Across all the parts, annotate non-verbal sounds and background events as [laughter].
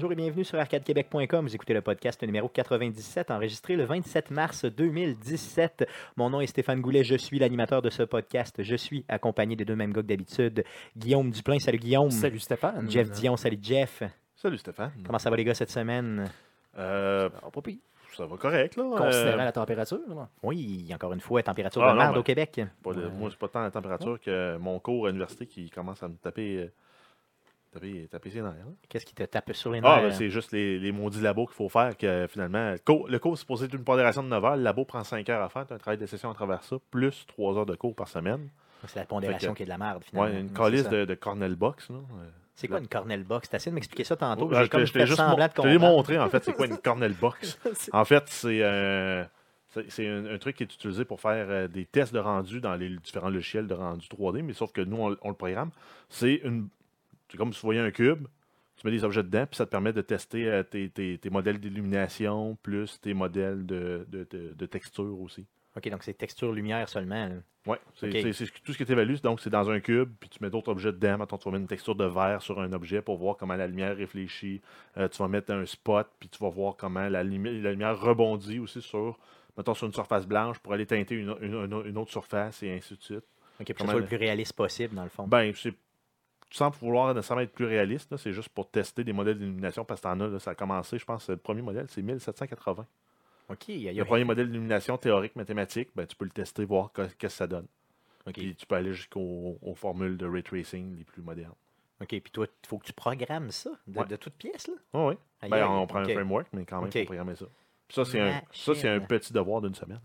Bonjour et bienvenue sur arcadequebec.com. Vous écoutez le podcast numéro 97, enregistré le 27 mars 2017. Mon nom est Stéphane Goulet, je suis l'animateur de ce podcast. Je suis accompagné des deux mêmes gars que d'habitude. Guillaume Duplain, salut Guillaume. Salut Stéphane. Jeff Dion, salut Jeff. Salut Stéphane. Comment ça va les gars cette semaine? Euh, Ah, pas pire. ça va correct, là. Considérant Euh, la température. là. Oui, encore une fois, température Ah, de non, merde au Québec. pas de- Moi, c'est pas tant la température que mon cours à l'université qui commence à me taper, ses nerfs. là. Qu'est-ce qui te tape sur les nerfs? Ah, ben, c'est juste les, les maudits labos qu'il faut faire que finalement. Le cours, le cours, c'est supposé être une pondération de 9 heures. Le labo prend 5 heures à faire. Tu as un travail de session à travers ça, plus 3 heures de cours par semaine. C'est la pondération que- qui est de la merde, Ouais, finalement. une C'est calice ça. de, de Cornell Box. C'est quoi une Cornell Box? T'as essayé de m'expliquer ça tantôt. Ouais, J'ai je comme juste semblant de je montré, en fait, c'est quoi une Cornell Box. [laughs] En fait, c'est euh, c'est- c'est un, un truc qui est utilisé pour faire euh, des tests de rendu dans les différents logiciels de rendu 3D, mais sauf que nous, on, on le programme. C'est une. C'est comme si tu voyais un cube, tu mets des objets dedans, puis ça te permet de tester euh, tes, tes- tes modèles d'illumination, plus tes modèles de, de- de- de texture aussi. OK, donc c'est texture lumière seulement. Oui, c'est ce que- tout ce qui est évalué. Donc, c'est dans un cube, puis tu mets d'autres objets dedans. Mettons, tu vas mettre une texture de verre sur un objet pour voir comment la lumière réfléchit. Euh, tu vas mettre un spot, puis tu vas voir comment la, lumi- la lumière rebondit aussi sur, mettons, sur une surface blanche pour aller teinter une, une- une autre surface et ainsi de suite. OK, pour que ce soit le le- plus réaliste possible, dans le fond. Ben, c'est sans vouloir nécessairement être plus réaliste, c'est juste pour tester des modèles d'illumination parce que t'en as, là, ça a commencé, je pense, le premier modèle, c'est 1780. OK, il y a- il y Le premier modèle d'illumination théorique mathématique, ben, tu peux le tester, voir que- qu'est-ce que ça donne. OK, Puis tu peux aller jusqu'aux aux formules de ray tracing les plus modernes. OK, puis toi, il faut que tu programmes ça de, Ouais. de toute pièce, là? Oui, Ben, on prend un framework, mais quand même, il OK. faut programmer ça. Puis ça, c'est un, ça, c'est un petit devoir d'une semaine.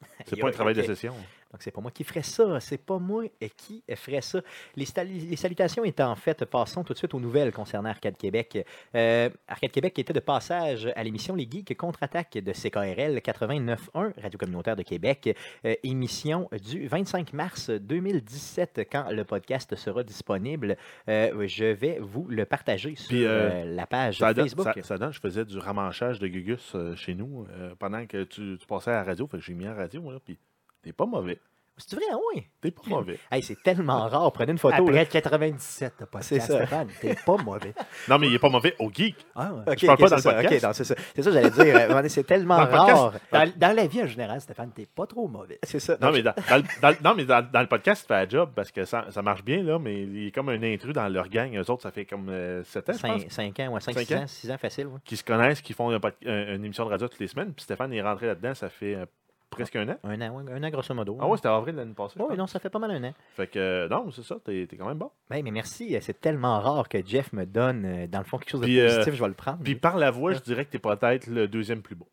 [laughs] C'est pas un travail de session. Donc, c'est pas moi qui ferais ça. C'est pas moi euh, qui ferait ça. Les, salutations étant faites, passons tout de suite aux nouvelles concernant Arcade Québec. Euh, Arcade Québec était de passage à l'émission Les Geeks contre-attaque de CKRL 89.1, Radio Communautaire de Québec, euh, émission du 25 mars 2017. Quand le podcast sera disponible, euh, je vais vous le partager sur Puis, la page Ça donne, Facebook. ça, ça donne, je faisais du ramanchage de Gugus chez nous pendant que tu, tu passais à la radio. Fait que j'ai mis à la radio, moi, là, puis t'es pas mauvais. C'est vrai, oui. T'es pas mauvais. Hey, c'est tellement rare. Prenez une photo. là. Après 97, t'as pas C'est ça. Stéphane. T'es pas mauvais. [laughs] Non, mais il est pas mauvais au geek. Ah, ouais. Je parle pas c'est dans le ça, podcast. c'est ça. Ça, j'allais dire. euh, c'est tellement Dans rare. Dans, dans la vie en général, Stéphane, t'es pas trop mauvais. C'est ça. Non, Donc, mais, dans, non, mais dans, dans le podcast, tu fais la job parce que ça, ça marche bien, là, mais il est comme un intrus dans leur gang. Eux autres, ça fait comme 7 ans, je pense, 5, ans, ouais, 5, Cinq 6 ans? ans, 6 ans facile. ouais. qui se connaissent, qui font un une émission de radio toutes les semaines. Puis Stéphane est rentré là-dedans, ça fait euh, presque un an? Un an, ouais, un an grosso modo. Ah ouais, c'était avril l'année passée. Oui, non, ça fait pas mal un an. Fait que, euh, non, c'est ça, t'es t'es quand même bon. Ben, mais merci, euh, c'est tellement rare que Jeff me donne, euh, dans le fond, quelque chose de Puis, euh, positif, je vais le prendre. Puis par la voix, je dirais que t'es peut-être le deuxième plus beau.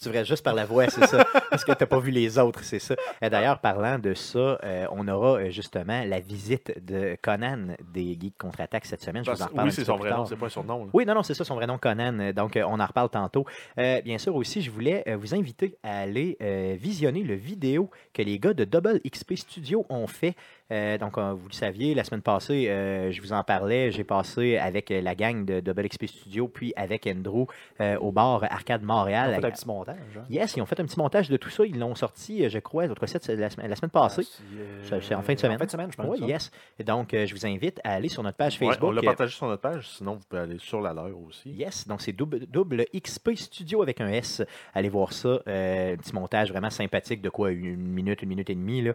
Tu verrais juste par la voix, c'est ça. [laughs] Parce que tu n'as pas vu les autres, c'est ça. Et D'ailleurs, parlant de ça, euh, on aura euh, justement la visite de Conan des Geeks contre-attaque cette semaine. Je vous en reparle oui, c'est son vrai nom, c'est pas son nom. là. Oui, non, non, c'est ça, son vrai nom, Conan. Donc, euh, on en reparle tantôt. Euh, bien sûr, aussi, je voulais vous inviter à aller euh, visionner le vidéo que les gars de Double XP Studio ont fait. Euh, donc, euh, vous le saviez, la semaine passée, euh, je vous en parlais. J'ai passé avec la gang de Double XP Studio, puis avec Andrew euh, au bar Arcade Montréal. On fait un petit montage. hein? Yes, ils ont fait un petit montage de tout ça. Ils l'ont sorti, je crois, l'autre set, c'est la, semaine- la semaine passée. Euh, Ça- c'est en fin de semaine. En fin de semaine, je pense. Oui, yes. Donc, je vous invite à aller sur notre page Ouais, Facebook. on l'a partagé sur notre page, sinon vous pouvez aller sur la leur aussi. Yes, donc c'est double, double XP Studio avec un S. Allez voir ça. un petit montage vraiment sympathique de quoi Une minute, une minute et demie. Là.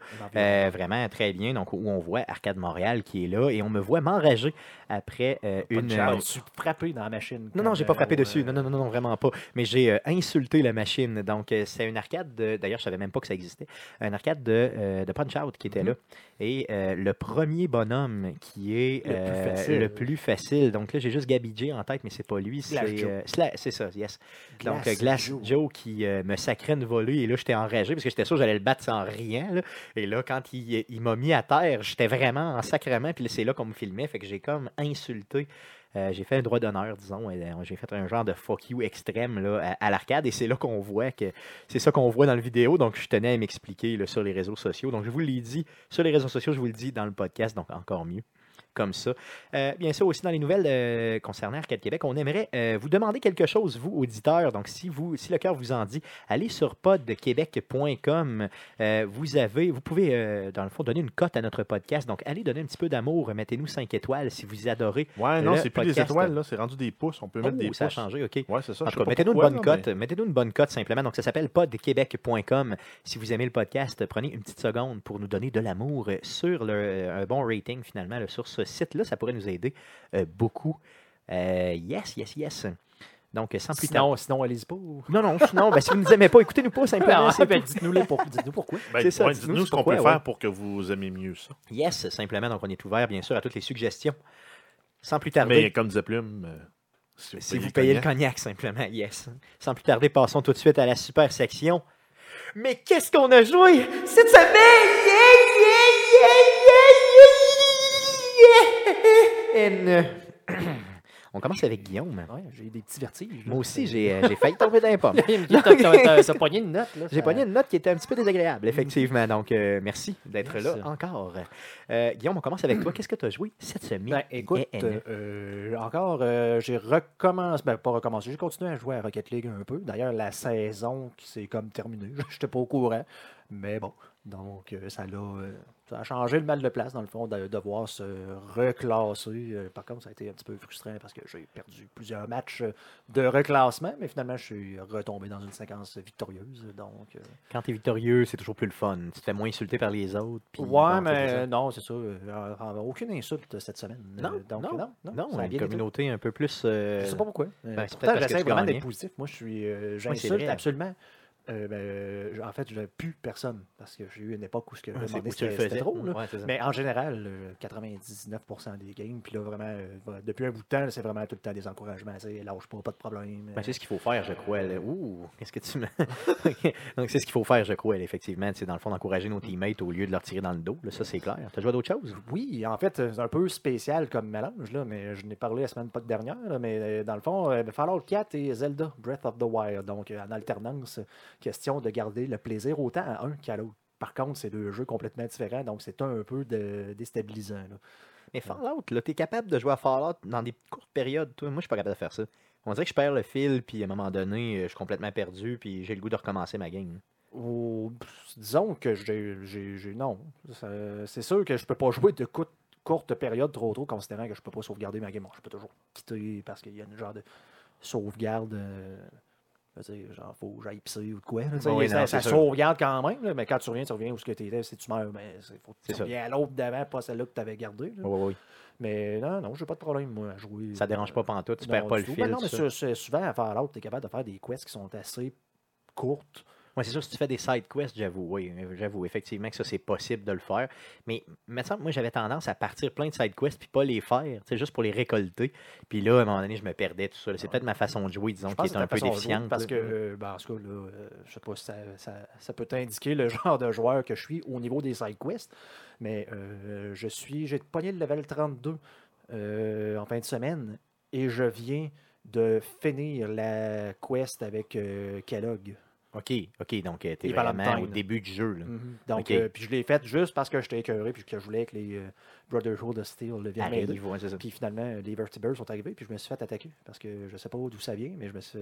Vraiment très bien. Donc, où on voit Arcade Montréal qui est là et on me voit m'enrager après euh, une. Une... euh, frappé dans la machine. non, non, j'ai pas Euh, frappé au, dessus. euh, Non, non, non, non, vraiment pas. Mais j'ai euh, insulté la machine. Donc, euh, c'est une arcade de. D'ailleurs, je savais même pas que ça existait. Un arcade de, euh, de Punch Out qui était là. Et euh, le premier bonhomme qui est Le plus euh, facile. le plus facile. Donc là, j'ai juste Gabby J en tête, mais c'est pas lui. C'est euh, ça, yes. Donc, Glass euh, Joe. Qui euh, me sacrait une volée. Et là, j'étais enragé parce que j'étais sûr que j'allais le battre sans rien. Et là, quand il, il m'a mis à j'étais vraiment en sacrement. Puis c'est là qu'on me filmait. Fait que j'ai comme insulté. Euh, j'ai fait un droit d'honneur, disons. euh, j'ai fait un genre de fuck you extrême à, l'arcade. Et c'est là qu'on voit que c'est ça qu'on voit dans le vidéo. Donc, je tenais à m'expliquer sur les réseaux sociaux. Donc, je vous l'ai dit sur les réseaux sociaux, je vous le dis dans le podcast. Donc, encore mieux. Comme ça. Euh, bien sûr, aussi dans les nouvelles euh, concernant Arcade Québec, on aimerait euh, vous demander quelque chose, vous, auditeurs. Donc, si, vous, si le cœur vous en dit, allez sur podquebec.com. Euh, vous avez, vous pouvez, dans le fond, donner une cote à notre podcast. Donc, allez donner un petit peu d'amour. Mettez-nous 5 étoiles si vous adorez. Ouais, non, c'est plus des étoiles, là, c'est rendu des pouces. On peut mettre Oh, des ça a pouces. changé, OK. Ouais, c'est ça. Mettez-nous une bonne cote. Mettez-nous une bonne cote simplement. Donc, ça s'appelle podquebec.com. Si vous aimez le podcast, prenez une petite seconde pour nous donner de l'amour sur le, un bon rating finalement là, sur ce site-là. Ça pourrait nous aider euh, beaucoup. Euh, yes, yes, yes. Donc, sans plus tarder. Sinon, sinon allez-y pas. ou- Non, non, sinon, ben, si vous ne nous aimez pas, écoutez-nous pas simplement. Ah, c'est ben, dites-nous pour- dites-nous pourquoi. Ben, ouais, dites-nous ce qu'on peut ouais. faire pour que vous aimiez mieux ça. Yes, simplement. Donc, on est ouvert, bien sûr, à toutes les suggestions. Sans plus tarder. Mais comme disait Plume, euh, si vous Si payez vous le payez le cognac, cognac, simplement, yes. Sans plus tarder, passons tout de suite à la super section. Mais qu'est-ce qu'on a joué cette semaine? Yeah, yeah, yeah, [clears throat] On commence avec Guillaume. Ouais, j'ai eu des petits vertiges. Moi aussi, j'ai euh, j'ai failli tomber d'un pomme. [laughs] T'as- pogné une note, là. J'ai pogné une note qui était un petit peu désagréable, effectivement. Donc, euh, merci d'être là encore. Euh, Guillaume, on commence avec toi. Qu'est-ce que tu as joué cette semaine? Ben, écoute, euh, encore, j'ai recommencé, ben, pas recommencé, j'ai continué à jouer à Rocket League un peu. D'ailleurs, la saison qui s'est comme terminée, [laughs] j'étais pas au courant, mais bon, donc ça, l'a, ça a changé le mal de place, dans le fond, de devoir se reclasser. Euh, par contre, ça a été un petit peu frustrant parce que j'ai perdu plusieurs matchs de reclassement, mais finalement, je suis retombé dans une séquence victorieuse. Donc, euh, Quand tu es victorieux, c'est toujours plus le fun. Tu te fais moins insulter par les autres. puis ouais, mais non, c'est ça. euh, aucune insulte cette semaine. Non, donc, non, non, non, Non, une été. communauté un peu plus. euh, Je sais pas pourquoi. Ben, pourtant, j'essaie vraiment d'être positif. Moi, je suis. euh, J'insulte absolument. Euh, ben, en fait, je n'avais plus personne parce que j'ai eu une époque où ce que, Ouais, c'était- trop. là. Ouais. Mais en général, euh, 99% des games, puis là, vraiment, euh, depuis un bout de temps, c'est vraiment tout le temps des encouragements. c'est Lâche pas, pas de problème. Ben, c'est ce qu'il faut faire, je crois. là. Ouh, qu'est-ce que tu me. [laughs] Ok. Donc, c'est ce qu'il faut faire, je crois, là, effectivement. C'est dans le fond d'encourager nos teammates au lieu de leur tirer dans le dos. Là, ça, c'est clair. Tu as joué à d'autres choses? Oui, en fait, c'est un peu spécial comme mélange, là, mais je n'ai parlé la semaine pas dernière, là, mais euh, dans le fond, euh, Fallout 4 et Zelda Breath of the Wild, donc euh, en alternance, question de garder le plaisir autant à un qu'à l'autre. Par contre, c'est deux jeux complètement différents, donc c'est un peu de- déstabilisant. là. Mais Fallout, là, t'es capable de jouer à Fallout dans des courtes périodes. Toi, moi, je suis pas capable de faire ça. On dirait que je perds le fil, puis à un moment donné, euh, je suis complètement perdu, puis j'ai le goût de recommencer ma game. Disons que j'ai. non. C'est sûr que je peux pas jouer de courte, courte période trop trop, considérant que je peux pas sauvegarder ma game. Bon, je peux toujours quitter parce qu'il y a une genre de sauvegarde. euh, genre, faut que j'aille pisser ou de quoi. là, Oui, ça non, sauvegarde quand même, là, mais quand tu reviens, tu reviens où ce que tu étais. Si tu meurs, mais c'est faut que tu reviens à l'autre d'avant, pas celle-là que tu avais gardée. là. Oui, oui, oui. Mais non, non, j'ai pas de problème, moi, à jouer. Ça dérange pas pantoute, tu Non, perds pas le tout. fil. Ben non, mais souvent, à Fallout, tu es capable de faire des quests qui sont assez courtes. Ouais, c'est sûr, si tu fais des side quests, j'avoue, oui, j'avoue, effectivement que ça, c'est possible de le faire. Mais, semble, moi, j'avais tendance à partir plein de side quests puis pas les faire, sais, juste pour les récolter. Puis là, à un moment donné, je me perdais, tout ça. C'est peut-être ma façon de jouer, disons, qui est un peu déficiente. Parce que, euh, ben, en tout cas, là, euh, je sais pas si ça, ça- ça peut t'indiquer le [laughs] genre de joueur que je suis au niveau des side quests, mais euh, je suis, j'ai pogné le level 32 euh, en fin de semaine et je viens de finir la quest avec Kellogg. OK, OK, donc tu es vraiment au début du jeu. Là. Donc, euh, puis je l'ai fait juste parce que j'étais écœuré puis que je voulais que les euh, Brotherhood of Steel le viennent m'aider. Puis finalement, euh, les Vertibirds sont arrivés, puis je me suis fait attaquer. Parce que je sais pas d'où ça vient, mais je me suis.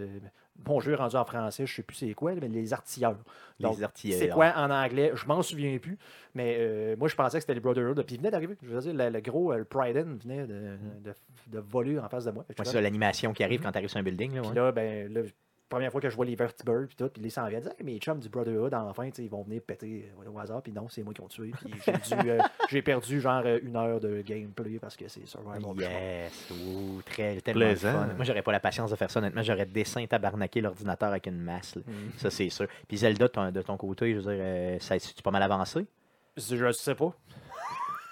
Bon jeu rendu en français, je sais plus c'est quoi, mais les artilleurs. Donc, les artilleurs. C'est quoi en anglais? Je m'en souviens plus. Mais euh, moi, je pensais que c'était les Brotherhood. Puis ils venaient d'arriver. Je veux dire, le, le gros, euh, le Pryden venait de, de, de voler en face de moi. C'est ça, l'animation qui arrive quand tu arrives sur un building. Là, ouais. là, ben, là, première fois que je vois les Vertibirds, puis tout, puis les s'en viennent dire, Hey, mes chums du Brotherhood, enfin, tu sais, ils vont venir péter euh, au hasard, puis non, c'est moi qui ont tué. Puis j'ai dû, euh, [laughs] j'ai perdu genre euh, une heure de gameplay parce que c'est Survival. Yes, ouh, très tellement Plaisant. fun. Moi, j'aurais pas la patience de faire ça. Honnêtement, j'aurais dessin tabarnaqué l'ordinateur avec une masse. Mm. Ça, c'est sûr. Puis Zelda, ton- de ton côté, je veux dire, euh, ça, tu pas mal avancé? Je je sais pas.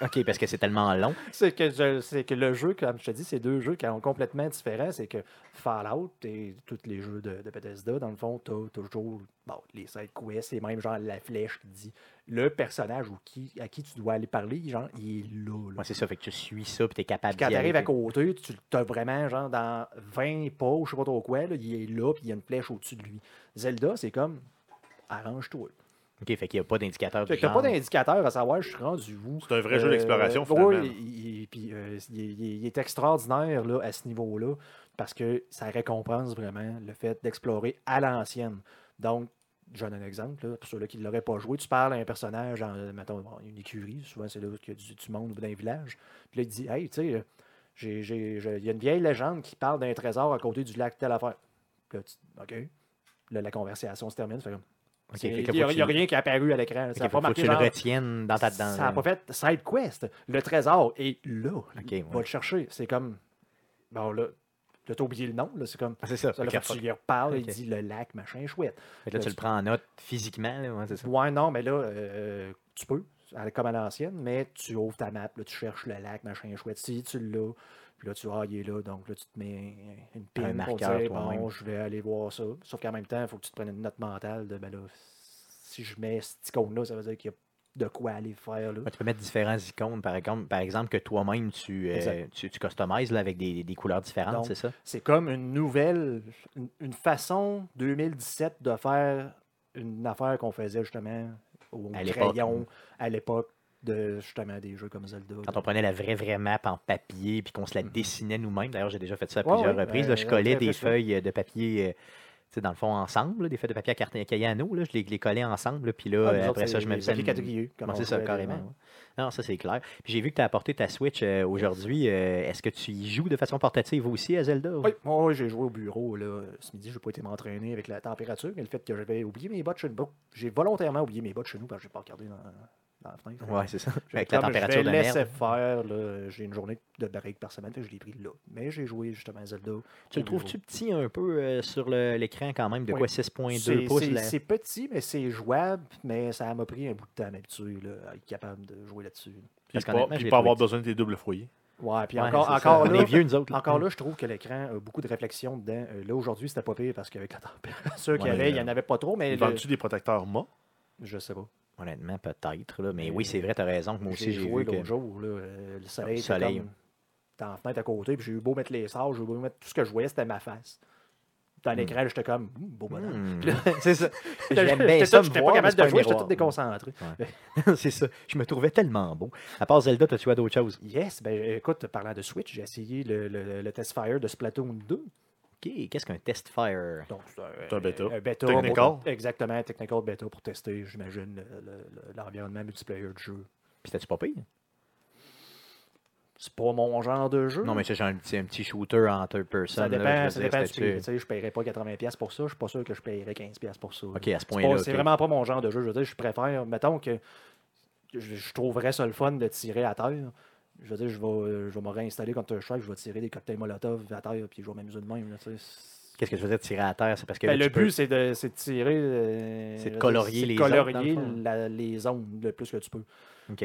OK, parce que c'est tellement long. C'est que, je- que le jeu, comme je te dis, c'est deux jeux qui sont complètement différents. C'est que Fallout et tous les jeux de, de Bethesda, dans le fond, tu as toujours bon, les side quests et même genre la flèche qui dit le personnage ou qui, à qui tu dois aller parler, genre, il est là. là. Ouais, c'est ça, fait que tu suis ça, puis tu es capable quand tu arrives à côté, tu as vraiment, genre, dans 20 pas, ou je sais pas trop quoi, là, il est là, puis il y a une flèche au-dessus de lui. Zelda, c'est comme, arrange-toi. OK, fait qu'il n'y a pas d'indicateur Fait que t'as pas d'indicateur à savoir je suis rendu où. C'est un vrai jeu Euh, d'exploration, finalement. Oui, il, il- puis, euh, il- il- il est extraordinaire là, à ce niveau-là parce que ça récompense vraiment le fait d'explorer à l'ancienne. Donc, je donne un exemple, là, pour ceux-là qui ne l'auraient pas joué, tu parles à un personnage dans, mettons, bon, une écurie, souvent c'est là qu'il y a du, du monde ou d'un village, puis là, il dit Hey, tu sais, euh, j'ai- j'ai- j'ai- il y a une vieille légende qui parle d'un trésor à côté du lac telle affaire. Puis là, tu- OK. Là, la conversation se termine. comme, Il n'y a, tu- rien qui est apparu à l'écran. OK, Ça faut- pas faut que tu le retiennes dans ta dans, ça n'a pas fait side quest. Le trésor est là. OK, Va ouais. le chercher. C'est comme. Bon, là, là t'as oublié le nom. là, C'est comme. Ah, c'est ça. Ça, là, tu lui reparles. Il dit le lac, machin, chouette. fait là, tu le prends en note physiquement, là, ouais, ça. Ouais, non, mais là, euh, tu peux, comme à l'ancienne, mais tu ouvres ta map, là, tu cherches le lac, machin, chouette. Si tu l'as, puis là, tu vois, ah, il est là, donc là, tu te mets une pin Un pour dire, bon, je vais aller voir ça. Sauf qu'en même temps, il faut que tu te prennes une note mentale de, ben là, si je mets cette icône-là, ça veut dire qu'il y a de quoi aller faire, là. Tu peux mettre différents icônes, par exemple, par exemple que toi-même, tu, euh, tu, tu customises là, avec des, des couleurs différentes, c'est ça? C'est comme une nouvelle, une, une façon 2017 de faire une affaire qu'on faisait justement au À crayon à l'époque de justement des jeux comme Zelda. Quand on prenait la vraie, vraie map en papier, puis qu'on se la Mhm. dessinait nous-mêmes. D'ailleurs, j'ai déjà fait ça à plusieurs ouais, reprises. euh, là, je collais des feuilles de papier, euh, tu sais, dans le fond, ensemble, là, des feuilles de papier à carton cahier à nous, là, je les, les collais ensemble, puis là, Ah, euh, après ça, je me faisais. une- c'est ça, carrément. ouais. Non, ça, c'est clair. Puis j'ai vu que tu as apporté ta Switch euh, aujourd'hui. Euh, Est-ce que tu y joues de façon portative aussi à Zelda? ou- Oui, moi, j'ai joué au bureau là, ce midi. Je n'ai pas été m'entraîner avec la température, mais le fait que j'avais oublié mes bottes chez nous. J'ai volontairement oublié mes bottes chez nous parce que je n'ai pas regardé dans, dans la fenêtre. Ouais, c'est ça. Avec la température je de merde. faire. là, J'ai une journée de break par semaine, je l'ai pris là. Mais j'ai joué justement à Zelda. Tu le trouves-tu petit un peu euh, sur l'écran quand même? De Oui. quoi 6.2 C'est- pouces? c'est- là? C'est petit, mais c'est jouable, mais ça m'a pris un bout de temps là, à être capable de jouer là-dessus. Puis pas, puis avoir besoin de tes doubles foyers. Ouais, puis Ouais, encore, encore On là, est vieux, nous autres. là. Encore là, je trouve que l'écran a beaucoup de réflexion dedans. Euh, là, aujourd'hui, c'était pas pire parce qu'avec la température qu'il y avait, il n'y en avait pas trop, mais le- Vends-tu des protecteurs MA? je sais pas. Honnêtement, peut-être. là, Mais oui, c'est vrai, tu as raison. Moi aussi, J'ai joué que... l'autre jour. Là, euh, le soleil Le soleil. comme dans la fenêtre à côté, puis j'ai eu beau mettre les sorts, j'ai eu beau mettre tout ce que je voyais, c'était ma face. Dans Hmm. l'écran, j'étais comme, Hum, beau bonhomme. Hmm. [laughs] [laughs] C'est ça. [laughs] J'aime bien ça voir, pas capable de jouer, j'étais tout déconcentré. c'est ça. Je me trouvais tellement beau. À part Zelda, as-tu à d'autres choses? Yes, ben écoute, parlant de Switch, j'ai essayé le, le, le Test Fire de Splatoon 2. Qu'est-ce qu'un test fire? Donc, c'est C'est un bêta. Un bêta Technical. pour- exactement, technical bêta pour tester, j'imagine, le- le- le- l'environnement multiplayer du jeu. Puis t'as-tu pas payé? C'est pas mon genre de jeu. Non, mais c'est genre un petit, un petit shooter en third person. ça là, dépend, veux ça dire, dépend du prix. Tu sais, je paierais pas 80$ pour ça. Je suis pas sûr que je paierais 15$ pour ça. OK, à ce C'est point-là. C'est vraiment pas mon genre de jeu. Je veux dire, je préfère, mettons que je, je trouverais ça le fun de tirer à terre. Je veux dire, je vais, euh, je vais me réinstaller contre Strike, je vais tirer des cocktails Molotov à puis je vais m'amuser de même. Qu'est-ce que je veux dire, tirer à terre? C'est parce que Ben, le but, peux- c'est de, de tirer. euh, C'est de colorier les colorier la- les zones le plus que tu peux. OK.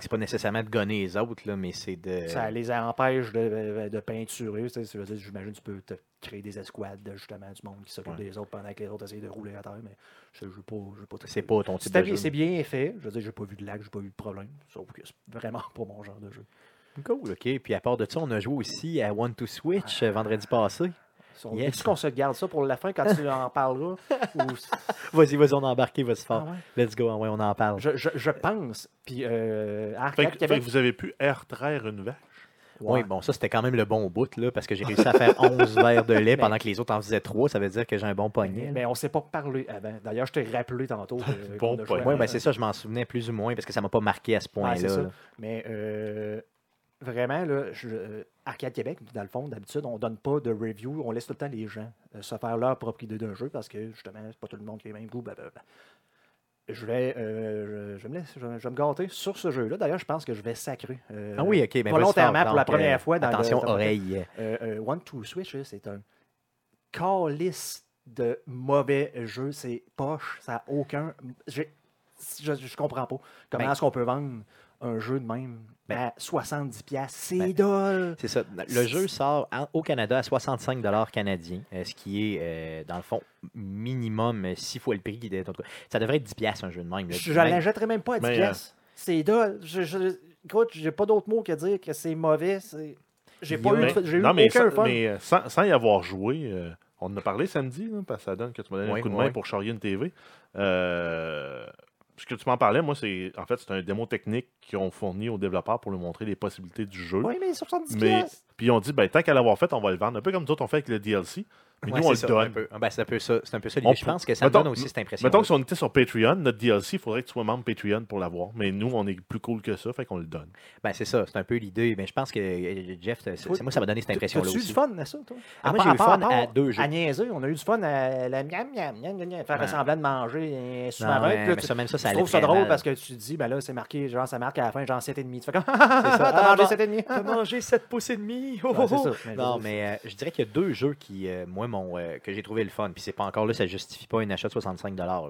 C'est pas nécessairement de gonner les autres, là, mais c'est de... Ça les empêche de, de peinturer. J'imagine que tu peux te créer des escouades de justement du monde qui s'occupe Ouais. des autres pendant que les autres essayent de rouler à terre. Mais je ne veux pas, pas C'est pas ton type C'est de bien, jeu. c'est bien fait. Je veux dire, j'ai pas vu de lag, j'ai pas vu de problème. Sauf que c'est vraiment pas mon genre de jeu. Cool, OK. Puis à part de ça, on a joué aussi à One to Switch euh, vendredi passé. On- Yes. Est-ce qu'on se garde ça pour la fin quand tu [laughs] en parleras? Ou- [laughs] Vas-y, vas-y, on a embarqué, vas-y Ah fort. ouais? Let's go, ouais, on en parle. je, je, je pense. Puis euh, Fait que, fait Québec. que vous avez pu air traire une vache. Oui, bon, ça, c'était quand même le bon bout, là, parce que j'ai réussi à faire [laughs] 11 verres de lait pendant que les autres en faisaient 3. Ça veut dire que j'ai un bon poignet. Mais on s'est pas parlé avant. D'ailleurs, je t'ai rappelé tantôt. que- Bon poignet. à- Oui, ben c'est ça, je m'en souvenais plus ou moins, parce que ça m'a pas marqué à ce point-là. c'est ça. là. Mais euh, vraiment, là, je- euh, Arcade Québec, dans le fond, d'habitude, on donne pas de review. On laisse tout le temps les gens euh, se faire leur propre idée d'un jeu parce que, justement, c'est pas tout le monde qui a le même goût. blablabla. Je vais, euh, je, me laisser- je me gâter sur ce jeu-là. D'ailleurs, je pense que je vais sacrer. euh, Ah oui, ok. Ben, volontairement pour la première fois dans le- Attention, dans le- oreille. euh, euh, One to Switch, là, c'est un calice de mauvais jeu. C'est poche, ça n'a aucun. Je, je comprends pas. Comment Ben- est-ce qu'on peut vendre un jeu de même Ben- à 70$? piastres? C'est Ben- dole! C'est ça. Le jeu sort en- au Canada à 65 canadiens, euh, ce qui est, euh, dans le fond, minimum 6 fois le prix. de- donc, Ça devrait être 10 piastres, un jeu de même. là. Je ne Même- l'achèterais même pas à 10$. Mais, euh, piastres. C'est dole. Je, je, écoute, j'ai pas d'autre mot que dire que c'est mauvais. c'est- J'ai pas eu, j'ai eu non, mais, aucun sans, fun. mais, euh, sans, sans y avoir joué, euh, On en a parlé samedi, parce que ça donne que tu m'as donné Oui, un coup de main oui. pour charrier une TV. Euh, ce que tu m'en parlais, moi, c'est en fait c'est un démo technique qu'ils ont fourni aux développeurs pour leur montrer les possibilités du jeu. Oui, mais 70 mais puis ils ont dit ben tant qu'à l'avoir fait, on va le vendre. Un peu comme nous autres on fait avec le DLC. Mais Ouais, nous on c'est le ça, donne. peu. Ben, c'est un peu ça. C'est un peu ça On. Je pense que ça me donne aussi cette impression. Mettons que si on était sur Patreon, notre DLC, il faudrait que tu sois membre Patreon pour l'avoir. Mais nous, on est plus cool que ça, fait qu'on le donne. Ben, c'est ça, c'est un peu l'idée. Mais je pense que euh, Jeff, c'est- moi, ça m'a donné cette impression-là eu du fun à ça, toi? Ah, moi, j'ai eu part- fun à deux jeux. À niaiser, on a eu du fun à la miam, miam, miam, miam, miam, faire Ouais. semblant de manger sous-marin. ouais, puis là, mais tu- ça, même ça, ça je trouve ça drôle parce que tu te dis, ben là, c'est marqué, genre, ça marque à la fin, genre 7,5. Tu fais comme, [laughs] ça. t'as Ah, mangé bah, 7,5. T'as mangé 7 pouces et demi. [laughs] Non, mais euh, je dirais qu'il y a deux jeux qui, euh, moi, m'ont, euh, que j'ai trouvé le fun. Puis c'est pas encore là, ça justifie pas un achat de 65 là.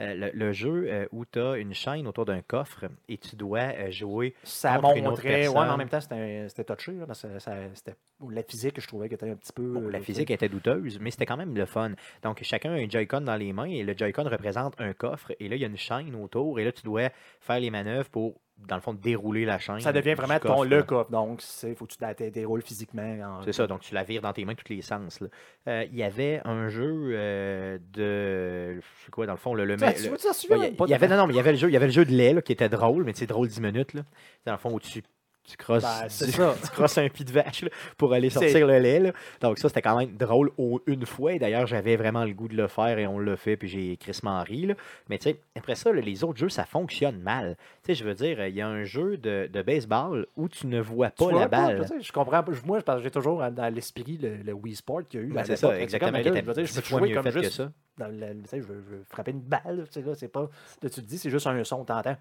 Euh, le, le jeu euh, où tu as une chaîne autour d'un coffre et tu dois euh, jouer. Ça contre une autre montrait, ouais, personne. mais en même temps, c'était touché, là, parce que ça- c'était la physique, je trouvais, qui était un petit peu. Bon, la physique était douteuse, mais c'était quand même le fun. Donc, chacun a un Joy-Con dans les mains et le Joy-Con représente un coffre. Et là, il y a une chaîne autour et là, tu dois faire les manœuvres pour, dans le fond, dérouler la chaîne. Ça devient vraiment ton le coffre. Donc, il faut que tu la dé- déroules physiquement. en- C'est ça, donc tu la vires dans tes mains tous les sens. Euh, Il y avait un jeu euh, de. Je sais quoi, dans le fond, le. le, Ça, ça Ouais, y, avait, non, non, mais il y avait le jeu, il y avait le jeu de lait là, qui était drôle, mais c'est drôle 10 minutes. Là. Dans le fond, où tu, tu crosses, Ben, [laughs] tu crosses un pied de vache là, pour aller sortir le lait. là. Donc ça, c'était quand même drôle au- une fois. Et d'ailleurs, j'avais vraiment le goût de le faire et on l'a fait, puis j'ai crissement ri. Là. Mais tu sais, après ça, les autres jeux, ça fonctionne mal. Tu sais, je veux dire, il y a un jeu de, de baseball où tu ne vois Tu pas vois la balle. je comprends pas. Moi, j'ai toujours dans l'esprit le, le Wii Sport qu'il y a eu. Ben, c'est ça, exactement. je veux dire, je peux jouer comme que ça. dans je, veux, je veux frapper une balle. Tu sais, là, c'est pas. Là, tu te dis, c'est juste un son, t'entends.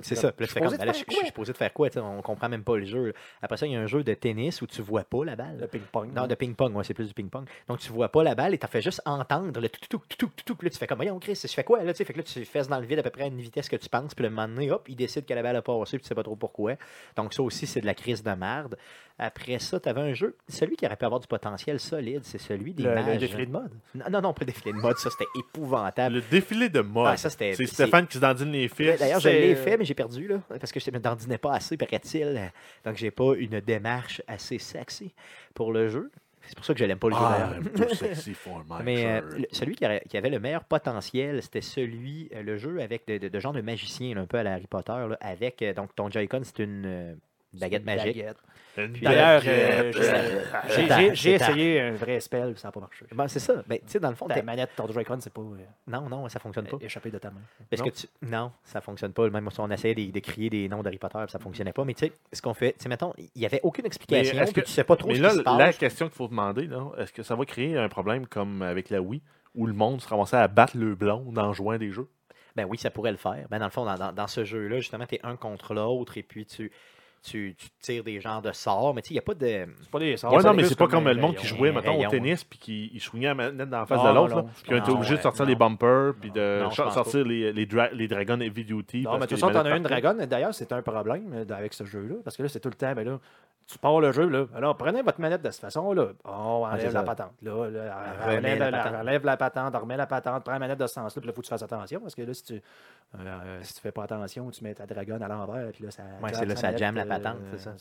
C'est ça. Là, tu fais comme, ben là, de je, suis supposé de faire quoi? On comprend même pas le jeu. Après ça, il y a un jeu de tennis où tu vois pas la balle. Le ping-pong. Non, de ping-pong, ouais, c'est plus du ping-pong. Donc, tu vois pas la balle et tu fait juste entendre le tout tout tout tout tout Puis là, tu fais comme, voyons, Chris, je fais quoi? Là, tu sais, fait que là, tu fesses dans le vide à peu près à une vitesse que tu penses. Puis le moment donné, hop, il décide que la balle a passé, puis tu sais pas trop pourquoi. Donc, ça aussi, c'est de la crise de merde. Après ça, tu avais un jeu, celui qui aurait pu avoir du potentiel solide, c'est celui des Le, défilé de mode. Non, non, non, pas le défilé de mode, ça, c'était épouvantable. Le défilé de mode. Ah, ça, c'était- c'est Stéphane qui se dandine les fils. D'ailleurs, je l'ai fait, mais j'ai perdu, là, parce que je ne me dandinais pas assez, paraît-il. Donc, j'ai pas une démarche assez sexy pour le jeu. C'est pour ça que je l'aime pas le jeu, Ah, [laughs] sexy for my Mais euh, le- celui qui, aurait- qui avait le meilleur potentiel, c'était celui, euh, le jeu avec de, de- de genre de magicien, là, un peu à la Harry Potter, là, avec euh, donc ton Joy-Con, c'est une euh, baguette magique. Baguette. D'ailleurs, euh, j'ai- essayé un vrai spell, ça n'a pas marché. Ben, c'est ça. Ben, tu sais, dans le fond, Ta t'es- manette, ton Joy-Con, c'est pas euh, non, non, ça fonctionne pas. échappé de ta main. Parce Non? que tu... Non, ça fonctionne pas. Même si on essayait de, de crier des noms d'Harry Potter, ça fonctionnait pas. Mais tu sais, ce qu'on fait, tu sais, mettons, il n'y avait aucune explication. est-ce que- tu sais pas trop Mais ce là, qui se passe. la question qu'il faut demander, est-ce que ça va créer un problème comme avec la Wii, où le monde se ramassait à battre le blond en jouant des jeux? Ben oui, ça pourrait le faire. Ben dans le fond, dans, dans- dans ce jeu-là, justement, tu es un contre l'autre et puis tu, tu, tu tires des genres de sorts. Mais tu sais, il n'y a pas de. C'est pas des sorts. Ouais, non, mais c'est pas comme le monde qui jouait, mettons, au tennis, puis qui il swingait la manette dans la face Ah, de l'autre, puis on était obligé de sortir non. les bumpers, puis de sortir les, les, dra- les Dragon Heavy Duty. Non, mais de que toute façon, les t'en as une dragonne. D'ailleurs, c'est un problème euh, avec ce jeu-là. Parce que là, c'est tout le temps, ben là, tu pars le jeu, là. Alors, prenez votre manette de cette façon-là. On c'est enlève la patente. Là, enlève la patente. enlève la patente, remets la patente, prends la manette de ce sens-là. Puis là, il faut que tu fasses attention. Parce que là, si tu, euh, si tu fais pas attention, tu mets ta dragonne à l'envers. Puis là, ça. Ouais, c'est là, ça jamme la patente, c'est ça.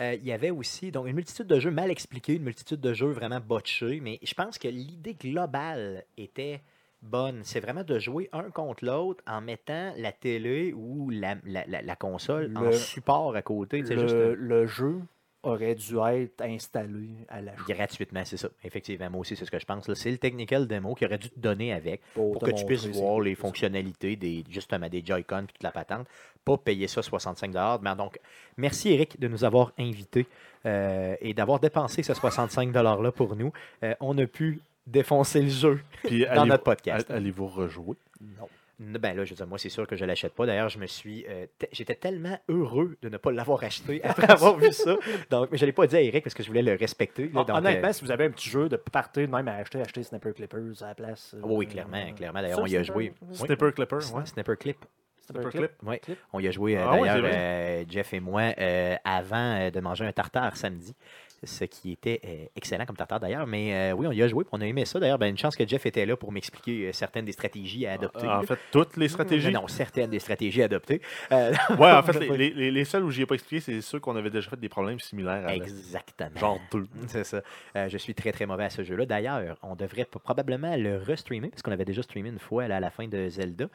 Euh, Il y avait aussi donc, une multitude de jeux mal expliqués, une multitude de jeux vraiment botchés. Mais je pense que l'idée globale était bonne. C'est vraiment de jouer un contre l'autre en mettant la télé ou la, la- la- la console en Le- support à côté. Le, juste euh, le jeu aurait dû être installé à la gratuitement, c'est ça. Effectivement, moi aussi, c'est ce que je pense. C'est le technical demo qui aurait dû te donner avec. pour que tu puisses voir les fonctionnalités des justement des Joy-Con et toute la patente, pas payer ça 65 Mais donc, merci Eric de nous avoir invités euh, et d'avoir dépensé ce 65 là pour nous. Euh, on a pu défoncer le jeu Puis [laughs] dans notre podcast. all- Allez-vous rejouer? Non. Ben là, je veux dire, moi, c'est sûr que je l'achète pas. D'ailleurs, je me suis. euh, J'étais tellement heureux de ne pas l'avoir acheté [laughs] après avoir vu ça. Donc, mais je ne l'ai pas dit à Eric parce que je voulais le respecter. là. Donc, Honnêtement, euh, si vous avez un petit jeu de partir de même à acheter, acheter Snapper Clippers à la place. euh, oui, clairement, clairement. D'ailleurs, on y a joué. oui. Oui. Snapper Clipper, ouais. Snapper Clip. Snapper Clip? Oui, Clip? on y a joué Ah ouais, d'ailleurs, euh, Jeff et moi, euh, avant de manger un tartare samedi. Ce qui était euh, excellent comme tartare d'ailleurs. Mais euh, oui, on y a joué, on a aimé ça. D'ailleurs, ben, une chance que Jeff était là pour m'expliquer euh, certaines des stratégies à adopter. En fait, toutes les stratégies? Non, certaines des stratégies à adopter. Euh, Ouais, en [laughs] fait, les, les- les- les seuls où j'y ai pas expliqué, c'est ceux qu'on avait déjà fait des problèmes similaires avec. Exactement. Genre deux. [laughs] C'est ça. Euh, je suis très très mauvais à ce jeu-là. D'ailleurs, on devrait probablement le restreamer parce qu'on avait déjà streamé une fois là, à la fin de Zelda.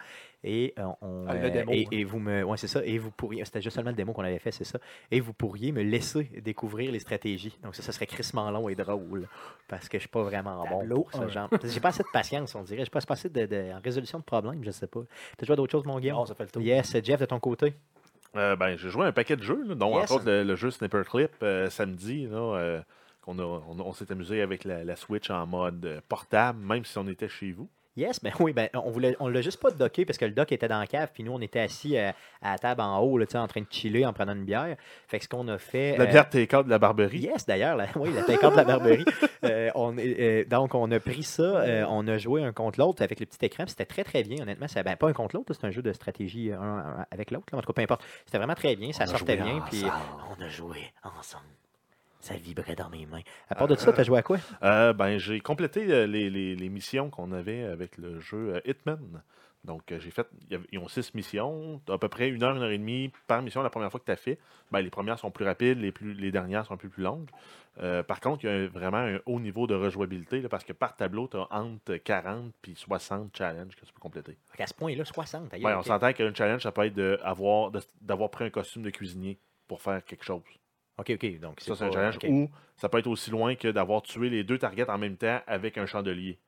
Et on Ah, le démo, et, hein. et vous me ouais c'est ça et vous pourriez c'était juste seulement le démo qu'on avait fait c'est ça et vous pourriez me laisser découvrir les stratégies donc ça ça serait crissement long et drôle parce que je suis pas vraiment bon pour ce un. genre j'ai pas assez de patience on dirait j'ai pas assez de, de- en résolution de problèmes je sais pas t'as joué à d'autres choses mon Guillaume? Non, ça fait le tour. yes Jeff de ton côté Euh, ben, j'ai joué à un paquet de jeux, là, dont Yes. entre autres le, le jeu Sniper Clip euh, samedi, là, euh, qu'on a, on, on s'est amusé avec la, la Switch en mode portable, même si on était chez vous. Yes, ben oui, ben on voulait, on l'a juste pas docké parce que le dock était dans la cave, puis nous on était assis euh, à la table en haut, là, en train de chiller en prenant une bière. Fait que ce qu'on a fait. La euh, bière TK de la Barberie. Yes, d'ailleurs, la- [laughs] oui, la pincade de la Barberie. Euh, on euh, donc, on a pris ça, on a joué un contre l'autre avec le petit écran, c'était très, très bien, honnêtement. C'est ben, pas un contre l'autre, c'est un jeu de stratégie un, avec l'autre, là, en tout cas, peu importe. C'était vraiment très bien, ça On sortait bien, puis on a joué ensemble. Ça vibrait dans mes mains. À part de ça, t'as joué à quoi? Euh, ben, j'ai complété euh, les, les- les missions qu'on avait avec le jeu euh, Hitman. Donc, euh, j'ai fait. Ils ont six missions, à peu près une heure, une heure et demie par mission la première fois que tu as fait. Ben, les premières sont plus rapides, les, plus, les dernières sont un peu plus longues. Euh, par contre, il y a vraiment un haut niveau de rejouabilité là, parce que par tableau, tu as entre 40 et 60 challenges que tu peux compléter. Qu'à ce point-là, 60. aïe, Ouais. On s'entend qu'un challenge, ça peut être d'avoir pris un costume de cuisinier pour faire quelque chose. OK, OK. Donc, Ça, c'est un challenge. Ou ça peut être aussi loin que d'avoir tué les deux targets en même temps avec un chandelier.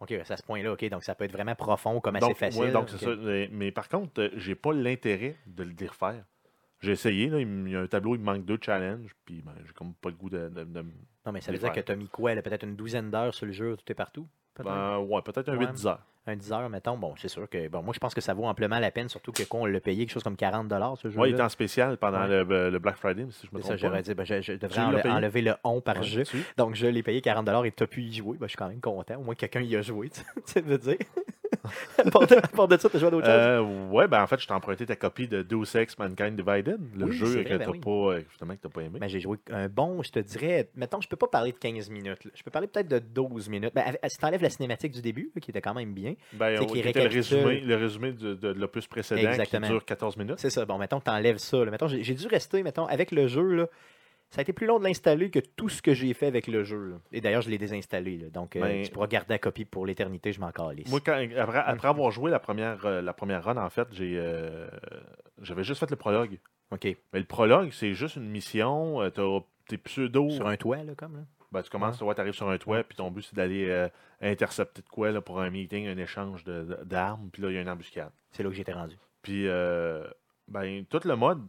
OK, c'est à ce point-là, OK. Donc, ça peut être vraiment profond comme assez facile. ouais, donc c'est ça. Mais, mais par contre, euh, j'ai pas l'intérêt de le les refaire. J'ai essayé, là, il y a un tableau, il me manque deux challenges, puis ben, j'ai comme pas le goût de. de- de- Non, mais ça veut dire que tu as mis quoi? Peut-être une douzaine d'heures sur le jeu, tout est partout? Peut-être? ben, ouais, peut-être un Ouais. 8-10 heures. un 10 heures, mettons. Bon, c'est sûr que bon, moi je pense que ça vaut amplement la peine, surtout que quand on l'a payé quelque chose comme 40 ce jeu. Ouais, il était en spécial pendant Ouais. le, le Black Friday, si je me ça, trompe pas. j'aurais dit, ben, je, je devrais enle- payé? enlever le on par Ouais, jeu. tu- Donc je l'ai payé 40 et tu as pu y jouer. Ben, je suis quand même content. Au moins quelqu'un y a joué, [laughs] tu sais, tu veux dire? [laughs] à, part de, à part de ça, tu as joué à d'autres choses? Euh, ouais, ben en fait, je t'ai emprunté ta copie de Deus Ex Mankind Divided, le Oui, jeu que t'as ben oui. pas, euh, finalement, que t'as pas aimé. Ben, j'ai joué un bon, je te dirais, mettons, je peux pas parler de 15 minutes. là. Je peux parler peut-être de 12 minutes. Ben, si tu enlèves la cinématique du début, là, qui était quand même bien, Ben, qui était le résumé, le résumé de, de l'opus précédent Exactement. qui dure 14 minutes. C'est ça. Bon, mettons que tu enlèves ça. là. Mettons, j'ai j'ai dû rester, mettons, avec le jeu, là. Ça a été plus long de l'installer que tout ce que j'ai fait avec le jeu. là. Et d'ailleurs, je l'ai désinstallé. là. Donc, euh, Ben- tu pourras garder la copie pour l'éternité, je m'en calisse. Moi, quand- après, après avoir joué la première, euh, la première run, en fait, j'ai, euh, j'avais juste fait le prologue. OK. Mais le prologue, c'est juste une mission. euh, t'as tes pseudos. Sur un toit, là, comme là? Ben, tu commences, tu arrives sur un toit, puis ton but, c'est d'aller euh, intercepter de quoi là, pour un meeting, un échange de- de- d'armes, puis là, il y a une embuscade. C'est là que j'étais rendu. Puis, euh, ben, tout le mode,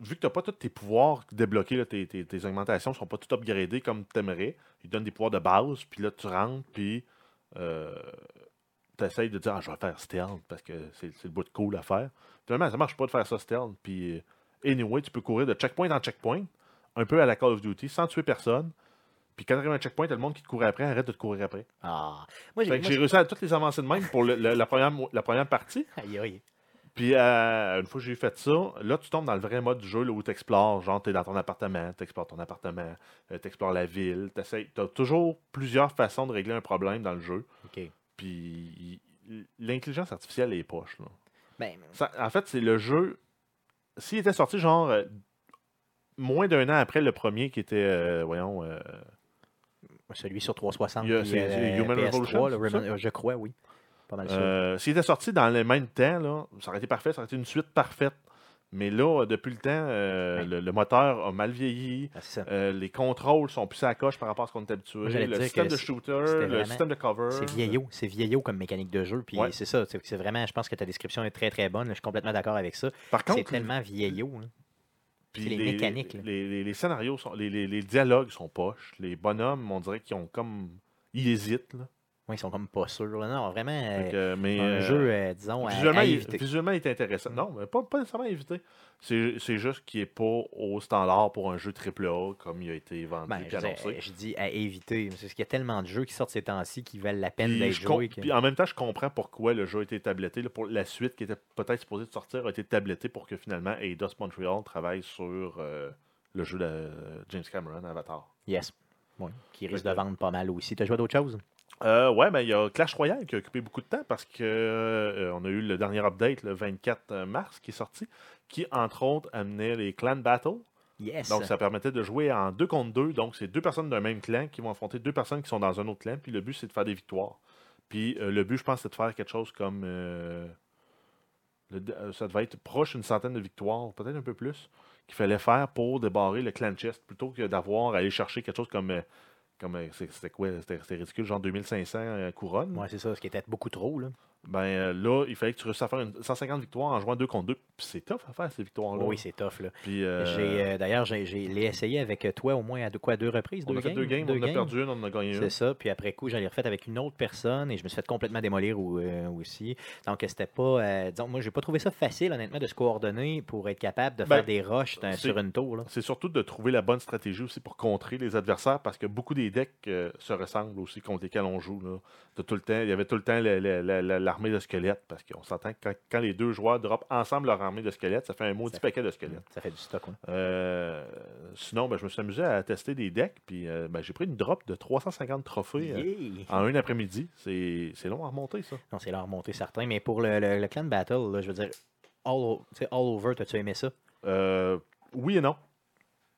vu que tu n'as pas tous tes pouvoirs débloqués, là, tes, tes, tes augmentations ne sont pas toutes upgradées comme tu aimerais, ils te donnent des pouvoirs de base, puis là, tu rentres, puis tu essayes de dire, ah, je vais faire stealth parce que c'est c'est le bout de cool à faire. Finalement, ça marche pas de faire ça stealth, puis euh, anyway, tu peux courir de checkpoint en checkpoint, un peu à la Call of Duty, sans tuer personne. Puis quand tu arrives à un checkpoint, t'as le monde qui te court après, arrête de te courir après. Ah. Moi, j'ai. Fait que moi, j'ai réussi à toutes les avancer de même pour le- le- la, première, la première partie. Aïe, aïe. Puis euh, une fois que j'ai fait ça, là, tu tombes dans le vrai mode du jeu là, où tu explores. Genre, tu es dans ton appartement, tu explores ton appartement, tu explores la ville. Tu as toujours plusieurs façons de régler un problème dans le jeu. OK. Puis l'intelligence artificielle est poche. Là. Ben, Ça- en fait, c'est le jeu. S'il était sorti, genre, euh, moins d'un an après le premier qui était, euh, voyons, euh, celui sur 360. Il y a- puis, c'est- euh, Human PS3, Revolution, euh, je crois, oui. Pas mal. Euh, S'il était sorti dans le même temps, là, ça aurait été parfait, ça aurait été une suite parfaite. Mais là, depuis le temps, euh, le, le moteur a mal vieilli. Ah, c'est euh, les contrôles sont plus à la coche par rapport à ce qu'on est habitué. Moi, Le système de c'est- shooter, le système de cover. C'est vieillot, c'est vieillot comme mécanique de jeu, puis Ouais. c'est ça, c'est c'est vraiment, je pense que ta description est très très bonne, je suis complètement d'accord avec ça. Par C'est contre, tellement vieillot. puis c'est les mécaniques. Les, les- les scénarios, sont, les dialogues sont poches. Les bonhommes, on dirait qu'ils ont comme. Ils hésitent. Là. Ouais, ils sont comme pas sûrs. là. Non, vraiment, euh, mais, un euh, jeu, euh, disons, Visuellement, à il, éviter. visuellement, il est intéressant. Non, mais pas, pas nécessairement éviter. C'est juste qu'il n'est pas au standard pour un jeu AAA comme il a été vendu Ben, et je, annoncé. je dis à éviter. Parce qu'il y a tellement de jeux qui sortent ces temps-ci qui valent la peine d'être joués. que- puis en même temps, je comprends pourquoi le jeu a été tabletté. là, pour la suite qui était peut-être supposée de sortir a été tablettée pour que finalement Eidos Montreal travaille sur euh, le jeu de James Cameron, Avatar. Yes. Oui, qui risque de vendre pas mal aussi. Tu as joué d'autres choses? Euh, ouais, ben il y a Clash Royale qui a occupé beaucoup de temps parce que euh, on a eu le dernier update le 24 mars qui est sorti, qui entre autres amenait les clan battle. Yes. Donc ça permettait de jouer en deux contre deux. Donc c'est deux personnes d'un même clan qui vont affronter deux personnes qui sont dans un autre clan. Puis le but c'est de faire des victoires. Puis euh, le but je pense c'est de faire quelque chose comme euh, le- euh, ça devait être proche d'une centaine de victoires, peut-être un peu plus, qu'il fallait faire pour débarrer le clan chest plutôt que d'avoir à aller chercher quelque chose comme euh, comme euh, c'était quoi C'était c'était ridicule, genre 2500 euh, couronnes. Ouais, c'est ça, ce qui était beaucoup trop. Là. Ben euh, là, il fallait que tu réussisses à faire une 150 victoires en jouant deux contre deux. Puis c'est tough à faire ces victoires-là. Oui, c'est tough. Là. Puis euh, J'ai, euh, d'ailleurs, j'ai, l'ai essayé avec toi au moins à deux, quoi, deux reprises. on deux a fait games, deux games, on en a perdu une, on en a gagné C'est une. ça. Puis après coup, j'en ai refait avec une autre personne et je me suis fait complètement démolir ou- euh, aussi. Donc, c'était pas. euh, disons, moi, j'ai pas trouvé ça facile, honnêtement, de se coordonner pour être capable de Ben, faire des rushs c'est- sur une tour. Là. C'est surtout de trouver la bonne stratégie aussi pour contrer les adversaires parce que beaucoup des decks se ressemblent aussi contre lesquels on joue. Là. Tout le temps, il y avait tout le temps le- le- l'armée de squelettes parce qu'on s'entend que quand, quand les deux joueurs droppent ensemble leur armée de squelettes, ça fait un maudit Ça- paquet de squelettes. Ça fait du stock. Euh, sinon, ben, je me suis amusé à tester des decks puis euh, ben, j'ai pris une drop de 350 trophées euh, Yeah! en un après-midi. C'est long à remonter ça. Non, c'est là remonter certains. Mais pour le, le- le clan battle, là, je veux dire, all, all over, t'as-tu aimé ça? Oui et non.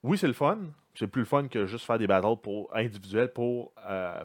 Oui, c'est le fun. C'est plus le fun que juste faire des battles pour, individuels pour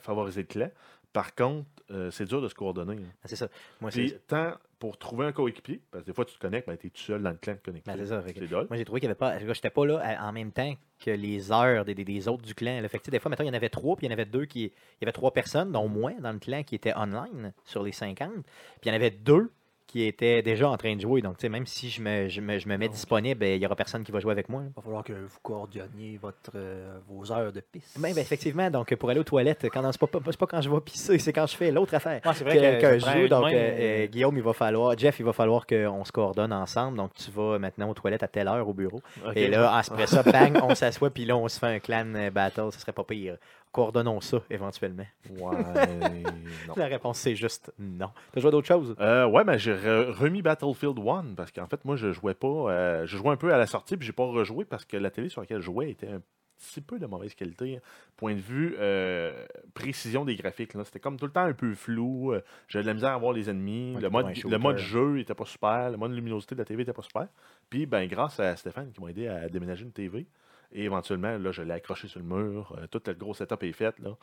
favoriser le clan. Par contre, euh, c'est dur de se coordonner. hein. Ah, c'est ça. Moi, Puis, tant pour trouver un coéquipier, parce que des fois, tu te connectes, ben, tu es tout seul dans le clan de. Ben, c'est ça, fait que- C'est dole. moi j'ai trouvé qu'il n'y avait pas. Je n'étais pas là à- en même temps que les heures des, des- des autres du clan. là. Fait que, tu sais, des fois, maintenant, il y en avait trois, puis il y en avait deux qui. Il y avait trois personnes, dont moi, dans le clan, qui étaient online sur les 50. Puis il y en avait deux qui étaient déjà en train de jouer. Donc, tu sais, même si je me, je me, je me mets disponible, ben, il n'y aura personne qui va jouer avec moi. Il va falloir que vous coordonniez votre, euh, vos heures de piste. Ben, ben, effectivement, donc pour aller aux toilettes, quand c'est pas, quand je vais pisser, c'est quand je fais l'autre affaire. C'est vrai que, je joue. Donc, euh, euh, Guillaume, il va falloir, Jeff, il va falloir qu'on se coordonne ensemble. Donc, tu vas maintenant aux toilettes à telle heure au bureau. Et là, après ça, bang, on s'assoit, puis là, on se fait un clan battle. Ce serait pas pire. Coordonnons ça, éventuellement. Ouais, [laughs] non. La réponse, c'est juste non. T'as joué à d'autres choses? Euh, ouais, mais j'ai re- remis Battlefield 1 parce qu'en fait, moi, je jouais pas. euh, je jouais un peu à la sortie, puis j'ai pas rejoué parce que la télé sur laquelle je jouais était un petit peu de mauvaise qualité. Point de vue euh, précision des graphiques. C'était comme tout le temps un peu flou. euh, J'avais de la misère à voir les ennemis. Ouais, le, mode, le mode jeu était pas super. Le mode luminosité de la TV était pas super. Puis, ben, grâce à Stéphane qui m'a aidé à déménager une TV. Et éventuellement, là, je l'ai accroché sur le mur. euh, tout le gros setup est fait. Là.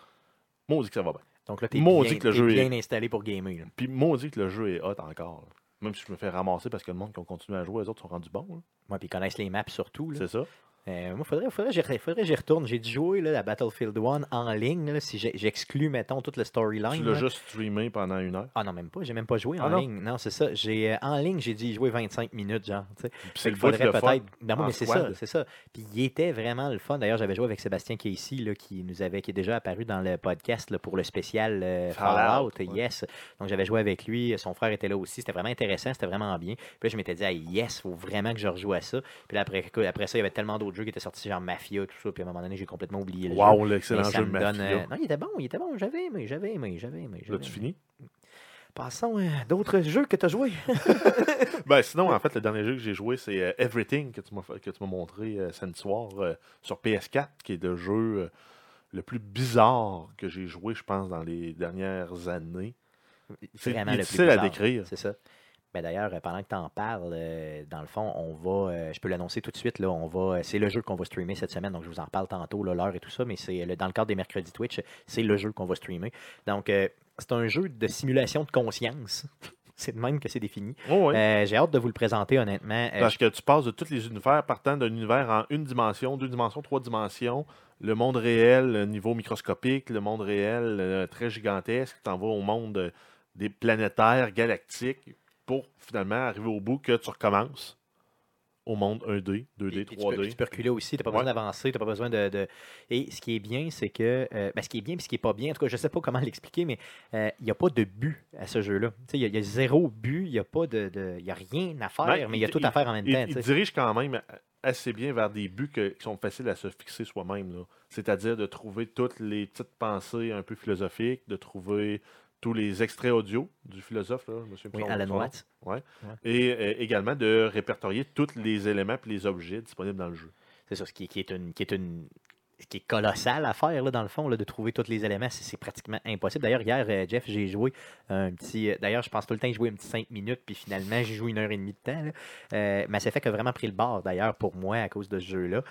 Maudit que ça va bien. Donc là, t'es bien, que le jeu est- bien installé pour gamer. là. Puis maudit que le jeu est hot encore. là. Même si je me fais ramasser parce que le monde qui ont continué à jouer, les autres sont rendus bons. là. Ouais, puis ils connaissent les maps surtout. là. C'est ça. Euh, moi, faudrait, faudrait, faudrait, faudrait que j'y retourne. J'ai dû jouer là, à Battlefield 1 en ligne. là, si j'exclus, mettons, toute le storyline. Tu l'as juste streamé pendant une heure. Ah non, même pas. J'ai même pas joué Ah en non? ligne. Non, c'est ça. J'ai euh, en ligne, j'ai dû y jouer 25 minutes, genre. c'est le faudrait peut-être. Ben oui, mais c'est ça, c'est ça. Puis il était vraiment le fun. D'ailleurs, j'avais joué avec Sébastien qui est ici, là, qui nous avait, qui est déjà apparu dans le podcast là, pour le spécial euh, Fallout, Fallout. ouais. Yes. Donc j'avais joué avec lui. Son frère était là aussi. C'était vraiment intéressant. C'était vraiment bien. Puis là, je m'étais dit, ah, yes, faut vraiment que je rejoue à ça. Puis là, après, après ça, il y avait tellement d'autres jeux qui étaient sortis, genre Mafia, tout ça. Puis à un moment donné, j'ai complètement oublié le jeu. Wow, Mais l'excellent jeu me Mafia. donne, euh, Non, il était bon, il était bon. J'avais aimé, j'avais aimé, j'avais aimé. j'avais L'as-tu fini? Passons à d'autres jeux que tu as joués. [laughs] [laughs] Ben, sinon, en fait, le dernier jeu que j'ai joué, c'est euh, Everything que tu m'as fait- que tu m'as montré euh, samedi soir euh, sur PS4, qui est le jeu euh, le plus bizarre que j'ai joué, je pense, dans les dernières années. C'est vraiment le plus difficile à bizarre. décrire. C'est ça. Ben D'ailleurs, euh, pendant que tu en parles, euh, dans le fond, on va, euh, je peux l'annoncer tout de suite, là, on va, c'est le jeu qu'on va streamer cette semaine, donc je vous en parle tantôt, l'heure et tout ça, mais c'est le- dans le cadre des mercredis Twitch, c'est le jeu qu'on va streamer. Donc, euh, c'est un jeu de simulation de conscience. [laughs] c'est de même que c'est défini. Oh, J'ai hâte de vous le présenter, honnêtement. Parce que tu passes de tous les univers, partant d'un univers en une dimension, deux dimensions, trois dimensions, le monde réel, niveau microscopique, le monde réel très gigantesque, tu t'en vas au monde des planétaires, galactiques, pour finalement arriver au bout que tu recommences au monde 1D, 2D, Puis- puis tu peux- 3D. Tu peux reculer aussi, tu n'as pas Ouais. besoin d'avancer, tu n'as pas besoin de, Et ce qui est bien, c'est que. euh, ben, ce qui est bien et ce qui n'est pas bien, en tout cas, je ne sais pas comment [laughs] l'expliquer, mais euh, il n'y a pas de but à ce jeu-là. Il y, a- il y a zéro but, il n'y a pas de. de- Il y a rien à faire, Ben, mais il y a il- tout à faire en même Il, temps. il sais. dirige quand même assez bien vers des buts que- qui sont faciles à se fixer soi-même. C'est-à-dire de trouver toutes les petites pensées un peu philosophiques, de trouver tous les extraits audio du philosophe, là, je me souviens Oui, Alan. Watts. Et euh, également de répertorier tous les éléments et les objets disponibles dans le jeu. C'est ça, ce qui, qui est une. Qui est une ce qui est colossal à faire, là, dans le fond, là, de trouver tous les éléments. C'est pratiquement impossible. D'ailleurs, hier, euh, Jeff, j'ai joué un petit. euh, D'ailleurs, je pense tout le temps jouer un petit 5 minutes, puis finalement, j'ai joué une heure et demie de temps. Là. Euh, Mass Effect a vraiment pris le bord, d'ailleurs, pour moi, à cause de ce jeu-là.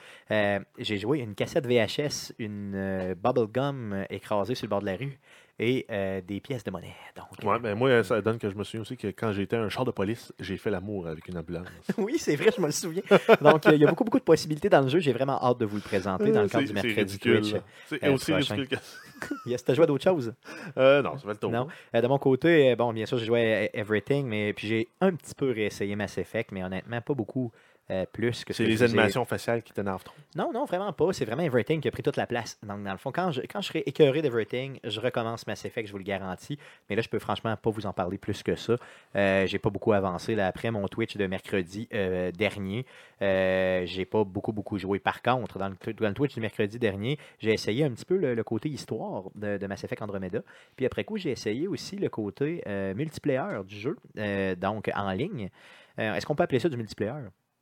J'ai joué une cassette VHS, une bubblegum écrasée sur le bord de la rue et euh, des pièces de monnaie. Donc, Ouais, ben moi, ça donne que je me souviens aussi que quand j'étais un char de police, j'ai fait l'amour avec une ambulance. [laughs] oui, c'est vrai, je me le souviens. Donc, euh, il y a beaucoup, beaucoup de possibilités dans le jeu. J'ai vraiment hâte de vous le présenter dans le cadre du mercredi Twitch. là. C'est euh, aussi prochain. ridicule que [laughs] Yes, t'as joué à d'autres choses? Euh, non, ça fait le tour. Non. Euh, de mon côté, euh, bon, bien sûr, j'ai joué à Everything, mais puis j'ai un petit peu réessayé Mass Effect, mais honnêtement, pas beaucoup euh, plus que ce C'est que les animations faciales qui t'énervent trop. Non, non, vraiment pas. C'est vraiment Everything qui a pris toute la place. Donc, dans le fond, quand je, quand je serai écœuré d'Everything, je recommence Mass Effect, je vous le garantis. Mais là, je peux franchement pas vous en parler plus que ça. Euh, j'ai pas beaucoup avancé. Là, après mon Twitch de mercredi euh, dernier, euh, j'ai pas beaucoup, beaucoup joué. Par contre, dans le, dans le Twitch du mercredi dernier, j'ai essayé un petit peu le, le côté histoire de, de Mass Effect Andromeda. Puis après coup, j'ai essayé aussi le côté euh, multiplayer du jeu, donc en ligne. Est-ce qu'on peut appeler ça du multiplayer?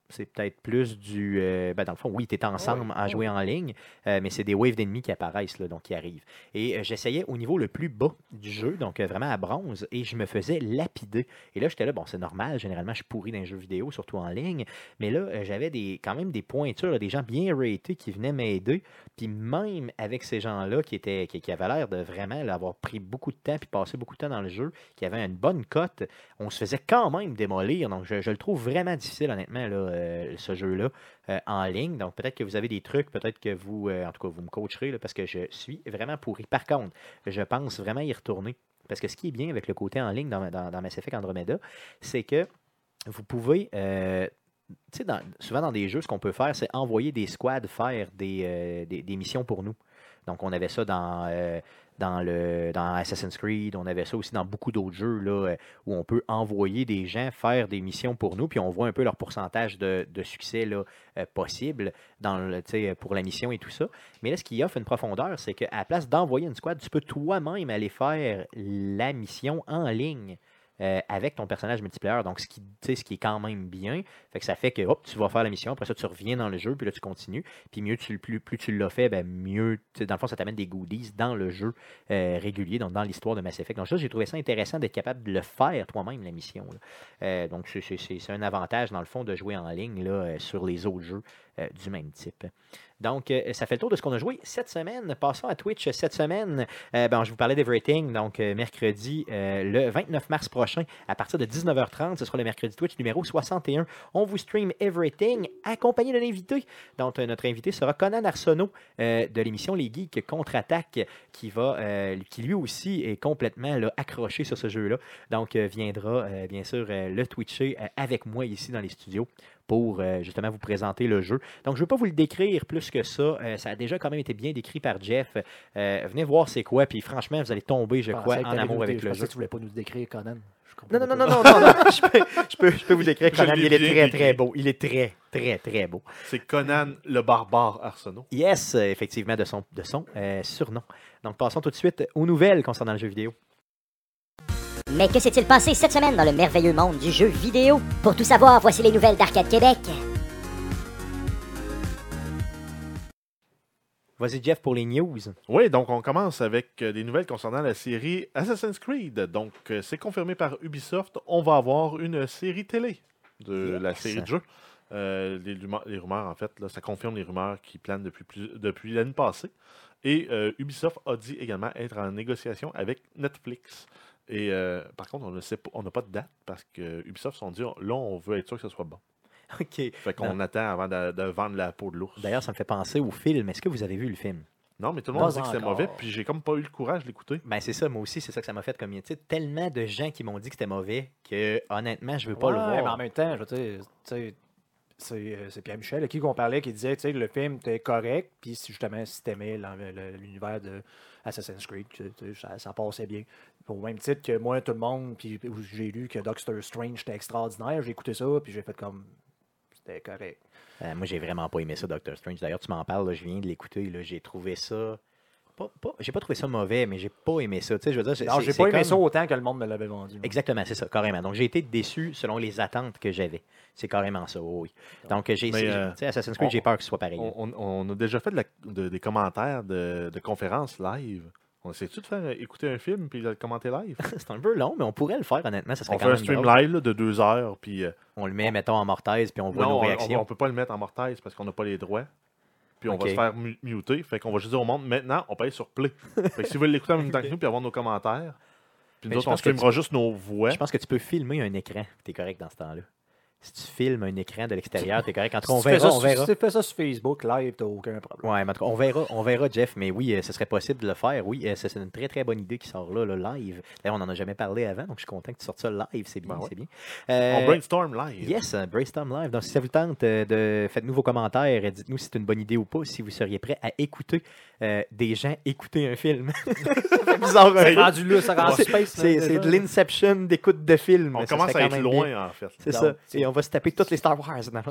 C'est peut-être plus du. euh, ben dans le fond, oui, tu es ensemble à jouer en ligne, euh, mais c'est des waves d'ennemis qui apparaissent, là, donc qui arrivent. Et euh, j'essayais au niveau le plus bas du jeu, donc vraiment à bronze, et je me faisais lapider. Et là, j'étais là, bon, c'est normal, généralement, je suis pourri dans les jeux vidéo, surtout en ligne, mais là, j'avais des, quand même des pointures, là, des gens bien ratés qui venaient m'aider. Puis même avec ces gens-là qui, étaient, qui, qui avaient l'air de vraiment là, avoir pris beaucoup de temps puis passé beaucoup de temps dans le jeu, qui avaient une bonne cote, on se faisait quand même démolir. Donc, je, je le trouve vraiment difficile, honnêtement, là, euh, ce jeu-là euh, en ligne. Donc, peut-être que vous avez des trucs, peut-être que vous, euh, en tout cas, vous me coacherez là, parce que je suis vraiment pourri. Par contre, je pense vraiment y retourner. Parce que ce qui est bien avec le côté en ligne dans, dans, dans Mass Effect Andromeda, c'est que vous pouvez. dans- souvent dans des jeux, ce qu'on peut faire, c'est envoyer des squads faire des, des, missions pour nous. Donc, on avait ça dans, dans, le, dans Assassin's Creed, on avait ça aussi dans beaucoup d'autres jeux là, euh, où on peut envoyer des gens faire des missions pour nous, puis on voit un peu leur pourcentage de, de succès là, euh, possible dans le, pour la mission et tout ça. Mais là, ce qui offre une profondeur, c'est qu'à la place d'envoyer une squad, tu peux toi-même aller faire la mission en ligne. Euh, avec ton personnage multiplayer, donc ce qui, ce qui est quand même bien. Fait que ça fait que hop, tu vas faire la mission, après ça tu reviens dans le jeu, puis là tu continues. Puis mieux tu, plus, plus tu l'as fait, ben mieux, dans le fond, ça t'amène des goodies dans le jeu euh, régulier, donc dans l'histoire de Mass Effect. Donc ça, j'ai trouvé ça intéressant d'être capable de le faire toi-même, la mission. Euh, donc c'est- un avantage, dans le fond, de jouer en ligne là, sur les autres jeux euh, du même type. Donc, euh, ça fait le tour de ce qu'on a joué cette semaine. Passons à Twitch cette semaine. Euh, ben, je vous parlais d'Everything, donc mercredi, le 29 mars prochain, à partir de 19h30, ce sera le mercredi Twitch numéro 61. On vous stream Everything, accompagné d'un invité. Donc, notre invité sera Conan Arsenault de l'émission Les Geeks Contre-Attaque, qui, va, qui lui aussi est complètement accroché sur ce jeu-là. Donc, viendra bien sûr le Twitcher avec moi ici dans les studios pour euh, justement vous présenter le jeu. Donc, je ne veux pas vous le décrire plus que ça. Euh, ça a déjà quand même été bien décrit par Jeff. Euh, venez voir c'est quoi, puis franchement, vous allez tomber, je Je crois, en amour avec je le jeu. que tu voulais pas nous décrire Conan. Non, non, non, non, non, non, non. Je, peux, je, peux, je peux vous décrire Conan. Il est très, très beau. Il est très, très, très beau. C'est Conan le barbare Arsenault. Yes, effectivement, de son, de son euh, surnom. Donc, passons tout de suite aux nouvelles concernant le jeu vidéo. Mais que s'est-il passé cette semaine dans le merveilleux monde du jeu vidéo? Pour tout savoir, voici les nouvelles d'Arcade Québec. Vas-y, Jeff, pour les news. Oui, donc on commence avec euh, des nouvelles concernant la série Assassin's Creed. Donc, euh, c'est confirmé par Ubisoft. On va avoir une série télé de Yes. la série de jeux. Euh, les, rumeurs, les rumeurs, en fait, là, ça confirme les rumeurs qui planent depuis, plus- depuis l'année passée. Et euh, Ubisoft a dit également être en négociation avec Netflix. Et euh, par contre, on ne sait pas, on n'a pas de date parce que Ubisoft sont dit là, on veut être sûr que ce soit bon. [laughs] OK. Fait qu'on attend avant de, de vendre la peau de l'ours. D'ailleurs, ça me fait penser au film. Est-ce que vous avez vu le film? Non, mais tout le monde dit que c'était mauvais, puis j'ai comme pas eu le courage de l'écouter. Ben, c'est ça, moi aussi, c'est ça que ça m'a fait comme. Tu sais, tellement de gens qui m'ont dit que c'était mauvais que, honnêtement, je veux pas le Ouais, voir. Mais en même temps, je veux dire, tu sais, c'est euh, c'est Pierre-Michel à qui qu'on parlait qui disait tu sais, le film était correct, puis si justement si t'aimais l'univers de Assassin's Creed, ça, passait bien. Au même titre que moi, tout le monde, puis j'ai lu que Doctor Strange était extraordinaire, j'ai écouté ça, puis j'ai fait comme c'était correct. Euh, moi, j'ai vraiment pas aimé ça, Doctor Strange. D'ailleurs, tu m'en parles, je viens de l'écouter. J'ai trouvé ça pas, pas- j'ai pas trouvé ça mauvais, mais j'ai pas aimé ça. Tu sais, je veux dire, Non, j'ai pas aimé comme- ça autant que le monde me l'avait vendu. Exactement, c'est ça, carrément. Donc, j'ai été déçu selon les attentes que j'avais. C'est carrément ça, oui. Donc, j'ai, euh, tu sais, Assassin's Creed, j'ai peur que ce soit pareil. On, on- on a déjà fait de la- de- des commentaires de, de conférences live. On essaie-tu de faire euh, écouter un film puis de le commenter live? [laughs] C'est un peu long, mais on pourrait le faire, honnêtement. Ça serait On quand fait un stream drôle. live là, de deux heures, puis euh, On le met, mettons, en mortaise, puis on voit non, nos on- on, réactions. on peut pas le mettre en mortaise parce qu'on n'a pas les droits. Puis on va se faire mu- muter. Fait qu'on va juste dire au monde, maintenant, on paye sur play. [laughs] fait que si vous voulez l'écouter en même temps que nous, puis avoir nos commentaires, puis nous autres, on streamera juste nos voix. Je pense que tu peux filmer un écran. Tu es correct dans ce temps-là. Si tu filmes un écran de l'extérieur, tu es correct. En tout cas, on Si tu fais verra. ça On sur- verra. Si tu fais ça sur Facebook live, t'as aucun problème. Ouais, mais en tout cas, on verra, on verra, Jeff. Mais oui, euh, ce serait possible de le faire. Oui, euh, c'est c'est une très très bonne idée qui sort là, le live. D'ailleurs, on n'en a jamais parlé avant, donc je suis content que tu sortes ça live. C'est bien, Ben ouais. c'est bien. On Euh, brainstorm live. Yes, Brainstorm Live. Donc, si ça vous tente, de faites-nous vos commentaires. et Dites-nous si c'est une bonne idée ou pas. Si vous seriez prêt à écouter euh, des gens écouter un film. [laughs] fait bizarre. C'est peu. rendu là, ça rend C'est- là, C'est c'est de l'inception d'écoute de film. On Ça commence à être bien. loin, en fait. C'est ça. c'est- Et on va se taper toutes les Star Wars. non?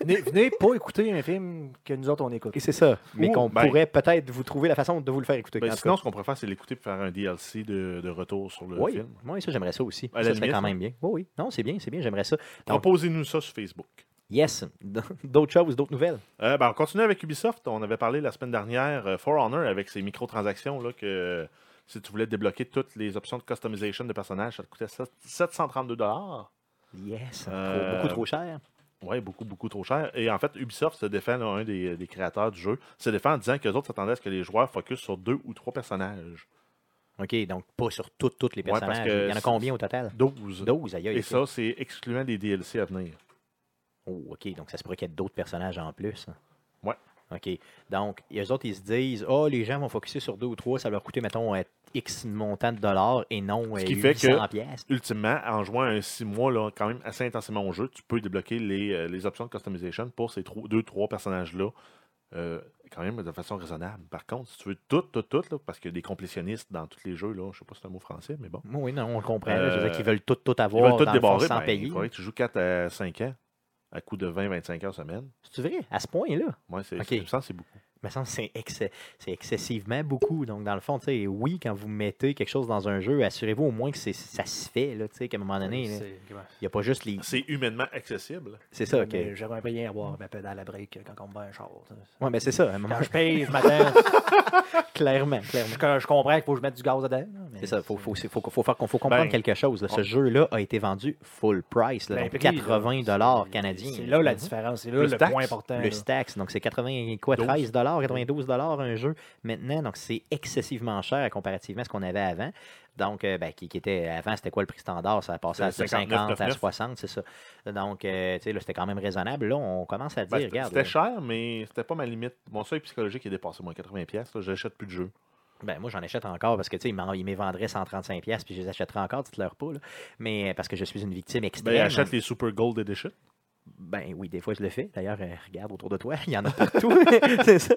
venez, venez pas écouter un film que nous autres on écoute. Et c'est ça. Mais qu'on ben- pourrait peut-être vous trouver la façon de vous le faire écouter. Ben, sinon, cas. ce qu'on pourrait faire, c'est l'écouter pour faire un DLC de, de retour sur le oui, film. oui, ça j'aimerais ça aussi. À la ça serait limite, quand hein? même bien. Oui, oui. Non, c'est bien, c'est bien, j'aimerais ça. Donc- Proposez-nous ça sur Facebook. Yes. [laughs] D'autres choses, d'autres nouvelles? Euh, ben, on continue avec Ubisoft. On avait parlé la semaine dernière, euh, For Honor, avec ses microtransactions, là, que euh, si tu voulais débloquer toutes les options de customisation de personnages, ça te coûtait sept- 732 Yes. Euh, Trop- beaucoup trop cher. Oui, beaucoup, beaucoup trop cher. Et en fait, Ubisoft se défend, là, un des, des créateurs du jeu, se défend en disant que les autres s'attendaient à ce que les joueurs focus sur deux ou trois personnages. OK, donc pas sur toutes, les Ouais, parce personnages. que Il y en a combien au total? 12. 12, aïe, aïe. Et ça, c'est excluant des DLC à venir. Oh, OK, donc ça se pourrait qu'il y ait d'autres personnages en plus. Ouais. OK. Donc, les autres, ils se disent, oh, les gens vont focuser sur deux ou trois, ça va leur coûter, mettons, euh, X montant de dollars et non Ce euh, qui fait 800 que- pièces. Ultimement, en jouant un 6 mois, là, quand même assez intensément au jeu, tu peux débloquer les, euh, les options de customization pour ces tro- deux, trois personnages-là. euh, quand même de façon raisonnable. Par contre, si tu veux tout, tout, tout, là, parce qu'il y a des complétionnistes dans tous les jeux, là, je sais pas si c'est un mot français, mais bon. Oui, non, on le comprend. là. Je veux dire Euh, qu'ils veulent tout, tout Ils avoir veulent tout dans débarrer, sans ben, payer. tu joues 4 à 5 ans, à coût de 20-25 heures semaine. C'est vrai, à ce point-là? Moi, c'est Ok. c'est- je sens que c'est beaucoup. Me semble que c'est excessivement beaucoup. Donc, dans le fond, tu sais, oui, quand vous mettez quelque chose dans un jeu, assurez-vous au moins que c'est- ça se fait, là, tu sais, qu'à un moment donné, il n'y a pas juste les... C'est humainement accessible. C'est ça, OK. Mais J'aimerais bien avoir ma pédale à break quand on me bat un char. Ouais, mais c'est ça, à un moment Quand je paye, je m'attends. clairement, clairement. je, je comprends qu'il faut que je mette du gaz dedans. C'est ça, il faut, faut, faut, faut, faire- faut comprendre Ben, quelque chose. là. Ce on- jeu-là a été vendu full price, là, Ben, donc prix, 80 là, dollars c'est- canadiens. C'est là la Mhm. différence. C'est là le taxe, point important. Le. Stax, donc c'est 80, quoi, 12. 13 dollars, 92 dollars un jeu maintenant, donc c'est excessivement cher comparativement à ce qu'on avait avant. Donc, euh, ben, qui, qui était avant, c'était quoi le prix standard? Ça a passé à C'était 50 à 59,9. 60, c'est ça. Donc, euh, tu sais, là, c'était quand même raisonnable. Là, on commence à dire, Ben, c'était regarde, c'était là, cher, mais c'était pas ma limite. Mon seuil psychologique est dépassé, moi, 80$. pièces. J'achète plus de jeux. ben, moi, j'en achète encore parce que, tu sais, il m'en- il me vendrait 135 pièces puis je les achèterais encore, dites-leur pas, là. Mais euh, parce que je suis une victime extrême. Ben, achète les Super Gold Edition. Ben oui, des fois, je le fais. D'ailleurs, euh, regarde autour de toi, [laughs] il y en a partout. [laughs] c'est ça.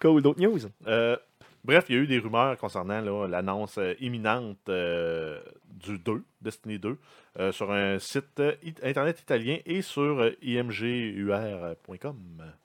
Cool, d'autres news? Euh, bref, il y a eu des rumeurs concernant là, l'annonce euh, imminente euh, du 2, Destiny 2, euh, sur un site it- internet italien et sur euh, imgur.com.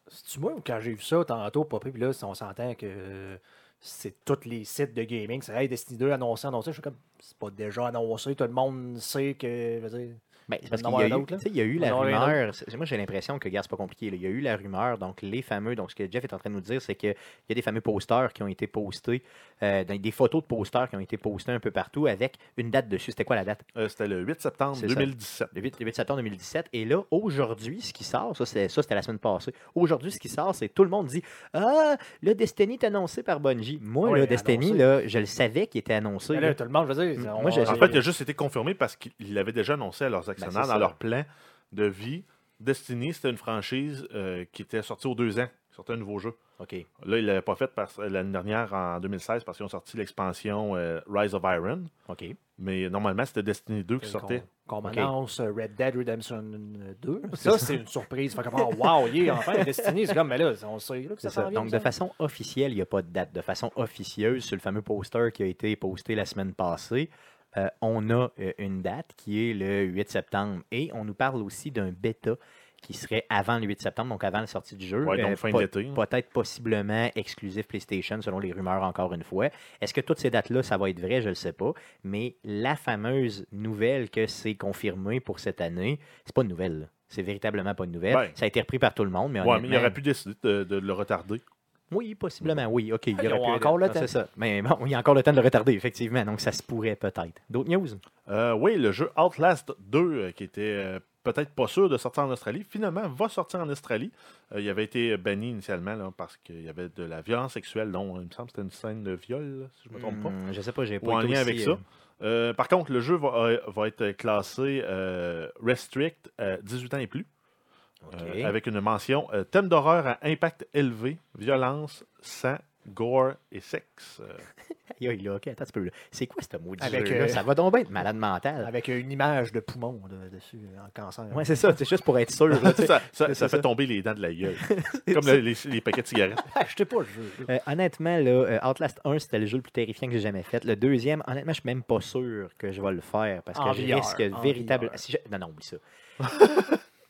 C'est-tu moi ou quand j'ai vu ça tantôt, popper, puis là, on s'entend que euh, c'est tous les sites de gaming. C'est hey, Destiny 2 annoncé, annoncé. Je suis comme, c'est pas déjà annoncé. Tout le monde sait que. je veux dire, Ben, c'est parce qu'il y y, a eu- la rumeur. Moi, j'ai l'impression que, regarde, c'est pas compliqué. là. Il y a eu la rumeur, donc les fameux. Donc, ce que Jeff est en train de nous dire, c'est qu'il y a des fameux posters qui ont été postés, euh, des photos de posters qui ont été postés un peu partout avec une date dessus. C'était quoi la date? Euh, C'était le 8 septembre C'est ça. 2017. Le 8, le 8 septembre 2017. Et là, aujourd'hui, ce qui sort, ça, c'est- ça, c'était la semaine passée. Aujourd'hui, ce qui sort, c'est tout le monde dit Ah, le Destiny est annoncé par Bungie. Moi, Oui, le Destiny, là, je le savais qu'il était annoncé. mais là. là, tout le monde, je veux dire. On- En fait, il a juste été confirmé parce qu'il l'avait déjà annoncé à leurs actionnaires Ben, dans ça. leur plan de vie. Destiny, c'était une franchise euh, qui était sortie aux deux ans, qui sortait un nouveau jeu. OK. Là, il ne l'avait pas fait parce- l'année dernière, en 2016, parce qu'ils ont sorti l'expansion euh, Rise of Iron. OK. Mais normalement, c'était Destiny 2 qui sortait. Qu'on Ok. m'annonce euh, Red Dead Redemption 2. [laughs] Ça, c'est une surprise. Fait comme, oh, wow, yeah, enfin, Destiny, c'est comme, mais là, on sait là, que ça ça. vient. Donc, ça. de façon officielle, il n'y a pas de date. De façon officieuse, sur le fameux poster qui a été posté la semaine passée, euh, on a euh, une date qui est le 8 septembre. Et on nous parle aussi d'un bêta qui serait avant le 8 septembre, donc avant la sortie du jeu. Ouais, donc Euh, fin l'été. Peut-être possiblement exclusif PlayStation, selon les rumeurs encore une fois. Est-ce que toutes ces dates-là, ça va être vrai? Je ne le sais pas. Mais la fameuse nouvelle que c'est confirmé pour cette année, c'est pas une nouvelle. C'est véritablement pas une nouvelle. Ouais. Ça a été repris par tout le monde, mais Ouais, mais il aurait pu décider de, de le retarder. Oui, possiblement, oui. OK. Il y ont pu- encore le non, temps. C'est ça. Mais bon, il y a encore le temps de le retarder, effectivement. Donc, ça se pourrait peut-être. D'autres news? Euh, oui, le jeu Outlast 2, euh, qui était euh, peut-être pas sûr de sortir en Australie, finalement va sortir en Australie. Euh, il avait été banni initialement là, parce qu'il y avait de la violence sexuelle, dont il me semble que c'était une scène de viol, là, si je ne me trompe pas. Hmm, je sais pas, j'ai pas Ou en lien aussi, avec euh, ça. Euh, par contre, le jeu va, va être classé euh, Restrict euh, 18 ans et plus, Euh, avec une mention euh, thème d'horreur à impact élevé, violence, sang, gore et sexe. Euh, [laughs] Aïe, aïe, là, OK, attends un peu. C'est quoi ce mot Avec, euh, Ça va donc bien être malade mental. Avec une image de poumon de- dessus, en cancer. Ouais, c'est ça. C'est juste pour être sûr. là, [laughs] ça, ça- ça fait tomber les dents de la gueule. [laughs] Comme le- les, les paquets de cigarettes. Achetez pas le jeu. Euh, honnêtement, là, euh, Outlast 1, c'était le jeu le plus terrifiant que j'ai jamais fait. Le deuxième, honnêtement, je suis même pas sûr que je vais le faire parce que En je VR, risque véritable. VR. Si je- Non, non, oublie ça.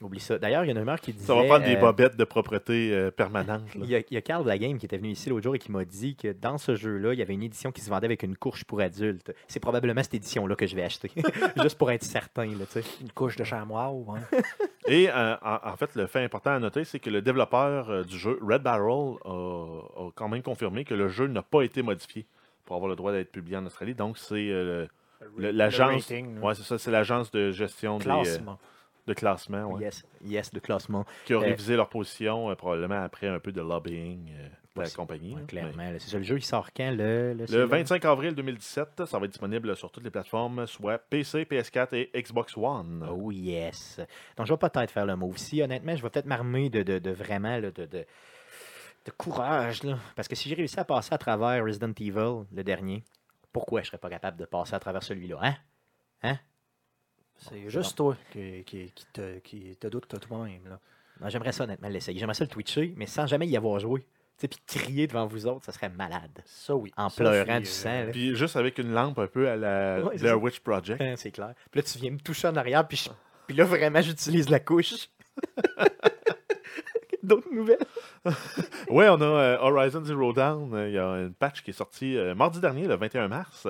Oublie ça. D'ailleurs, il y a une rumeur qui disait. Ça va prendre des euh, bobettes de propreté euh, permanente. Il y, a, il y a Carl de la Game qui était venu ici l'autre jour et qui m'a dit que dans ce jeu-là, il y avait une édition qui se vendait avec une couche pour adultes. C'est probablement cette édition-là que je vais acheter. [laughs] Juste pour être certain. Là. Une couche de chamois. hein. [laughs] Et euh, en, en fait, le fait important à noter, c'est que le développeur euh, du jeu, Red Barrel, a, a quand même confirmé que le jeu n'a pas été modifié pour avoir le droit d'être publié en Australie. Donc, c'est euh, l'agence. Ouais, c'est ça, c'est l'agence de gestion des, euh, Classement. De classement ouais, Yes, yes, de classement. qui a Euh, révisé leur position euh, probablement après un peu de lobbying euh, de la compagnie. Ouais, là. clairement. C'est ça, le jeu, il sort quand? Le, Le celui-là? 25 avril 2017, ça va être disponible sur toutes les plateformes, soit PC, PS4 et Xbox One. Oh yes. Donc, je vais peut-être faire le move. Si, honnêtement, je vais peut-être m'armer de, de, de vraiment là, de, de, de courage. Là. Parce que si j'ai réussi à passer à travers Resident Evil, le dernier, pourquoi je serais pas capable de passer à travers celui-là? Hein? C'est juste toi qui, qui, qui te, qui te doute de toi-même. J'aimerais ça, honnêtement, l'essayer. J'aimerais ça le twitcher, mais sans jamais y avoir joué. Tu sais, Puis crier devant vous autres, ça serait malade. Ça, oui. En Ça, pleurant du euh, sang. Puis juste avec une lampe un peu à la Ouais. Witch Project. Hein, [laughs] C'est clair. Puis là, tu viens me toucher en arrière, puis, je- puis là, vraiment, j'utilise la couche. [laughs] [laughs] D'autres nouvelles? [laughs] Ouais, on a euh, Horizon Zero euh, Il y a une patch qui est sortie euh, mardi dernier, le 21 mars,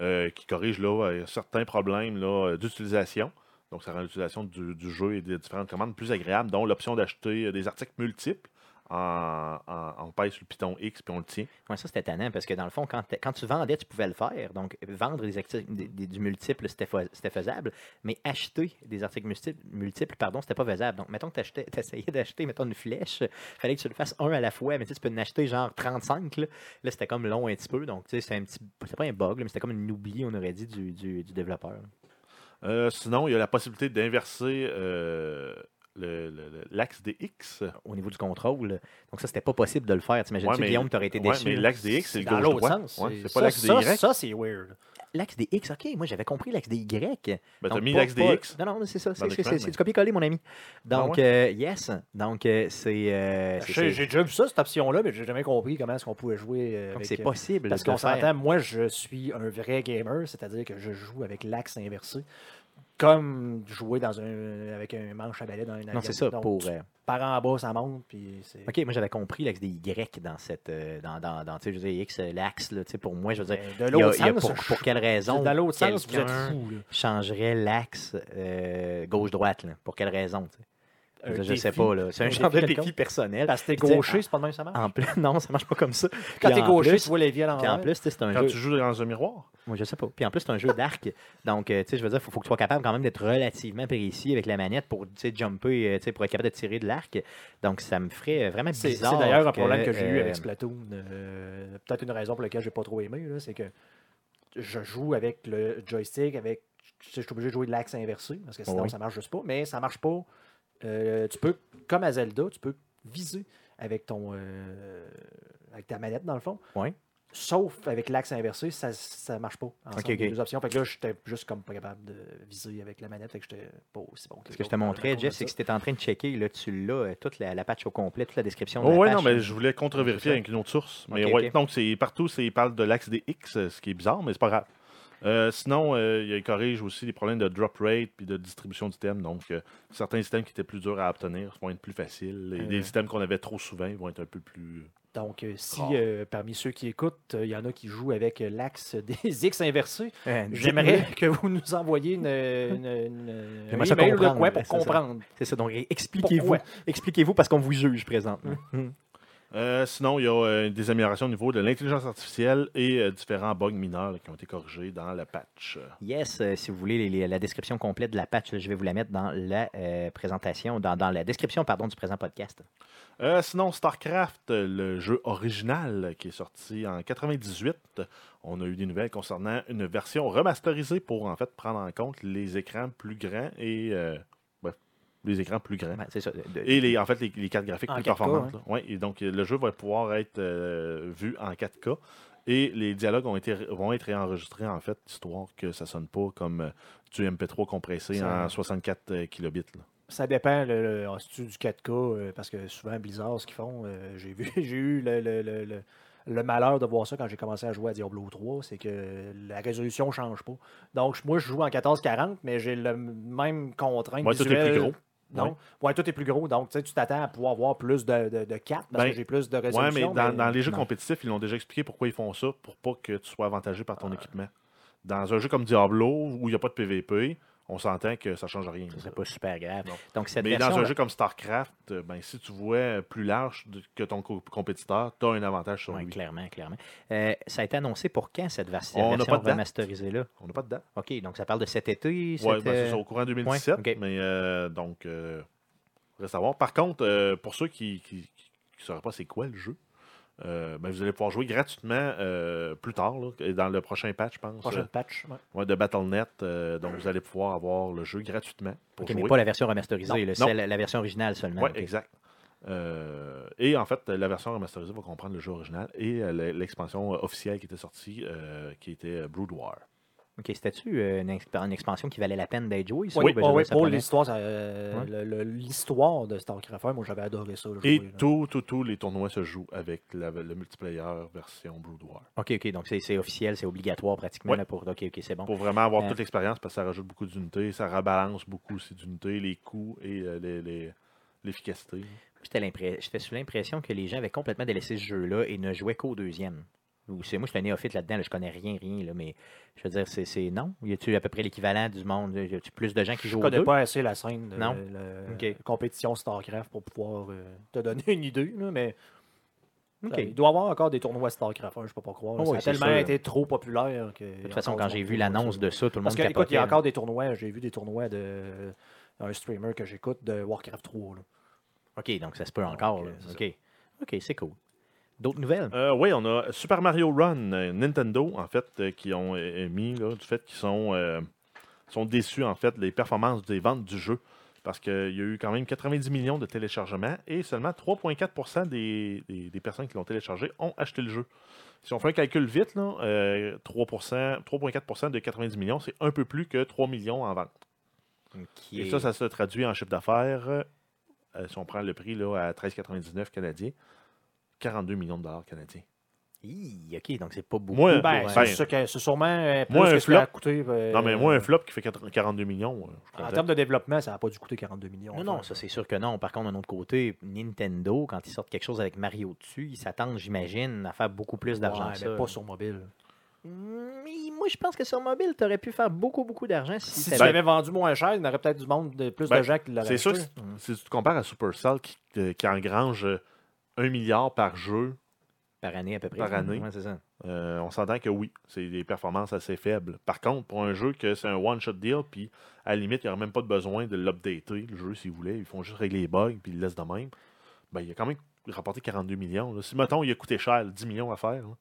euh, qui corrige certains problèmes d'utilisation. Donc, ça rend l'utilisation du, du jeu et des différentes commandes plus agréable, dont l'option d'acheter des articles multiples. En, en- on pèse sur le piton X puis on le tient. Ouais, ça, c'était tannant parce que dans le fond, quand, quand tu vendais, tu pouvais le faire. Donc, vendre des acti- des- des- du multiple, c'était fa- c'était faisable. Mais acheter des articles multiples, multiples pardon, c'était pas faisable. Donc, mettons que tu essayais d'acheter, mettons, une flèche, fallait que tu le fasses un à la fois. Mais tu peux en acheter genre 35. Là, Là, c'était comme long un petit peu. Donc, tu sais, c'est un petit. C'est pas un bug, là, mais c'était comme un oubli, on aurait dit, du, du, du développeur. Euh, sinon, il y a la possibilité d'inverser euh, l'axe des X. Au niveau du contrôle. Donc, ça, c'était pas possible de le faire. T'imagines-tu, Ouais, mais- Guillaume, t'aurais été ouais, déçu. mais là? l'axe des X, c'est le gauche-droit. sens. Ouais, c'est pas ça, l'axe des Y. Ça, c'est weird. L'axe des X, ok, moi j'avais compris l'axe des Y. Ben, t'as mis l'axe des X. Non, non, c'est ça. dans C'est mais- du copier-coller, mon ami. Donc, Ah euh, yes. Donc, euh, c'est. euh, J'ai c'est- j'ai déjà vu ça, cette option-là, mais j'ai jamais compris comment est-ce qu'on pouvait jouer donc, c'est possible. Parce qu'on s'entend, moi, je suis un vrai gamer, c'est-à-dire que je joue avec l'axe inversé, comme jouer dans un, avec un manche à balai dans un avion. Non, c'est ça. Donc, Pour, tu euh, pars en bas, ça monte, puis. Ok, moi j'avais compris l'axe des Y dans cette. euh, dans, dans, dans, je veux dire, X, euh, l'axe, pour moi, je veux dire. Mais de l'autre il y a sens, pour, pour quelle raison dans l'autre sens, vous êtes fou. là. changerait l'axe euh, gauche-droite? Pour quelle raison tu sais? Un Je, sais pas, là. C'est un, Un genre de défi quelconque. personnel. Parce que t'es gaucher, c'est pas de même que ça marche? En plus, [laughs] non, ça marche pas comme ça. Quand t'es gaucher, plus- tu vois les vies à Puis en l'envers. plus, tu sais, c'est un Quand jeu. tu joues dans un miroir. Moi, je sais pas. Puis en plus, c'est un jeu d'arc. Donc, euh, tu sais, je veux dire, il faut, faut que tu sois capable quand même d'être relativement précis avec la manette pour, tu sais, jumper, euh, tu sais, pour être capable de tirer de l'arc. Donc, ça me ferait vraiment C'est bizarre. c'est d'ailleurs un problème que j'ai eu euh, avec Splatoon. euh, Peut-être une raison pour laquelle j'ai pas trop aimé, là, c'est que je joue avec le joystick, avec. tu sais, Je suis obligé de jouer de l'axe inversé, parce que sinon Oui. ça marche juste pas. Mais ça marche pas. Euh, tu peux, comme à Zelda, tu peux viser avec ton euh, avec ta manette dans le fond. Oui. Sauf avec l'axe inversé, ça ça marche pas. ensemble, Ok, ok. les deux options. Fait que là, j'étais juste comme pas capable de viser avec la manette. Fait que j'étais pas aussi bon. que Ce que je te montrais, de Jeff, c'est que tu en train de checker, là, tu l'as, euh, toute la, la patch au complet, toute la description de Oh, la ouais, patch. non, mais je voulais contre-vérifier avec une autre source. Mais Ok, ouais, donc c'est partout, c'est- il parle de l'axe des X, ce qui est bizarre, mais c'est pas grave. Euh, sinon, euh, il corrige aussi les problèmes de drop rate puis de distribution d'items. Donc, euh, certains items qui étaient plus durs à obtenir vont être plus faciles. Et Euh. des items qu'on avait trop souvent vont être un peu plus. Donc, si euh, parmi ceux qui écoutent, euh, il y en a qui jouent avec euh, l'axe des X inversés, Euh, j'aimerais que vous nous envoyiez une, une, une- J'aimerais un ça email ou de comprendre, quoi pour comprendre. C'est ça, donc expliquez-vous. Expliquez-vous parce qu'on vous juge présentement. Euh, sinon, il y a euh, des améliorations au niveau de l'intelligence artificielle et euh, différents bugs mineurs là, qui ont été corrigés dans le patch. Yes, si vous voulez les- les- la description complète de la patch, je vais vous la mettre dans la présentation, dans, dans la description pardon, du présent podcast. Sinon, StarCraft, le jeu original qui est sorti en 98, euh, on a eu des nouvelles concernant une version remasterisée pour en fait prendre en compte les écrans plus grands et les écrans plus grands. C'est ça. de- Et les, en fait, les, les cartes graphiques En plus 4K, performantes. Ouais, et donc, le jeu va pouvoir être euh, vu en 4K. Et les dialogues ont été, vont être réenregistrés, en fait, histoire que ça sonne pas comme euh, du MP3 compressé Ça- en 64 euh, kilobits. là. Ça dépend, le, le- ah, du 4K, euh, parce que souvent, Blizzard, ce qu'ils font, euh, j'ai [laughs] eu le, le- le- le- malheur de voir ça quand j'ai commencé à jouer à Diablo 3, c'est que la résolution ne change pas. Donc, moi, je joue en 1440, mais j'ai le même contrainte Ouais, tout est visuelle. plus gros. Non, ouais. tout est plus gros. Donc, tu sais, tu t'attends à pouvoir avoir plus de, de, de 4 parce Ben, que j'ai plus de résolution. mais dans, dans les jeux non. compétitifs, ils l'ont déjà expliqué pourquoi ils font ça, pour pas que tu sois avantagé par ton équipement. Dans un jeu comme Diablo, où il n'y a pas de PVP, on s'entend que ça change rien. Ce serait pas super grave. Non. Donc, cette Mais dans version un jeu comme StarCraft, euh, ben, si tu vois plus large que ton co- compétiteur, tu as un avantage sur lui. clairement, clairement. Euh, ça a été annoncé pour quand cette vers- On n'a version pas de date. remasterisée-là? On n'a pas de date. OK, donc ça parle de cet été? Oui, ben, c'est ça, euh, au courant 2017. ouais, ok. Mais euh, donc, euh, reste à voir. Par contre, pour ceux qui ne sauraient pas c'est quoi le jeu, euh, ben, vous allez pouvoir jouer gratuitement euh, plus tard, là, dans le prochain patch, je pense. Prochaine euh, patch. ouais. ouais, de Battle.net. donc, vous allez pouvoir avoir le jeu gratuitement pour OK, jouer. mais pas la version remasterisée, Non, c'est la, la version originale seulement. Oui, exact. Et en fait, la version remasterisée va comprendre le jeu original et le- l'expansion officielle qui était sortie, qui était Brood War. OK, c'était-tu euh, une, exp- une expansion qui valait la peine d'être jouée? ça, Oui, ou ben, pour l'histoire, euh, l'histoire de StarCraft 1, moi j'avais adoré ça. le Et tous tous tous les tournois se jouent avec la- le multiplayer version Brood War. OK, OK, donc c'est officiel, c'est obligatoire pratiquement Ouais. là, pour... OK, OK, c'est bon. Pour vraiment avoir Euh. toute l'expérience, parce que ça rajoute beaucoup d'unités, ça rebalance beaucoup aussi d'unités, les coûts et euh, les- les- l'efficacité. J'étais sous l'impression que les gens avaient complètement délaissé ce jeu-là et ne jouaient qu'au deuxième. Ou c'est moi, je suis un néophyte là-dedans, là, je connais rien, rien, là, mais je veux dire, c'est c'est- non. Y a-tu à peu près l'équivalent du monde? Y a-tu plus de gens qui Je jouent au connais deux? pas assez la scène de Non? la compétition StarCraft pour pouvoir euh, te donner une idée, là, mais ça- il doit y avoir encore des tournois StarCraft 1, je peux pas croire. Oh ça oui, a tellement sûr. été trop populaire que. De toute façon, quand j'ai vu l'annonce de ça, tout le monde Parce que, écoute, il y a encore des tournois, j'ai vu des tournois de un streamer que j'écoute de Warcraft 3. là. OK, donc ça se peut encore. euh, OK. OK, c'est cool. D'autres nouvelles? Euh, oui, on a Super Mario Run, euh, Nintendo, en fait, euh, qui ont émis là, du fait qu'ils sont, euh, sont déçus, en fait, des performances des ventes du jeu. Parce qu'il y a eu quand même 90 millions de téléchargements et seulement 3,4 des, des, des personnes qui l'ont téléchargé ont acheté le jeu. Si on fait un calcul vite, là, euh, 3 3,4% de 90 millions, c'est un peu plus que 3 millions en vente. Et ça, ça se traduit en chiffre d'affaires, euh, si on prend le prix là, à 13,99 canadiens, 42 millions de dollars canadiens. Hi, OK, donc c'est pas beaucoup. Moi, Ben, c'est ben, c'est sûrement euh, plus moi, que un ce qu'il a flop- coûté. euh, Non, mais moi, un flop qui fait 4 42 millions, euh, En termes de développement, ça n'a pas dû coûter 42 millions. Non, non, ça c'est sûr que non. Par contre, d'un autre côté, Nintendo, quand ils sortent quelque chose avec Mario dessus, ils s'attendent, j'imagine, à faire beaucoup plus d'argent Ouais, mais ça. pas sur mobile. Mais moi, je pense que sur mobile, tu aurais pu faire beaucoup, beaucoup d'argent si, Si tu l'avais vendu moins cher, il y aurait peut-être du monde, de, plus Ben, de gens qui l'auraient C'est sûr, que si tu te compares à Supercell qui, qui engrange euh, un milliard par jeu, par année à peu près. Par année. Ouais, c'est ça. euh, on s'entend que oui, c'est des performances assez faibles. Par contre, pour un jeu que c'est un one-shot deal, puis à la limite, il n'y aurait même pas de besoin de l'updater, le jeu, s'ils voulaient. Ils font juste régler les bugs, puis ils le laissent de même. Ben, il a quand même rapporté 42 millions. là. Si, mettons, il a coûté cher, 10 millions à faire. là.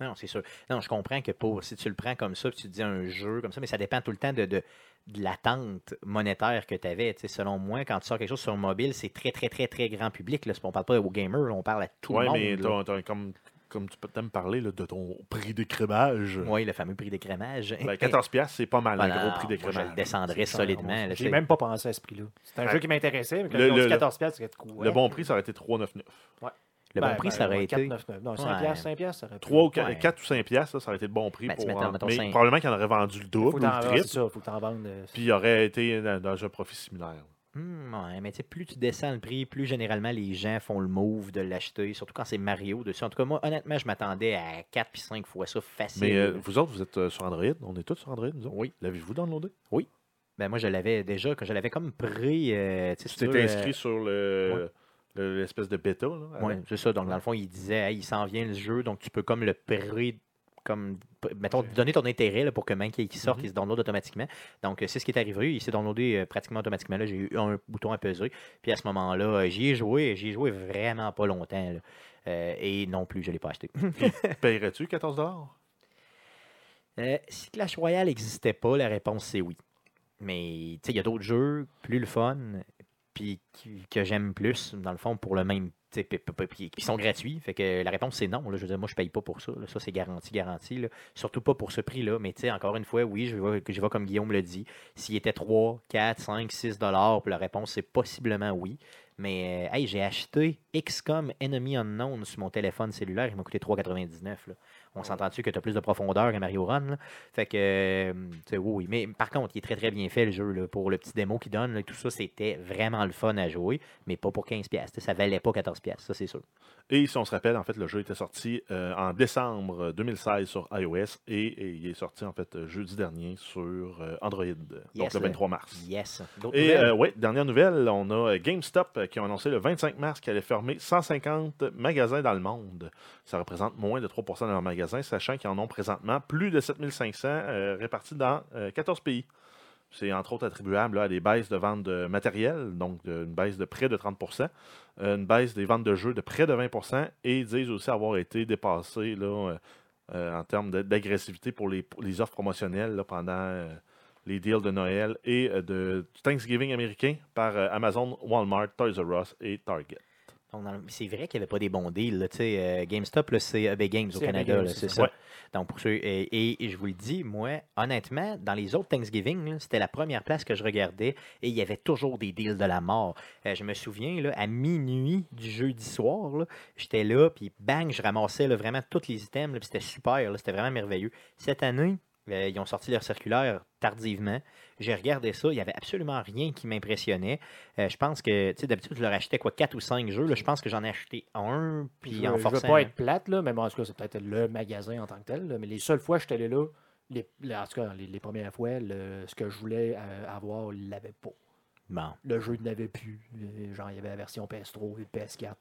Non, c'est sûr. Non, je comprends que pour si tu le prends comme ça, puis tu te dis un jeu comme ça, mais ça dépend tout le temps de, de, de l'attente monétaire que tu avais. Tu sais, selon moi, quand tu sors quelque chose sur mobile, c'est très, très, très, très grand public. Là. On parle pas aux gamers, on parle à tout ouais, le monde. mais là. comme, comme tu peux me parler là, de ton prix d'écrémage. Oui, le fameux prix d'écrémage. Ben, [laughs] 14 piastres, c'est pas mal, un gros prix moi, je d'écrémage. le descendrais C'est solidement. J'ai c'est- même pas pensé à ce prix-là. C'est un Ouais. jeu qui m'intéressait, mais quand Le- le- 14 piastres, c'était cool. Le bon prix, ça aurait été 3,99. Le Ben, bon prix, ben, ça aurait été. 4,99. Non, 5 Ouais. piastres, 5 piastres, ça aurait. 3 ou Ouais. 4, ou 5 piastres, ça, ça aurait été le bon prix. Ben, pour, mettons- en- mettons mais probablement qu'il en aurait vendu le Faut double ou le triple. C'est ça, faut que t'en vendes. euh, Puis il aurait été dans, dans un profit similaire. Hmm, ouais, mais tu sais, plus tu descends le prix, plus généralement les gens font le move de l'acheter, surtout quand c'est Mario dessus. En tout cas, moi, honnêtement, je m'attendais à 4 puis 5 fois ça facile. Mais euh, vous autres, vous êtes euh, sur Android? On est tous sur Android, nous autres? Oui. L'avez-vous downloadé? Ben, moi, je l'avais déjà, que je l'avais comme pris. euh, tu euh, inscrit sur le le- l'espèce de bêta. Oui, c'est ça. Donc, dans le fond, il disait, Hey, il s'en vient le jeu, donc tu peux comme le pré comme, mettons, donner ton intérêt là, pour que même qu'il sorte, Mhm. il se download automatiquement. Donc, c'est ce qui est arrivé. Il s'est downloadé euh, pratiquement automatiquement. J'ai eu un bouton à peser. Puis à ce moment-là, euh, j'y ai joué. J'y ai joué vraiment pas longtemps. là. Euh, et non plus, je ne l'ai pas acheté. [laughs] Payerais-tu 14 Euh, si Clash Royale n'existait pas, la réponse c'est oui. Mais tu sais, il y a d'autres jeux plus le fun, puis que j'aime plus, dans le fond, pour le même. sais, puis- Qui sont gratuits. Fait que la réponse c'est non. je veux dire, moi, je paye pas pour ça. Ça, c'est garanti, garanti. Surtout pas pour ce prix-là. Mais encore une fois, oui, je vais, je vais comme Guillaume le dit. S'il était 3, 4, 5, 6 dollars, la réponse c'est possiblement oui. Mais euh, hey, j'ai acheté XCOM Enemy Unknown sur mon téléphone cellulaire. Il m'a coûté 3,99. On s'entend-tu que tu as plus de profondeur que Mario Run? là? Fait que, euh, oui, oui. Mais par contre, il est très, très bien fait, le jeu. là. Pour le petit démo qu'il donne, là, tout ça, c'était vraiment le fun à jouer, mais pas pour 15$. piastres. Ça valait pas 14$, ça, c'est sûr. Et si on se rappelle, en fait, le jeu était sorti euh, en décembre 2016 sur iOS et, et il est sorti en fait euh, jeudi dernier sur euh, Android, donc le 23 mars. Yes. Et euh, ouais, dernière nouvelle, on a euh, GameStop euh, qui ont annoncé le 25 mars qu'elle allait fermer 150 magasins dans le monde. Ça représente moins de 3% de leurs magasins, sachant qu'ils en ont présentement plus de 7500 euh, répartis dans euh, 14 pays. C'est entre autres attribuable à des baisses de vente de matériel, donc une baisse de près de 30% euh, une baisse des ventes de jeux de près de 20% et ils disent aussi avoir été dépassés là, euh, euh, en termes d'agressivité pour les, offres promotionnelles pendant euh, les deals de Noël et euh, de Thanksgiving américain par euh, Amazon, Walmart, Toys R Us et Target. C'est vrai qu'il n'y avait pas des bons deals. là, euh, GameStop, c'est EB Games au C'est EB Canada. Games, c'est ça. Ouais. Donc, pour ceux, et, et je vous le dis, moi, honnêtement, dans les autres Thanksgiving, c'était la première place que je regardais et il y avait toujours des deals de la mort. Euh, je me souviens, là, à minuit du jeudi soir, j'étais là, puis bang, je ramassais là, vraiment tous les items, puis c'était super, c'était vraiment merveilleux. Cette année, euh, ils ont sorti leur circulaire tardivement. J'ai regardé ça, il n'y avait absolument rien qui m'impressionnait. Euh, je pense que, tu sais, d'habitude, je leur achetais quoi, 4 ou 5 jeux. Là, je pense que j'en ai acheté un, Je puis veux, en je veux forçant. pas être plate, là, mais bon, en tout cas, c'est peut-être le magasin en tant que tel. là, mais les seules fois que j'étais allé là, les, en tout cas, les, les premières fois, le- ce que je voulais euh, avoir, il l'avait pas. Bon. Le jeu n'avait plus. Euh, Genre, il y avait la version PS3 et le PS4.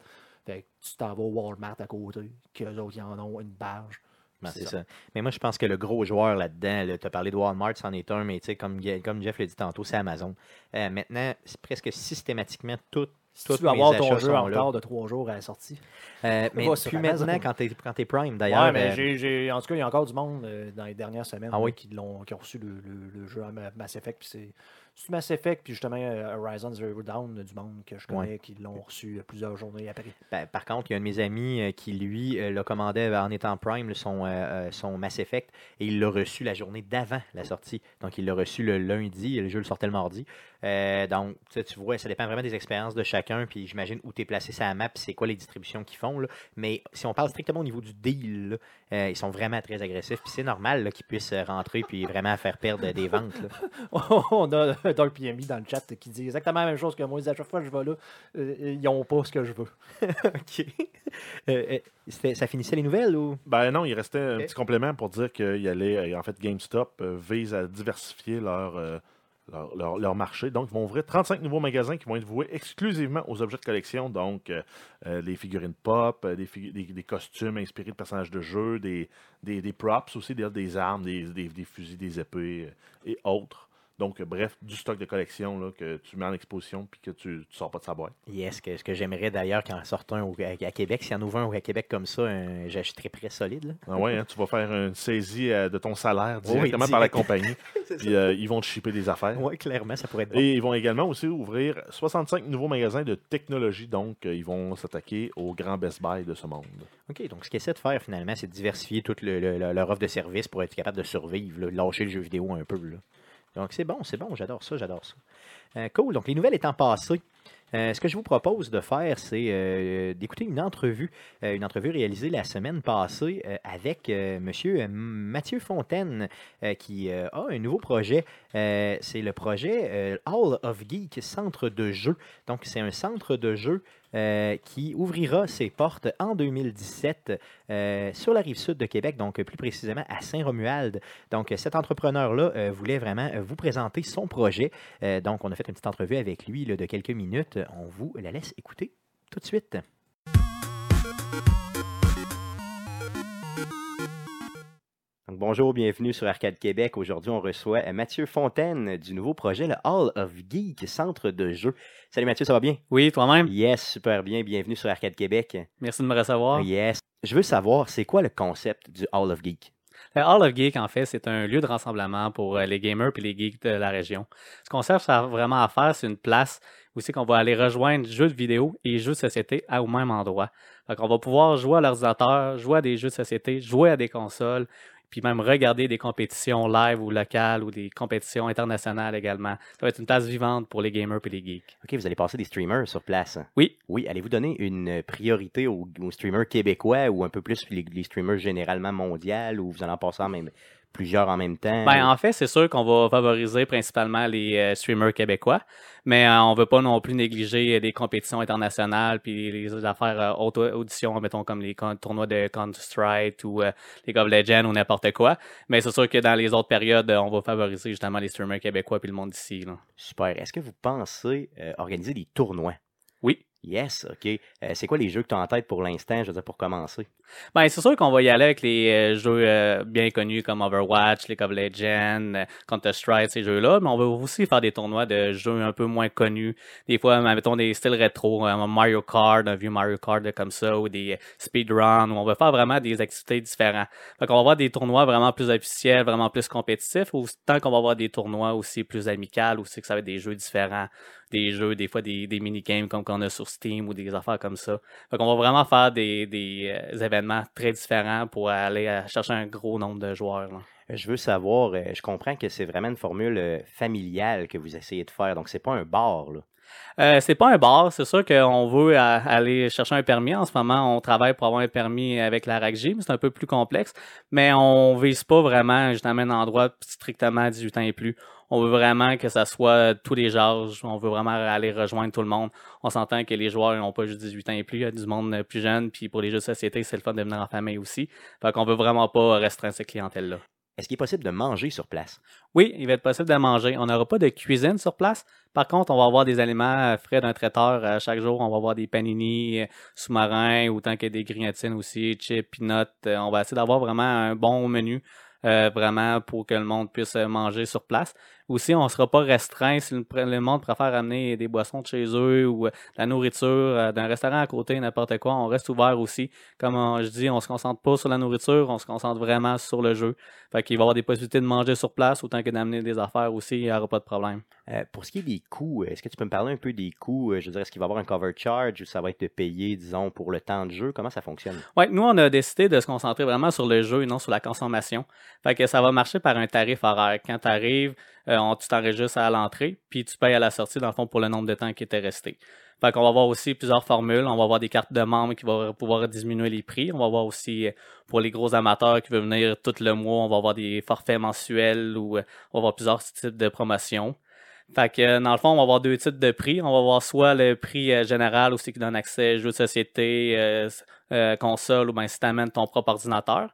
Fait que tu t'en vas au Walmart à côté, qu'eux autres, ils en ont une barge. Ben, C'est ça. ça. Mais moi, je pense que le gros joueur là-dedans, tu as parlé de Walmart, c'en est un, mais tu sais, comme, comme Jeff l'a dit tantôt, c'est Amazon. Euh, maintenant, c'est presque systématiquement tout. Si tu mes avoir ton jeu en retard de trois jours à la sortie. Euh, mais Amazon. maintenant quand tu es, Prime, d'ailleurs. Ouais, mais euh, en tout cas, il y a encore du monde euh, dans les dernières semaines Ah oui? qui, l'ont, qui ont reçu le, le- le jeu à Ma- Mass Effect. Puis c'est, c'est Mass Effect, puis justement euh, Horizon Zero Dawn, euh, du monde que je connais, qui l'ont reçu euh, plusieurs journées après. Ben, par contre, il y a un de mes amis qui, lui, le commandait en étant Prime, son, euh, son Mass Effect, et il l'a reçu la journée d'avant la sortie. Donc, il l'a reçu le lundi, et le jeu le sortait le mardi. Euh, donc, tu vois, ça dépend vraiment des expériences de chacun, puis j'imagine où tu es placé sur la map, c'est quoi les distributions qu'ils font. là. Mais si on parle strictement au niveau du deal, là, euh, ils sont vraiment très agressifs, puis c'est normal qu'ils puissent rentrer, puis vraiment faire perdre des ventes. là. [laughs] On a Dark PMI dans le chat qui dit exactement la même chose que moi. À chaque fois que je vais là, euh, ils n'ont pas ce que je veux. [laughs] OK. Euh, euh, ça finissait les nouvelles ou? Ben non, il restait un petit complément pour dire qu'il allait, euh, en fait, GameStop euh, vise à diversifier leur, euh, leur, leur- leur marché. Donc, ils vont ouvrir 35 nouveaux magasins qui vont être voués exclusivement aux objets de collection, donc euh, euh, les figurines pop, euh, des, figu- des- des costumes inspirés de personnages de jeu, des, des, des props aussi, des, des armes, des, fusils, des épées euh, et autres. Donc, euh, bref, du stock de collection là, que tu mets en exposition puis que tu ne sors pas de sa boîte. Yes, que, ce que j'aimerais d'ailleurs qu'il en sorte un au- à, à Québec. S'il y en ouvre un au- à Québec comme ça, j'achèterais très solide. Là. Ah ouais, hein, tu vas faire une saisie euh, de ton salaire Oui, directement par la compagnie. [laughs] Puis euh, ils vont te shipper des affaires. Oui, clairement, ça pourrait être bon. Et ils vont également aussi ouvrir 65 nouveaux magasins de technologie. Donc, ils vont s'attaquer aux grands Best Buy de ce monde. OK, donc ce qu'ils essaient de faire finalement, c'est de diversifier toute le- le- le- leur offre de service pour être capable de survivre, là, lâcher le jeu vidéo un peu. là. Donc c'est bon, c'est bon, j'adore ça, j'adore ça. Euh, cool, donc les nouvelles étant passées, Euh, ce que je vous propose de faire, c'est euh, d'écouter une entrevue, une entrevue réalisée la semaine passée avec Monsieur Mathieu Fontaine, qui a un nouveau projet. C'est le projet Hall of Geek, centre de jeu. Donc, c'est un centre de jeu euh, qui ouvrira ses portes en 2017 euh, sur la rive sud de Québec, donc plus précisément à Saint-Romuald. Donc, cet entrepreneur-là euh, voulait vraiment vous présenter son projet. Donc, on a fait une petite entrevue avec lui de quelques minutes. On vous la laisse écouter tout de suite. Bonjour, bienvenue sur Arcade Québec. Aujourd'hui, on reçoit Mathieu Fontaine du nouveau projet, le Hall of Geek, centre de jeu. Salut Mathieu, ça va bien? Oui, toi-même? Yes, super bien. Bienvenue sur Arcade Québec. Merci de me recevoir. Yes. Je veux savoir, c'est quoi le concept du Hall of Geek? Le Hall of Geek, en fait, c'est un lieu de rassemblement pour euh, les gamers et les geeks de la région. Ce qu'on cherche vraiment à faire, c'est une place où c'est qu'on va aller rejoindre jeux de vidéo et jeux de société au même endroit. Donc, on va pouvoir jouer à l'ordinateur, jouer à des jeux de société, jouer à des consoles, puis même regarder des compétitions live ou locales ou des compétitions internationales également. Ça va être une place vivante pour les gamers et les geeks. OK, vous allez passer des streamers sur place. Oui. Oui, allez-vous donner une priorité aux, aux streamers québécois ou un peu plus les, les streamers généralement mondiaux ou vous allez en passer en même, plusieurs en même temps? Ben, en fait, c'est sûr qu'on va favoriser principalement les euh, streamers québécois, mais euh, on veut pas non plus négliger les compétitions internationales puis les affaires euh, auto auditions, mettons comme les tournois de Counter-Strike ou euh, League of Legends ou n'importe quoi. Mais c'est sûr que dans les autres périodes, euh, on va favoriser justement les streamers québécois puis le monde d'ici. Super. Est-ce que vous pensez euh, organiser des tournois? Yes, OK. Euh, c'est quoi les jeux que tu as en tête pour l'instant, je veux dire, pour commencer? Ben, c'est sûr qu'on va y aller avec les euh, jeux euh, bien connus comme Overwatch, League of Legends, euh, Counter-Strike, ces jeux-là, mais on va aussi faire des tournois de jeux un peu moins connus. Des fois, mettons des styles rétro, euh, Mario Kart, un vieux Mario Kart comme ça, ou des euh, speedruns, où on va faire vraiment des activités différentes. Fait qu'on va avoir des tournois vraiment plus officiels, vraiment plus compétitifs, ou tant qu'on va avoir des tournois aussi plus amicales, aussi que ça va être des jeux différents, des jeux, des fois des, des mini-games comme qu'on a sur Steam ou des affaires comme ça. Fait qu'on va vraiment faire des, des euh, événements très différents pour aller euh, chercher un gros nombre de joueurs. là. Euh, Je veux savoir, je comprends que c'est vraiment une formule familiale que vous essayez de faire, donc c'est pas un bar, là. Euh, c'est pas un bar, c'est sûr qu'on veut aller chercher un permis. En ce moment, on travaille pour avoir un permis avec la RACJ, mais c'est un peu plus complexe. Mais on vise pas vraiment justement un endroit strictement à 18 ans et plus. On veut vraiment que ça soit tous les âges. On veut vraiment aller rejoindre tout le monde. On s'entend que les joueurs n'ont pas juste 18 ans et plus, il y a du monde plus jeune. Puis pour les jeux de société, c'est le fun de venir en famille aussi. Fait qu'on veut vraiment pas restreindre cette clientèle-là. Est-ce qu'il est possible de manger sur place? Oui, il va être possible de manger. On n'aura pas de cuisine sur place. Par contre, on va avoir des aliments euh, frais d'un traiteur euh, chaque jour. On va avoir des panini euh, sous-marins, autant que des grignotines aussi, chips, peanuts. On va essayer d'avoir vraiment un bon menu, euh, vraiment pour que le monde puisse manger sur place. Aussi, on ne sera pas restreint si le, monde préfère amener des boissons de chez eux ou euh, de la nourriture euh, d'un restaurant à côté, n'importe quoi. On reste ouvert aussi. Comme je dis, on se concentre pas sur la nourriture, on se concentre vraiment sur le jeu. Fait qu'il va y avoir des possibilités de manger sur place, autant que d'amener des affaires aussi, il n'y aura pas de problème. Euh, pour ce qui est des coûts, est-ce que tu peux me parler un peu des coûts? Je veux dire, est-ce qu'il va y avoir un cover charge ou ça va être payé, disons, pour le temps de jeu? Comment ça fonctionne? Ouais, nous, on a décidé de se concentrer vraiment sur le jeu et non sur la consommation. Fait que ça va marcher par un tarif horaire. Quand tu arrives, on- tu t'enregistres à l'entrée, puis tu payes à la sortie, dans le fond, pour le nombre de temps qui était resté. Fait qu'on va avoir aussi plusieurs formules. On va avoir des cartes de membres qui vont pouvoir diminuer les prix. On va avoir aussi, euh, pour les gros amateurs qui veulent venir tout le mois, on va avoir des forfaits mensuels ou euh, on va avoir plusieurs types de promotions. Fait que, euh, dans le fond, on va avoir deux types de prix. On va avoir soit le prix euh, général, aussi qui donne accès jeux de société, euh, euh, console, ou bien si tu amènes ton propre ordinateur.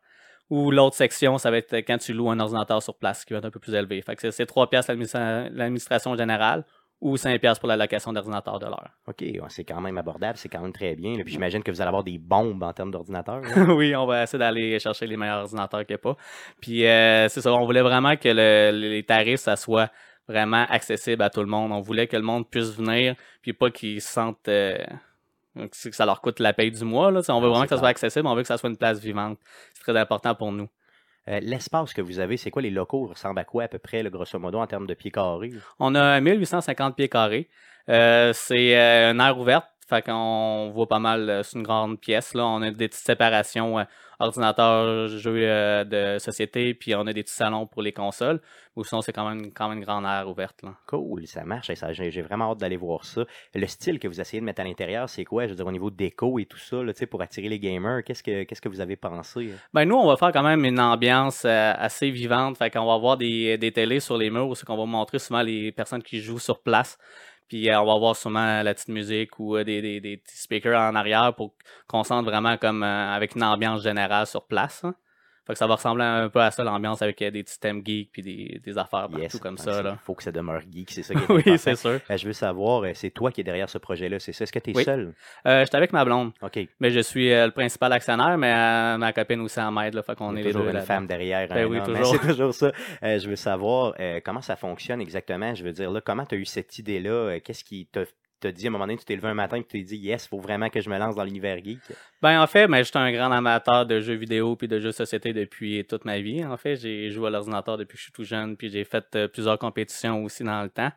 Ou l'autre section, ça va être quand tu loues un ordinateur sur place, qui va être un peu plus élevé. Fait que c'est- c'est 3 piastres l'administra- l'administration générale ou 5 piastres pour la location d'ordinateur de l'heure. OK, c'est quand même abordable, c'est quand même très bien. là. Puis j'imagine que vous allez avoir des bombes en termes d'ordinateur. là. [laughs] oui, on va essayer d'aller chercher les meilleurs ordinateurs qu'il n'y a pas. Puis euh, c'est ça, on voulait vraiment que le- les tarifs, ça soit vraiment accessible à tout le monde. On voulait que le monde puisse venir, puis pas qu'ils se sentent euh, que ça leur coûte la paye du mois. Là. On veut vraiment c'est que ça soit accessible, on veut que ça soit une place vivante. C'est très important pour nous. Euh, L'espace que vous avez, c'est quoi? Les locaux? ressemblent à quoi à peu près, le grosso modo, en termes de pieds carrés? On a 1850 pieds carrés. Euh, c'est euh, une aire ouverte. Fait qu'on voit pas mal, euh, c'est une grande pièce. Là. On a des petites séparations ordinateur, jeux euh, de société, puis on a des petits salons pour les consoles. Ou sinon, c'est quand même, quand même une grande aire ouverte. Là. Cool, ça marche. J'ai vraiment hâte d'aller voir ça. Le style que vous essayez de mettre à l'intérieur, c'est quoi? Je veux dire, au niveau déco et tout ça, là, pour attirer les gamers, qu'est-ce que, qu'est-ce que vous avez pensé? Ben nous, on va faire quand même une ambiance euh, assez vivante. Fait qu'on va avoir des, des télés sur les murs où qu'on va montrer souvent les personnes qui jouent sur place. Puis euh, on va avoir souvent la petite musique ou euh, des, des, des petits speakers en arrière pour qu'on sente vraiment comme euh, avec une ambiance générale sur place. hein. Fait que ça va ressembler un peu à ça, l'ambiance avec euh, des petits thèmes geeks puis des, des affaires partout Yes, comme ça. Là. faut que ça demeure geek, c'est ça [laughs] qui est oui, c'est sûr. Euh, je veux savoir, euh, c'est toi qui es derrière ce projet-là, c'est ça? Est-ce que tu es Oui. seul? Euh, J'étais avec ma blonde, OK. mais je suis le principal actionnaire, mais euh, ma copine aussi en m'aide. là, Fait qu'on Il est les deux une femme derrière Ben un oui, hein, toujours. C'est toujours ça. Euh, je veux savoir comment ça fonctionne exactement? Je veux dire, là, comment tu as eu cette idée-là? Qu'est-ce qui t'a t'a dit à un moment donné, tu t'es levé un matin et tu t'es dit, yes, il faut vraiment que je me lance dans l'univers geek? Ben en fait, ben, j'étais un grand amateur de jeux vidéo puis de jeux société depuis toute ma vie. En fait, j'ai joué à l'ordinateur depuis que je suis tout jeune, puis j'ai fait euh, plusieurs compétitions aussi dans le temps.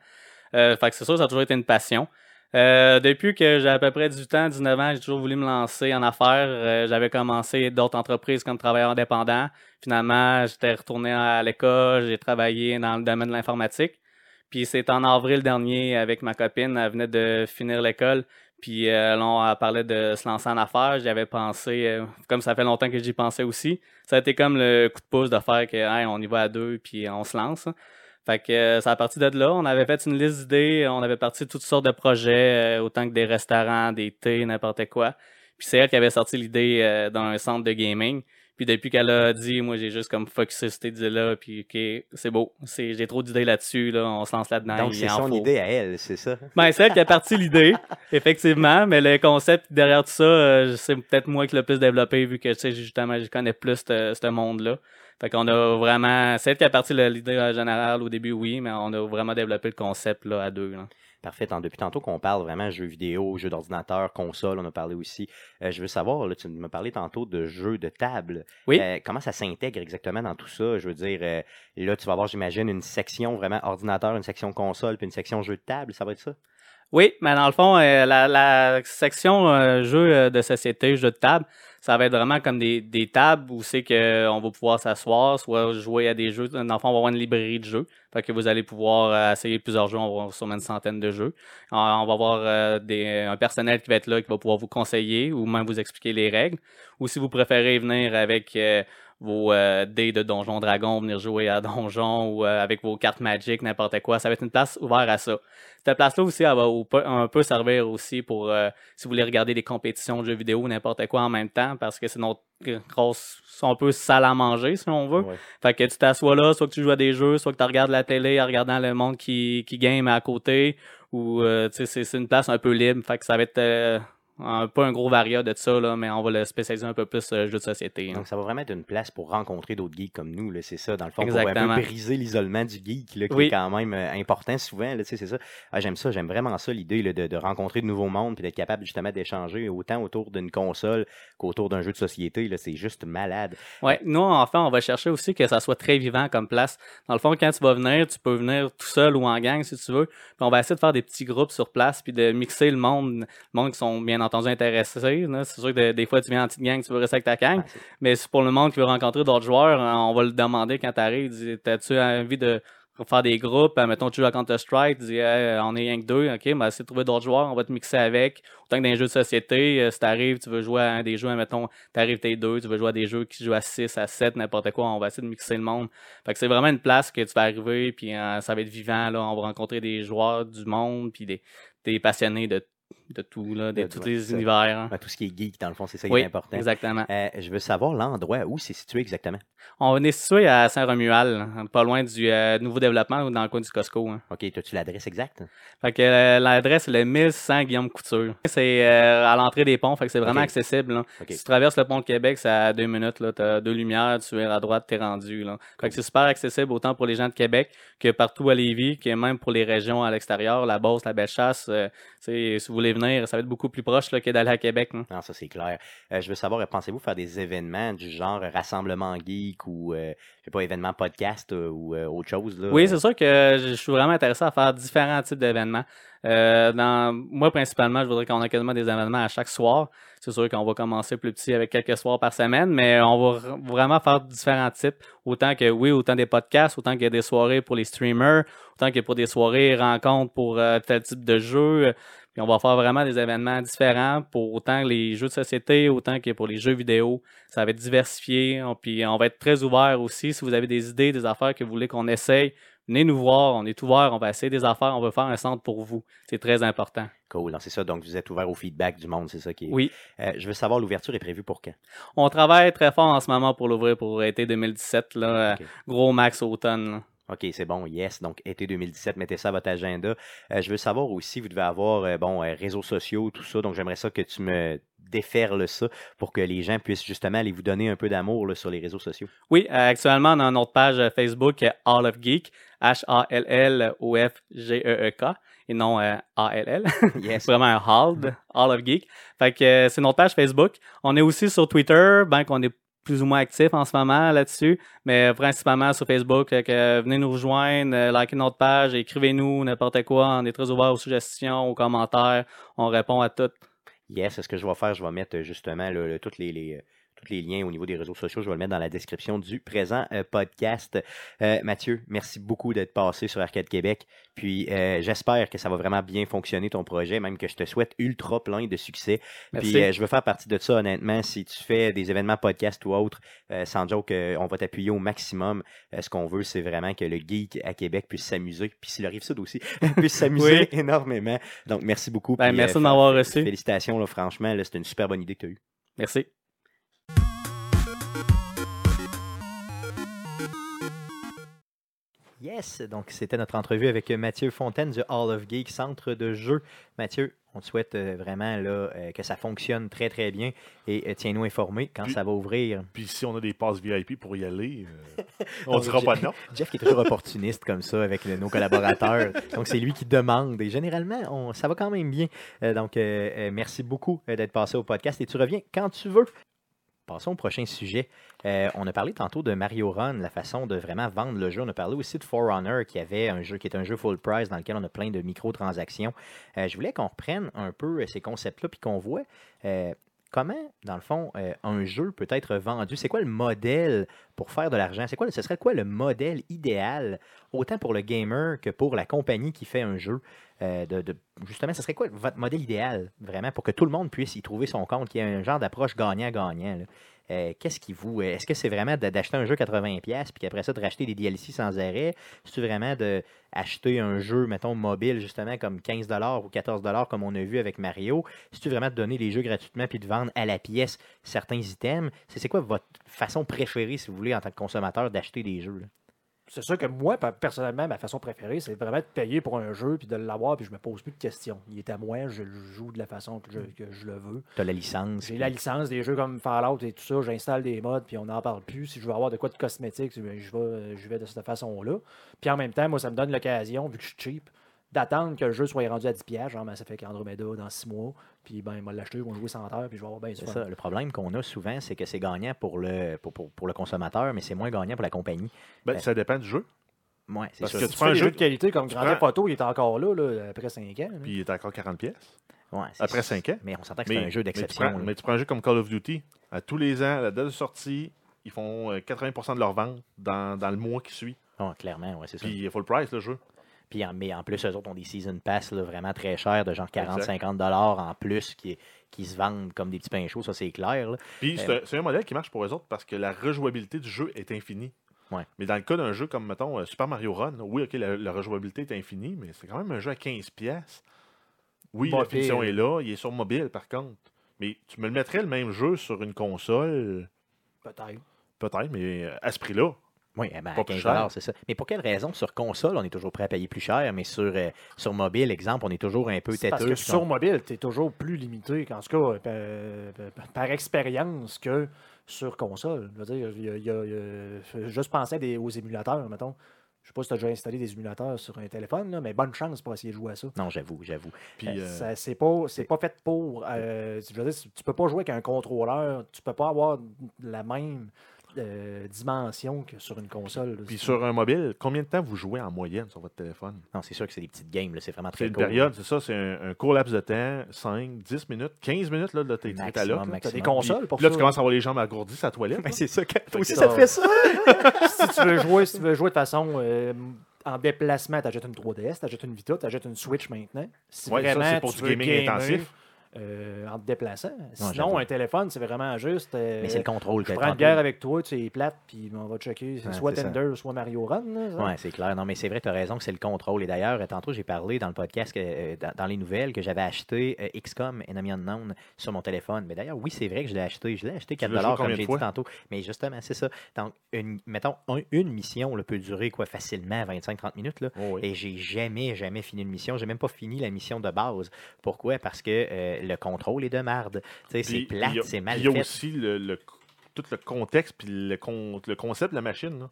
Euh, fait que c'est sûr, ça a toujours été une passion. Euh, depuis que j'ai à peu près 18 ans, 19 ans, j'ai toujours voulu me lancer en affaires. Euh, J'avais commencé d'autres entreprises comme travailleur indépendant. Finalement, j'étais retourné à l'école, j'ai travaillé dans le domaine de l'informatique. Puis c'est en avril dernier avec ma copine, elle venait de finir l'école. Puis euh, on parlait de se lancer en affaires. J'y avais pensé, euh, comme ça fait longtemps que j'y pensais aussi. Ça a été comme le coup de pouce de faire que hey, on y va à deux puis on se lance. Fait que euh, ça a parti de là. On avait fait une liste d'idées. On avait parti toutes sortes de projets, euh, autant que des restaurants, des thés, n'importe quoi. Puis c'est elle qui avait sorti l'idée euh, dans un centre de gaming. Puis depuis qu'elle a dit, moi j'ai juste comme focusé cette idée-là, puis ok, c'est beau. C'est, j'ai trop d'idées là-dessus, là, on se lance là-dedans. Donc, c'est en son faut. idée à elle, c'est ça? Ben, c'est elle qui a parti l'idée, [laughs] effectivement, mais le concept derrière tout ça, euh, c'est peut-être moi qui l'ai le plus développé, vu que, tu sais, justement, je connais plus ce monde-là. Fait qu'on a vraiment, c'est elle qui a parti l'idée générale au début, oui, mais on a vraiment développé le concept, là, à deux, là. Parfait. Depuis tantôt qu'on parle vraiment jeux vidéo, jeux d'ordinateur, console, on a parlé aussi. Euh, je veux savoir, là, tu m'as parlé tantôt de jeux de table. Oui. Euh, comment ça s'intègre exactement dans tout ça? Je veux dire, euh, là, tu vas avoir, j'imagine, une section vraiment ordinateur, une section console, puis une section jeux de table. Ça va être ça? Oui, mais dans le fond, la, la section jeux de société, jeux de table, ça va être vraiment comme des, des tables où c'est qu'on va pouvoir s'asseoir, soit jouer à des jeux. Dans le fond, on va avoir une librairie de jeux. Fait que vous allez pouvoir euh, essayer plusieurs jeux. On va avoir une centaine de jeux. On, on va avoir euh, des, un personnel qui va être là, qui va pouvoir vous conseiller ou même vous expliquer les règles. Ou si vous préférez venir avec euh, vos euh, dés de Donjon Dragon, venir jouer à Donjon ou euh, avec vos cartes Magic, n'importe quoi, ça va être une place ouverte à ça. Cette place-là aussi, elle va un peu servir aussi pour euh, si vous voulez regarder des compétitions de jeux vidéo ou n'importe quoi en même temps, parce que c'est notre grosse, un peu salle à manger, si on veut. Ouais. Fait que tu t'assois là, soit que tu joues à des jeux, soit que tu regardes la télé en regardant le monde qui, qui game à côté, ou tu sais, c'est, c'est une place un peu libre. Fait que ça va être euh, un peu un gros varia de ça, là, mais on va le spécialiser un peu plus euh, jeux de société. hein. Donc, ça va vraiment être une place pour rencontrer d'autres geeks comme nous, c'est ça, dans le fond, pour un Exactement. peu briser l'isolement du geek, là, qui Oui. est quand même euh, important souvent, c'est ça. Ah, j'aime ça, j'aime vraiment ça, l'idée de, de rencontrer de nouveaux mondes, puis d'être capable justement d'échanger autant autour d'une console qu'autour d'un jeu de société, c'est juste malade. Ouais, nous, enfin, on va chercher aussi que ça soit très vivant comme place. Dans le fond, quand tu vas venir, tu peux venir tout seul ou en gang si tu veux. Puis on va essayer de faire des petits groupes sur place puis de mixer le monde, le monde qui sont bien entendu intéressés. là. C'est sûr que de- des fois, tu viens en petite gang, tu veux rester avec ta gang. Ah, Mais c'est pour le monde qui veut rencontrer d'autres joueurs, on va le demander quand tu arrives. T'as-tu envie de faire des groupes? euh, Mettons, tu joues à Counter-Strike, tu dis, Hey, on est rien que deux, ok, ben, essaie de trouver d'autres joueurs, on va te mixer avec. Autant que dans les jeux de société, euh, si t'arrives, tu veux jouer à des jeux, mettons, t'arrives t'es deux, tu veux jouer à des jeux qui jouent à 6, à 7, n'importe quoi, on va essayer de mixer le monde. Fait que c'est vraiment une place que tu vas arriver, puis euh, ça va être vivant, là, on va rencontrer des joueurs du monde, puis des, des passionnés de, de tout, là, de, De- tous ouais, les univers. hein. Ben, tout ce qui est geek, dans le fond, c'est ça qui Oui, est important. exactement. Euh, je veux savoir l'endroit où c'est situé exactement. On est situé à Saint-Romuald, hein, pas loin du euh, nouveau développement ou dans le coin du Costco. hein. OK, as-tu l'adresse exacte? Fait que euh, l'adresse, c'est le 1100 Guillaume Couture. C'est à l'entrée des ponts, fait que c'est vraiment accessible. là. Si tu traverses le pont de Québec, c'est à deux minutes. Tu as deux lumières, tu es à droite, tu es rendu. Là. Fait que c'est super accessible autant pour les gens de Québec que partout à Lévis, que même pour les régions à l'extérieur, la Beauce, la Bellechasse. Si vous voulez venir, ça va être beaucoup plus proche là, que d'aller à Québec. hein. Non, ça c'est clair. Euh, je veux savoir, euh, pensez-vous faire des événements du genre euh, rassemblement geek ou, euh, je sais pas, événement podcast ou euh, autre chose? Là, Oui, c'est sûr que je suis vraiment intéressé à faire différents types d'événements. Euh, dans, moi, principalement, je voudrais qu'on ait quasiment des événements à chaque soir. C'est sûr qu'on va commencer plus petit avec quelques soirs par semaine, mais on va vraiment faire différents types. Autant que, oui, autant des podcasts, autant qu'il y a des soirées pour les streamers, autant que pour des soirées rencontres pour euh, tel type de jeu. Puis on va faire vraiment des événements différents pour autant les jeux de société, autant que pour les jeux vidéo. Ça va être diversifié. On- Puis on va être très ouvert aussi. Si vous avez des idées, des affaires que vous voulez qu'on essaye, venez nous voir. On est ouvert. On va essayer des affaires. On va faire un centre pour vous. C'est très important. Cool, c'est ça. Donc, vous êtes ouvert au feedback du monde, c'est ça qui est. Oui. Euh, je veux savoir, l'ouverture est prévue pour quand? On travaille très fort en ce moment pour l'ouvrir pour été 2017. Là, Euh, Ok. Gros max automne. là. OK, c'est bon, yes. Donc, été 2017, mettez ça à votre agenda. Euh, je veux savoir aussi, vous devez avoir, euh, bon, euh, réseaux sociaux, tout ça. Donc, j'aimerais ça que tu me déferles ça pour que les gens puissent justement aller vous donner un peu d'amour sur les réseaux sociaux. Oui, actuellement, on a notre page Facebook All of Geek, H-A-L-L-O-F-G-E-E-K, et non A-L-L. [laughs] Yes. Vraiment un HALD, All of Geek. Fait que c'est notre page Facebook. On est aussi sur Twitter, ben qu'on est plus ou moins actif en ce moment là-dessus, mais principalement sur Facebook. Euh, venez nous rejoindre, euh, likez notre page, écrivez-nous n'importe quoi. On est très ouvert aux suggestions, aux commentaires. On répond à tout. Yes, ce que je vais faire, je vais mettre justement tous les, les, tous les liens au niveau des réseaux sociaux. Je vais le mettre dans la description du présent euh, podcast. Euh, Mathieu, merci beaucoup d'être passé sur Arcade Québec. Puis euh, j'espère que ça va vraiment bien fonctionner ton projet, même que je te souhaite ultra plein de succès. Merci. Puis je veux faire partie de ça, honnêtement. Si tu fais des événements podcast ou autres, sans joke, on va t'appuyer au maximum. Ce qu'on veut, c'est vraiment que le geek à Québec puisse s'amuser. Puis si le Rive-Sud aussi [laughs] puisse s'amuser énormément. Donc merci beaucoup. Ben, Puis, merci euh, de m'avoir reçu. Félicitations, là, franchement. là, C'était une super bonne idée que tu as eue. Merci. Yes, donc c'était notre entrevue avec Mathieu Fontaine du Hall of Geek, centre de jeu. Mathieu, on te souhaite euh, vraiment là, euh, que ça fonctionne très très bien et euh, tiens-nous informés quand Puis- ça va ouvrir. Puis si on a des passes VIP pour y aller, euh, [laughs] on ne dira pas non. [laughs] Jeff qui est toujours opportuniste comme ça avec nos collaborateurs. Donc c'est lui qui demande et généralement on, ça va quand même bien. Donc euh, merci beaucoup d'être passé au podcast et tu reviens quand tu veux. Passons au prochain sujet. Euh, on a parlé tantôt de Mario Run, la façon de vraiment vendre le jeu. On a parlé aussi de For Honor, qui avait un jeu qui est un jeu full price dans lequel on a plein de microtransactions. Euh, je voulais qu'on reprenne un peu euh, ces concepts-là puis qu'on voit euh, comment, dans le fond, un jeu peut être vendu. C'est quoi le modèle pour faire de l'argent? C'est quoi, ce serait quoi le modèle idéal, autant pour le gamer que pour la compagnie qui fait un jeu? Euh, justement, ce serait quoi votre modèle idéal, vraiment, pour que tout le monde puisse y trouver son compte, qu'il y ait un genre d'approche gagnant-gagnant? Euh, Qu'est-ce qui vous. euh, Est-ce que c'est vraiment d'acheter un jeu 80$, puis qu'après ça, de racheter des DLC sans arrêt? C'est vraiment d'acheter un jeu, mettons, mobile, justement, comme 15$ ou 14$, comme on a vu avec Mario? C'est-tu vraiment donner les jeux gratuitement puis de vendre à la pièce certains items? C'est c'est quoi votre façon préférée, si vous voulez, en tant que consommateur, d'acheter des jeux? C'est sûr que moi, personnellement, ma façon préférée, c'est vraiment de payer pour un jeu puis de l'avoir, puis je me pose plus de questions. Il est à moi, je le joue de la façon que je, que je le veux. Tu as la licence. J'ai la licence des jeux comme Fallout et tout ça, j'installe des mods, puis on n'en parle plus. Si je veux avoir de quoi de cosmétique, je vais, je vais de cette façon-là. Puis en même temps, moi, ça me donne l'occasion, vu que je suis cheap, d'attendre que le jeu soit rendu à 10$, genre, ben, ça fait qu'Andromeda dans 6 mois, puis ben, il va l'acheter, ils vont jouer 100 heures, puis je vais avoir bien C'est ça. Le problème qu'on a souvent, c'est que c'est gagnant pour le, pour, pour- pour le consommateur, mais c'est moins gagnant pour la compagnie. Ben, ça dépend du jeu. Ouais, c'est Parce ça. que Si tu tu prends fais un jeu- de qualité comme Grand Theft prends- Auto, il est encore là, là, après 5 ans. là. Puis il est encore 40$. pièces. Ouais, c'est Après ça. 5 ans. Mais on s'entend que c'est un jeu mais tu d'exception. Mais tu prends un jeu comme Call of Duty. À tous les ans, à la date de sortie, ils font euh, 80% de leur vente dans, dans le mois qui suit. Ouais, clairement, ouais, c'est ça. Puis il est full price le jeu. Puis en, mais en plus, eux autres ont des season pass là, vraiment très chers, de genre Exact. 40-50$ dollars en plus, qui, qui se vendent comme des petits pains chauds, ça c'est clair. là. Puis c'est Euh, un- c'est un modèle qui marche pour eux autres parce que la rejouabilité du jeu est infinie. Ouais. Mais dans le cas d'un jeu comme, mettons, euh, Super Mario Run, oui, OK, la, la rejouabilité est infinie, mais c'est quand même un jeu à 15$. pièces. Oui, la finition pire. est là, il est sur mobile par contre. Mais tu me le mettrais le même jeu sur une console, Peut-être. peut-être, mais euh, à ce prix-là. Oui, eh ben, Pas plus 15$, cher. c'est ça. Mais pour quelle raison sur console, on est toujours prêt à payer plus cher, mais sur, euh, sur mobile, exemple, on est toujours un peu C'est Parce têteux. que sur on- mobile, tu es toujours plus limité, en tout cas, euh, par, expérience, que sur console. Je veux dire, il y a- il y juste penser des- aux émulateurs, mettons. Je sais pas si tu as déjà installé des émulateurs sur un téléphone, là, mais bonne chance pour essayer de jouer à ça. Non, j'avoue, j'avoue. Puis, Euh, euh, c'est pas, c'est pas fait pour. euh, je veux dire, tu peux pas jouer avec un contrôleur. Tu peux pas avoir la même euh, dimension que sur une console. là. puis sur un mobile, combien de temps vous jouez en moyenne sur votre téléphone? Non, c'est sûr que c'est des petites games, là, c'est vraiment C'est très une court. période, c'est ça, c'est un, un court laps de temps, 5, 10 minutes, 15 minutes, là, de tes là. T'as des consoles pour Puis là, ça? tu commences à avoir les jambes agourdies à la toilette. [laughs] Ben, c'est ça, toi aussi, ça te ça- fait [laughs] ça? si tu veux jouer, si tu veux jouer de façon euh, en déplacement, tu achètes une 3DS, tu achètes une Vita, tu achètes une Switch maintenant. Si Ouais, ça, vraiment c'est pour tu du gaming gamer, intensif. Euh, en te déplaçant. Sinon, un téléphone, c'est vraiment juste. euh, Mais c'est le contrôle. je prends une bière avec toi, tu es plate, puis on va checker Ouais, soit. Tender, soit Mario Run. Oui, c'est clair. Non, mais c'est vrai, tu as raison que c'est le contrôle. Et d'ailleurs, euh, tantôt, j'ai parlé dans le podcast, que, euh, dans, dans les nouvelles, que j'avais acheté euh, XCOM Enemy Unknown sur mon téléphone. Mais d'ailleurs, oui, c'est vrai que je l'ai acheté. Je l'ai acheté 4 l'as joué comme j'ai dit tantôt. Mais justement, c'est ça. Donc, une, mettons, un- une mission là, peut durer quoi facilement 25-30 minutes. Là. Oh, oui. Et j'ai jamais, jamais fini une mission. J'ai même pas fini la mission de base. Pourquoi? Parce que euh, le contrôle est de marde. Sais, C'est plate, c'est mal Il y a fait. aussi le, le- tout le contexte puis le, con- le concept de la machine. là.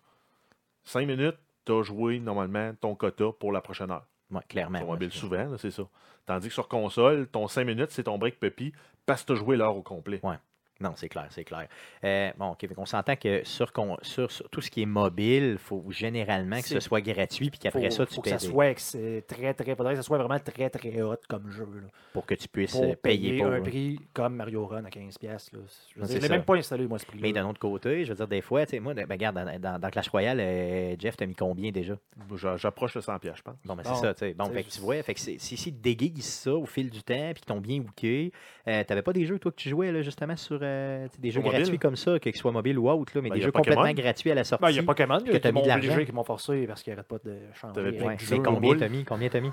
Cinq minutes, tu as joué normalement ton quota pour la prochaine heure. Ouais, clairement. Sur mobile, souvent, c'est ça. Tandis que sur console, ton 5 minutes, c'est ton break puppy parce que tu as joué l'heure au complet. Ouais. Non, c'est clair, c'est clair. Euh, bon, OK, on s'entend que sur, sur, sur tout ce qui est mobile, il faut généralement que ce soit gratuit, puis qu'après ça, tu faut que ça payes soit c'est très, très, faudrait que ça soit vraiment très, très hot comme jeu. là. pour que tu puisses Pour euh, payer pour. un là. prix comme Mario Run à 15$. piastres, là. Je l'ai même pas installé, moi, ce prix-là. Mais d'un autre côté, je veux dire, des fois, tu sais, moi, ben, regarde, dans, dans- dans Clash Royale, euh, Jeff, t'as mis combien déjà? J'a- J'approche le 100 pièces, je pense. Bon, ben, Bon, c'est ça, tu sais. Bon, c'est fait que juste- tu vois, fait que c'est- si si tu déguises ça au fil du temps, puis qu'ils t'ont bien hooké, euh, t'avais pas des jeux, toi, que tu jouais, là, justement, sur euh, tu des jeux mobile? gratuits comme ça, que ce soit mobile ou autre, là, mais Ben, des jeux Pokémon. complètement gratuits à la sortie. Ben, il y a Pokémon que t'as mis de l'argent. obligé, qui m'ont forcé parce qu'ils n'arrêtent pas de changer. Ouais, jeu. combien t'as mis? Combien t'as mis?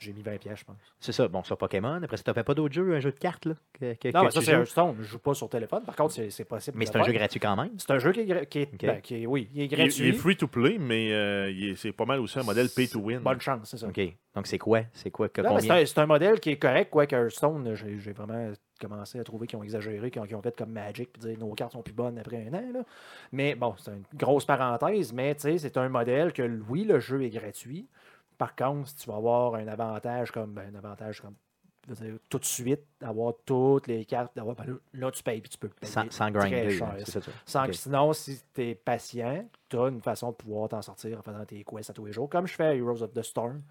J'ai mis 20$, piastres, je pense. C'est ça, bon, sur Pokémon. Après ça, t'as fait pas d'autres jeux, un jeu de cartes, là? Que, que- Non, que mais ça, tu c'est un Stone. Je joue pas sur téléphone. Par contre, c'est possible. Mais c'est un jeu gratuit quand même. C'est un jeu qui est, gra- qui est, Ok. ben, qui est- oui, il est gratuit. il free to play, mais euh, c'est pas mal aussi un modèle pay to win. Bonne chance, c'est ça. OK. Donc, c'est quoi? C'est quoi? que mais c'est combien? un, c'est un modèle qui est correct, quoi, Hearthstone, j'ai j'ai vraiment commencé à trouver qu'ils ont exagéré, qu'ils ont, ont fait comme Magic, puis dire nos cartes sont plus bonnes après un an. Là. Mais bon, c'est une grosse parenthèse, mais tu sais, c'est un modèle que oui, le jeu est gratuit. Par contre, si tu vas avoir un avantage comme ben, un avantage comme dire, tout de suite, avoir toutes les cartes, d'avoir ben là, tu payes puis tu peux payer Sans, sans grinder. cher. ça. Sans que sinon, si tu es patient, tu as une façon de pouvoir t'en sortir en faisant tes quests à tous les jours, comme je fais à Heroes of the Storm,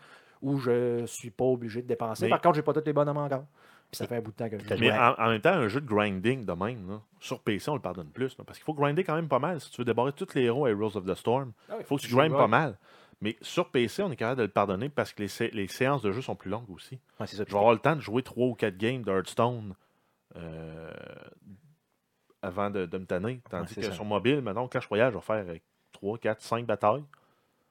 où je suis pas obligé de dépenser. Mais- Par contre, j'ai pas tous les bonhommes encore. Puis ça fait un bout de temps que je. Mais en, en même temps, un jeu de grinding de même, là, sur PC, on le pardonne plus. là, parce qu'il faut grinder quand même pas mal. Si tu veux débarrer tous les héros à Heroes of the Storm, Ah il faut que tu grindes pas mal. Mais sur PC, on est capable de le pardonner parce que les, sé- les séances de jeu sont plus longues aussi. Ouais, c'est ça. Je vais avoir le temps de jouer 3 ou 4 games de Hearthstone euh, avant de, de me tanner. Tandis que ça. sur mobile, maintenant, Clash Royale, je vais faire 3, 4, 5 batailles.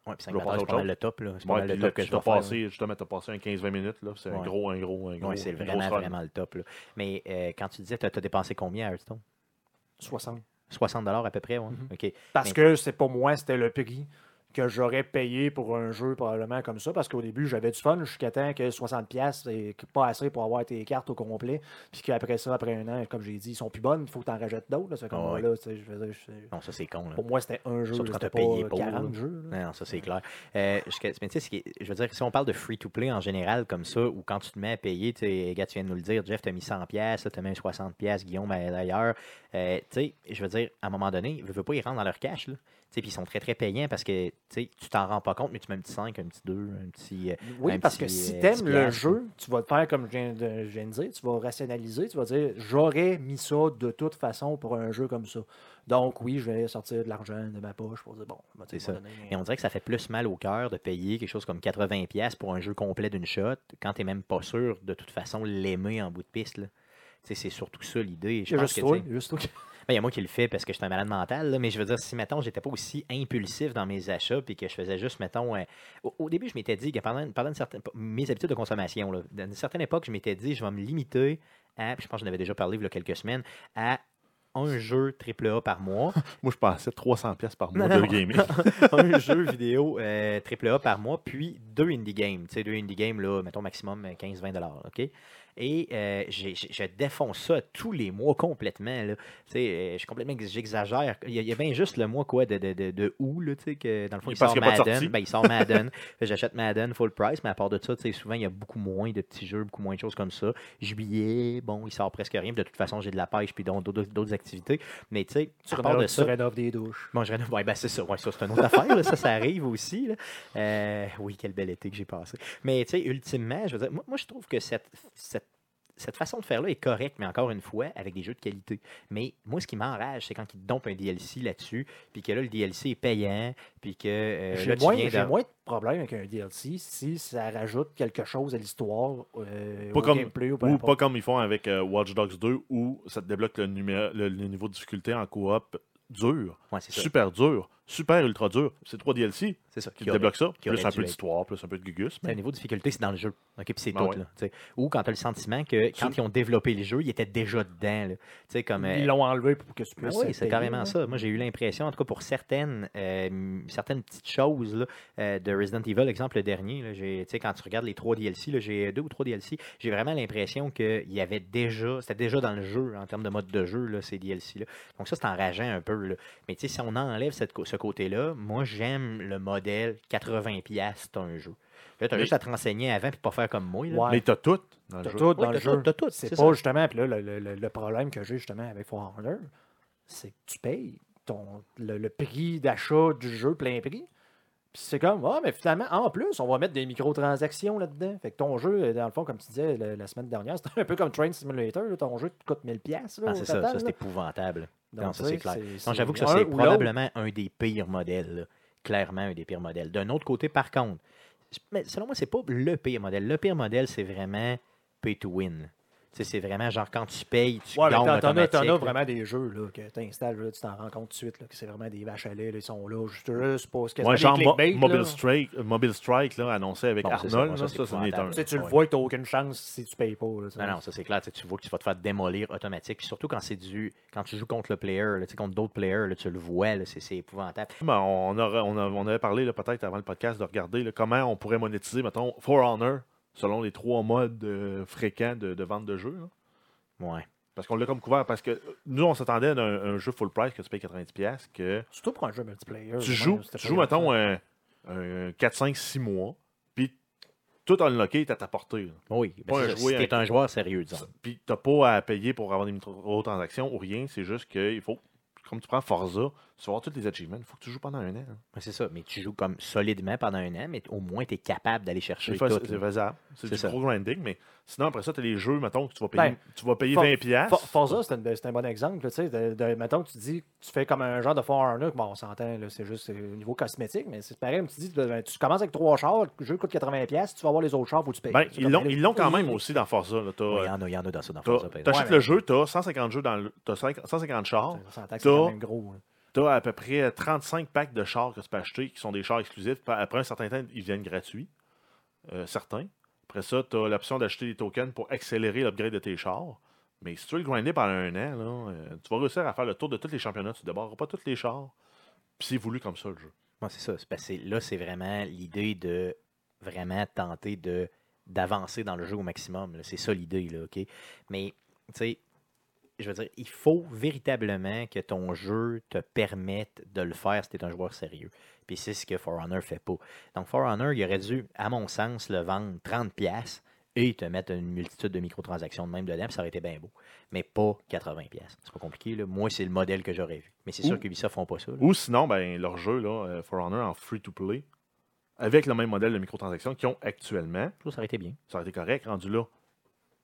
Ouais, puis 5 je vais passer c'est pas mal le top. là. C'est pas Ouais, mal puis le là, top que tu faire. passer, justement, tu as passé un 15-20 minutes. là. C'est un gros, un gros, un gros. Oui, c'est vraiment, vraiment le top. là. Mais euh, quand tu disais, tu as, dépensé combien à Hearthstone? 60. 60 à peu près, ouais. Mhm. OK. Parce Mais- que c'est pour moi, c'était le prix que j'aurais payé pour un jeu probablement comme ça. Parce qu'au début, j'avais du fun jusqu'à temps que 60$, c'est pas assez pour avoir tes cartes au complet. Puis qu'après ça, après un an, comme j'ai dit, ils sont plus bonnes, il faut que tu en rajoutes d'autres. là. Comme ouais. là, tu je veux dire, je- Non, ça, c'est con. Là. Pour moi, c'était un jeu. Surtout quand c'était t'as payé pour, 40 là. jeux. Non, ça c'est clair. Euh, jusqu'à- mais tu sais, je veux dire, si on parle de free-to-play en général comme ça, ou quand tu te mets à payer, tu gars, tu viens de nous le dire, Jeff, tu as mis 100$, pièces, tu as mis 60$, Guillaume d'ailleurs. Euh, tu sais, je veux dire, à un moment donné, ils ne veulent pas y rendre dans leur cash. Là. Puis ils sont très très payants parce que tu t'en rends pas compte, mais tu mets un petit 5, un petit 2, un petit. euh, Oui, un parce petit, que si euh, tu aimes 10 le jeu, tu vas te faire comme je viens, de, je viens de dire, tu vas rationaliser, tu vas dire j'aurais mis ça de toute façon pour un jeu comme ça. Donc oui, je vais sortir de l'argent de ma poche pour dire bon, C'est ça. donner Et on dirait que ça fait plus mal au cœur de payer quelque chose comme 80$ piastres pour un jeu complet d'une shot quand tu même pas sûr de toute façon l'aimer en bout de piste. C'est surtout ça l'idée. Je pense juste que, toi, juste toi. Ben, Il y a moi qui le fais parce que je suis un malade mental, là, mais je veux dire, si, mettons, j'étais pas aussi impulsif dans mes achats puis que je faisais juste, mettons, euh, au, au début, je m'étais dit que pendant, pendant une certaine, mes habitudes de consommation, là, dans une certaine époque, je m'étais dit, je vais me limiter à, puis je pense que j'en avais déjà parlé il y a quelques semaines, à un jeu AAA par mois. [laughs] Moi, je pensais 300$ pièces par mois Non, de non. gaming. [laughs] un jeu vidéo euh, AAA par mois, puis deux indie games. Tu sais, deux indie games, là, mettons maximum 15-20$. OK? Et euh, j'ai- j'ai- je défonce ça tous les mois complètement. Là. Tu sais, euh, je suis complètement, ex- j'exagère. Il y, a, il y a bien juste le mois quoi, de, de, de, de août, là, tu sais, que dans le fond, il sort Madden. Ben, il sort Madden. [laughs] J'achète Madden full price, mais à part de ça, tu sais, souvent, il y a beaucoup moins de petits jeux, beaucoup moins de choses comme ça. Juillet, bon, il sort presque rien. De toute façon, j'ai de la pêche puis d'autres d'autres activités. Mais tu sais, Tu part de rénoves, tu ça, rénoves des douches. Bon, je rénove- ouais, ben c'est ça. Ouais, ça, c'est une autre affaire. là. Ça, ça arrive aussi. là. Euh, oui, quel bel été que j'ai passé. Mais, tu sais, ultimement, je veux dire, moi, moi, je trouve que cette, cette, cette façon de faire-là est correcte, mais encore une fois, avec des jeux de qualité. Mais moi, ce qui m'enrage, c'est quand ils te dompent un DLC là-dessus, puis que là, le DLC est payant, puis que euh, J'ai moins, j'ai de... moins de problème avec un DLC si ça rajoute quelque chose à l'histoire, euh, Pas au comme- gameplay ou Ou pas comme ils font avec euh, Watch Dogs 2 où ça te débloque le, numé- le- le niveau de difficulté en coop dur, Ouais, c'est ça. super dur, super ultra dur. C'est trois DLC C'est ça. qui débloquent ça. qui Plus un peu d'histoire, plus un peu de gugus. C'est un Mais... niveau de difficulté, c'est dans le jeu. OK, puis c'est Ben tout. ouais. Là, tu sais. Ou quand tu as le sentiment que quand Tu- ils ont développé le jeu, ils étaient déjà dedans. là. Tu sais, comme, euh, Ils l'ont enlevé pour que tu Ben puisses. oui, c'est carrément ça. Moi, j'ai eu l'impression, en tout cas pour certaines, euh, certaines petites choses là, euh, de Resident Evil, exemple le dernier, là, quand tu regardes les trois DLC, là, j'ai deux ou trois DLC, j'ai vraiment l'impression qu'il y avait déjà, c'était déjà dans le jeu en termes de mode de jeu, là, ces DLC-là. Donc ça, c'est enrageant un peu. là. Mais tu sais, si on enlève cette co- ce côté-là, moi, j'aime le modèle 80$, c'est un jeu. Là, tu as Mais- juste à te renseigner avant et pas faire comme moi. Là. Ouais. Mais t'as tout dans le T'as jeu. tout Oui, dans le t'as jeu. t'as tout, C'est pas ça. justement, puis là, le, le- le- problème que j'ai justement avec For Honor, c'est que tu payes ton, le, le prix d'achat du jeu plein prix. Puis c'est comme, ah, mais finalement, en plus, on va mettre des microtransactions là-dedans. Fait que ton jeu, dans le fond, comme tu disais la semaine dernière, [laughs] c'était un peu comme Train Simulator. là, ton jeu te coûte 1000$. pièces Ah, c'est ça, ça c'est épouvantable. Non, ça, c'est clair. J'avoue que ça, c'est probablement un des pires modèles. là. Clairement, un des pires modèles. D'un autre côté, par contre, mais selon moi, c'est pas le pire modèle. Le pire modèle, c'est vraiment pay to win. C'est vraiment genre quand tu payes, tu Ouais, t'en- t'en as, t'en vraiment des jeux là, que tu installes, tu t'en rends compte tout de suite là, que c'est vraiment des vaches à lait, là, ils sont là, juste, juste pour ce Ouais, genre Mo-. Mobile, Strike, euh, Mobile Strike là, annoncé avec Bon, c'est ça, Arnold, ça, un. Tu le Ouais. vois, tu n'as aucune chance si tu payes pas. Non, non, ça c'est clair. Tu vois que tu vas te faire démolir automatique. Puis surtout quand c'est du. Quand tu joues contre le player, là, tu sais, contre d'autres players, là, tu le vois, là, c'est c'est épouvantable. Ben, on, on, a- on avait parlé là, peut-être avant le podcast de regarder là, comment on pourrait monétiser, mettons, For Honor selon les trois modes euh, fréquents de, de vente de jeux. là. Ouais. Parce qu'on l'a comme couvert. Parce que nous, on s'attendait à un, un jeu full price que tu payes 90$, que Surtout pour un jeu multiplayer. tu joues, tu joues mettons, un, un 4, 5, 6 mois, puis tout unlocké est à ta portée. là. Oui, Pas c'est un ça. jouet si t'es un joueur sérieux, disons. Puis t'as pas à payer pour avoir des microtransactions ou rien. C'est juste qu'il faut, comme tu prends Forza, tu vas avoir tous les achievements. Il faut que tu joues pendant un an. hein. Ouais, C'est ça. Mais tu joues comme solidement pendant un an, mais au moins tu es capable d'aller chercher C'est tout. faisable. C'est du gros grinding, mais sinon, après ça, tu as les jeux, mettons, que tu vas payer, Ben, tu vas payer For- 20$. piastres. For- Forza, c'est un, c'est un bon exemple. là, tu sais, de, de- mettons que tu dis, tu fais comme un genre de For Honor, bon, on s'entend, là, c'est juste au niveau cosmétique, mais c'est pareil, tu dis, ben, tu commences avec trois chars, le jeu coûte 80$, piastres, tu vas voir les autres chars, faut que tu payes. Ben, ils l'ont, ben, ils l'ont quand même aussi dans Forza. il y en a, y en a dans ça, dans Forza. T'achètes Ouais, le mais- jeu, tu as 150 jeux dans le. T'as 150 chars. On s'entend que c'est quand même gros. hein. Tu as à peu près 35 packs de chars que tu peux acheter qui sont des chars exclusifs. Après un certain temps, ils viennent gratuits. euh, certains. Après ça, tu as l'option d'acheter des tokens pour accélérer l'upgrade de tes chars. Mais si tu veux le grinder pendant un an, euh, tu vas réussir à faire le tour de tous les championnats. Tu ne débarreras pas tous les chars. Puis c'est voulu comme ça, le jeu. C'est ça. Parce que là, c'est vraiment l'idée de vraiment tenter d'avancer dans le jeu au maximum. C'est ça l'idée, là, OK? Mais, tu sais, je veux dire, il faut véritablement que ton jeu te permette de le faire si tu es un joueur sérieux. Puis c'est ce que For Honor fait pas. Donc, For Honor, il aurait dû, à mon sens, le vendre 30$ et te mettre une multitude de microtransactions de même dedans, puis ça aurait été bien beau. Mais pas 80$. C'est pas compliqué, là. Moi, c'est le modèle que j'aurais vu. Mais c'est sûr qu'Ubisoft font pas ça. là. Ou sinon, ben, leur jeu, là, euh, For Honor, en free-to-play, avec le même modèle de microtransactions qu'ils ont actuellement, ça aurait été bien. ça aurait été correct, rendu là.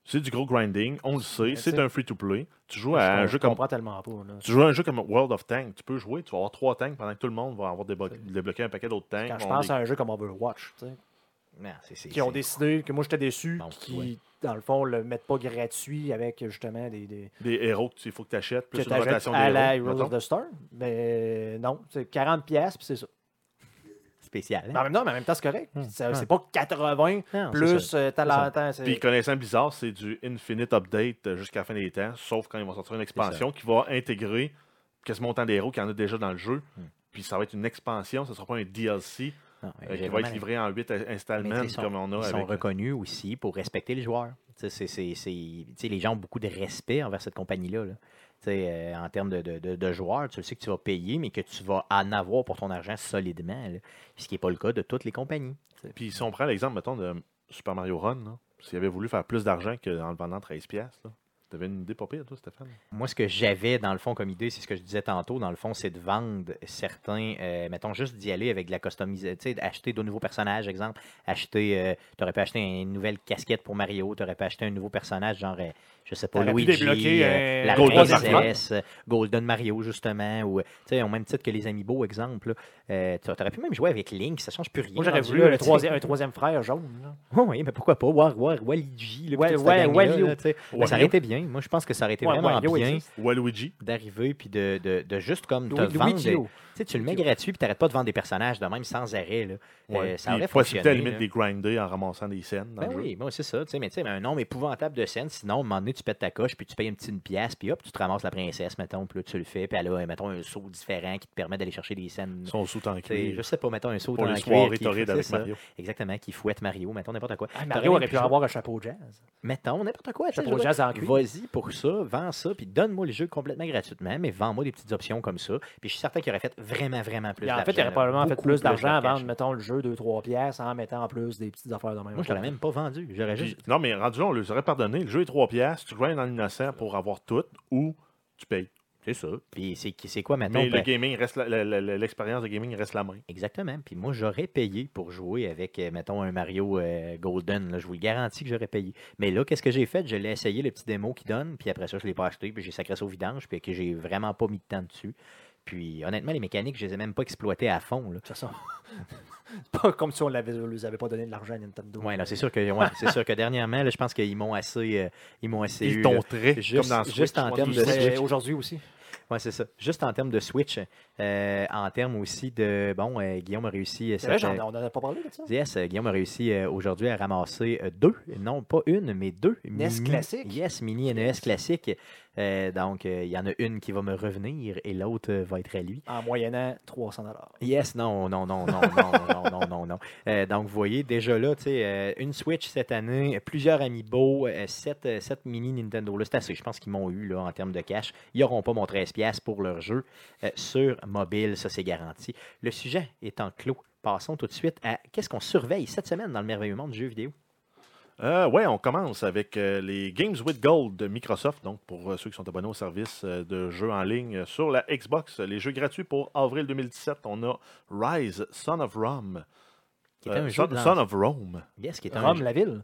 C'est du gros grinding, on le sait, c'est un free-to-play. Tu joues à un jeu je comme tellement pas. Tu joues à un jeu comme World of Tanks, tu peux jouer, tu vas avoir trois tanks pendant que tout le monde va avoir déblo- débloqué un paquet d'autres tanks. Quand je pense à un jeu comme Overwatch, tu sais, qui ont décidé que moi j'étais déçu, qui dans le fond le mettent pas gratuit avec justement des, des des héros qu'il faut que tu achètes, plus que une rotation à la. Heroes of the Storm. Mais non, c'est 40 pièces puis c'est ça. Spécial. hein? Mais en même temps, mais en même temps c'est correct. Ouais. C'est pas 80 Non, c'est plus euh, c'est- Puis connaissant Blizzard, c'est du infinite update euh, jusqu'à la fin des temps, sauf quand ils vont sortir une expansion qui va intégrer quasiment autant d'héros qu'il y en a déjà dans le jeu. Hmm. Puis ça va être une expansion, ce ne sera pas un DLC Non, euh, qui va être livré en 8 Mais installements ils sont, comme on a ils sont avec. reconnus aussi pour respecter les joueurs. Tu sais, c'est- c'est- c'est- tu sais, les gens ont beaucoup de respect envers cette compagnie-là. là. Euh, en termes de, de- de- de joueurs, tu le sais que tu vas payer, mais que tu vas en avoir pour ton argent solidement. là. Ce qui n'est pas le cas de toutes les compagnies. Puis si on prend l'exemple, mettons, de Super Mario Run, s'il avait voulu faire plus d'argent qu'en le vendant 13$, piastres, là, t'avais une idée pas pire, toi, Stéphane? Moi, ce que j'avais dans le fond comme idée, c'est ce que je disais tantôt, dans le fond, c'est de vendre certains, euh, mettons juste d'y aller avec de la customisation, tu sais, acheter de nouveaux personnages, exemple, acheter, tu aurais pu acheter une nouvelle casquette pour Mario, tu aurais pu acheter un nouveau personnage, genre, euh, je sais pas, Luigi, débloquer euh, un la Golden princesse, euh, Golden Mario, justement, ou, tu sais, au même titre que les Amiibo, exemple. Euh, tu aurais pu même jouer avec Link, ça change plus rien. Moi, j'aurais voulu troisième, un troisième frère jaune. [laughs] Oui, mais pourquoi pas? War, War, Waluigi, Ouais, ouais, là. Ben, ça aurait été bien. Moi, je pense que ça aurait été Ouais, vraiment Wario bien. Waluigi. d'arriver puis de, de, de juste comme te Louis- vendre. Des-. Tu sais, tu le mets gratuit puis t'arrêtes pas de vendre des personnages de même sans arrêt. Là. Ouais. Euh, ça Puis aurait possibilité à la limite des grinder en ramassant des scènes dans Ben le jeu. oui, moi c'est ça. tu sais, Mais tu sais, un nombre épouvantable de scènes. Sinon, à un moment donné, tu pètes ta coche, puis tu payes une petite pièce, puis hop, tu te ramasses la princesse, mettons, puis là, tu le fais, puis elle a, mettons, un saut différent qui te permet d'aller chercher des scènes. Son sous en sais, Je cuir. sais pas, mettons, un saut Pour en cuir torrides c'est avec ça. Mario. Exactement, qui fouette Mario, mettons n'importe quoi. Ah, Mario aurait pu avoir un chapeau jazz. Mettons, n'importe quoi. Chapeau jazz en cuir. Vas-y pour ça, vends ça, puis donne-moi le jeu complètement gratuitement, mais vends-moi des petites options comme ça. Puis je suis certain qu'il aurait fait vraiment, vraiment plus Puis en d'argent. fait, il aurait probablement fait plus d'argent à vendre, mettons, le jeu 2-3 pièces en mettant en plus des petites affaires de même. Moi, je l'aurais même pas vendu. Juste. non, mais rendu là, on les aurait pardonné. Le jeu est 3$, piastres, tu grindes dans l'innocent pour avoir tout ou tu payes. C'est ça. Puis c'est quoi maintenant? Mais le Ben, gaming reste l'expérience de gaming reste la même. Exactement. Puis moi, j'aurais payé pour jouer avec, euh, mettons, un Mario euh, Golden. là. Je vous le garantis que j'aurais payé. Mais là, qu'est-ce que j'ai fait? Je l'ai essayé, le petit démo qu'il donne, puis après ça, je ne l'ai pas acheté, puis j'ai sacré ça au vidange, puis que j'ai vraiment pas mis de temps dessus. Puis honnêtement, les mécaniques, je les ai même pas exploitées à fond. Là. De toute façon, c'est [laughs] pas comme si on ne nous avait pas donné de l'argent à Nintendo. Ouais, là, c'est sûr que, ouais, c'est sûr que dernièrement, là, je pense qu'ils m'ont assez, euh, ils m'ont assez Ils eu, t'ont Juste- comme dans juste Switch, en je termes de aujourd'hui aussi. Ouais, c'est ça. Juste en termes de Switch, euh, en termes aussi de, bon, euh, Guillaume a réussi. vrai, cette, euh, on n'en a pas parlé de ça. Yes, Guillaume a réussi euh, aujourd'hui à ramasser euh, deux, non pas une, mais deux. NES mini- classique. Yes, mini NES classique. Euh, donc, euh, il y en a une qui va me revenir et l'autre euh, va être à lui. En moyennant 300 Yes, non, non, non, non, non, non, non, non, non. Donc, vous voyez, déjà là, tu sais, une Switch cette année, plusieurs Amiibo, 7, mini Nintendo. Là, c'est assez. Je pense qu'ils m'ont eu là, en termes de cash. Ils n'auront pas mon 13$ pour leur jeu sur mobile, ça c'est garanti. Le sujet étant clos, passons tout de suite à qu'est-ce qu'on surveille cette semaine dans le merveilleux monde du jeu vidéo. Euh, ouais, on commence avec euh, les Games with Gold de Microsoft. Donc, pour euh, ceux qui sont abonnés au service euh, de jeux en ligne sur la Xbox, les jeux gratuits pour avril 2017, on a Rise, Son of Rome. Qui est un jeu Son, de Son of Rome. Yes, qui est un Rome, jeu, la ville.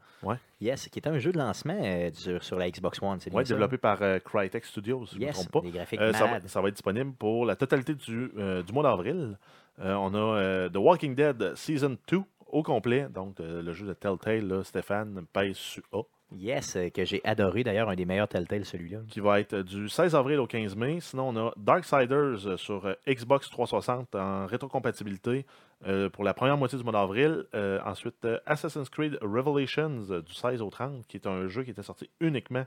yes, qui est un jeu de lancement sur, sur la Xbox One. Ouais, ça? développé par Crytek Studios, si je ne me Yes, trompe pas. des graphiques ça, va, ça va être disponible pour la totalité du, du mois d'avril. On a The Walking Dead Season 2 au complet. Donc, euh, le jeu de Telltale, là, Stéphane, pèse sur A. Yes, euh, que j'ai adoré d'ailleurs, un des meilleurs Telltale, celui-là. qui va être du 16 avril au 15 mai. Sinon, on a Darksiders euh, sur Xbox 360 en rétrocompatibilité euh, pour la première moitié du mois d'avril. Euh, ensuite, Assassin's Creed Revelations du 16 au 30, qui est un jeu qui était sorti uniquement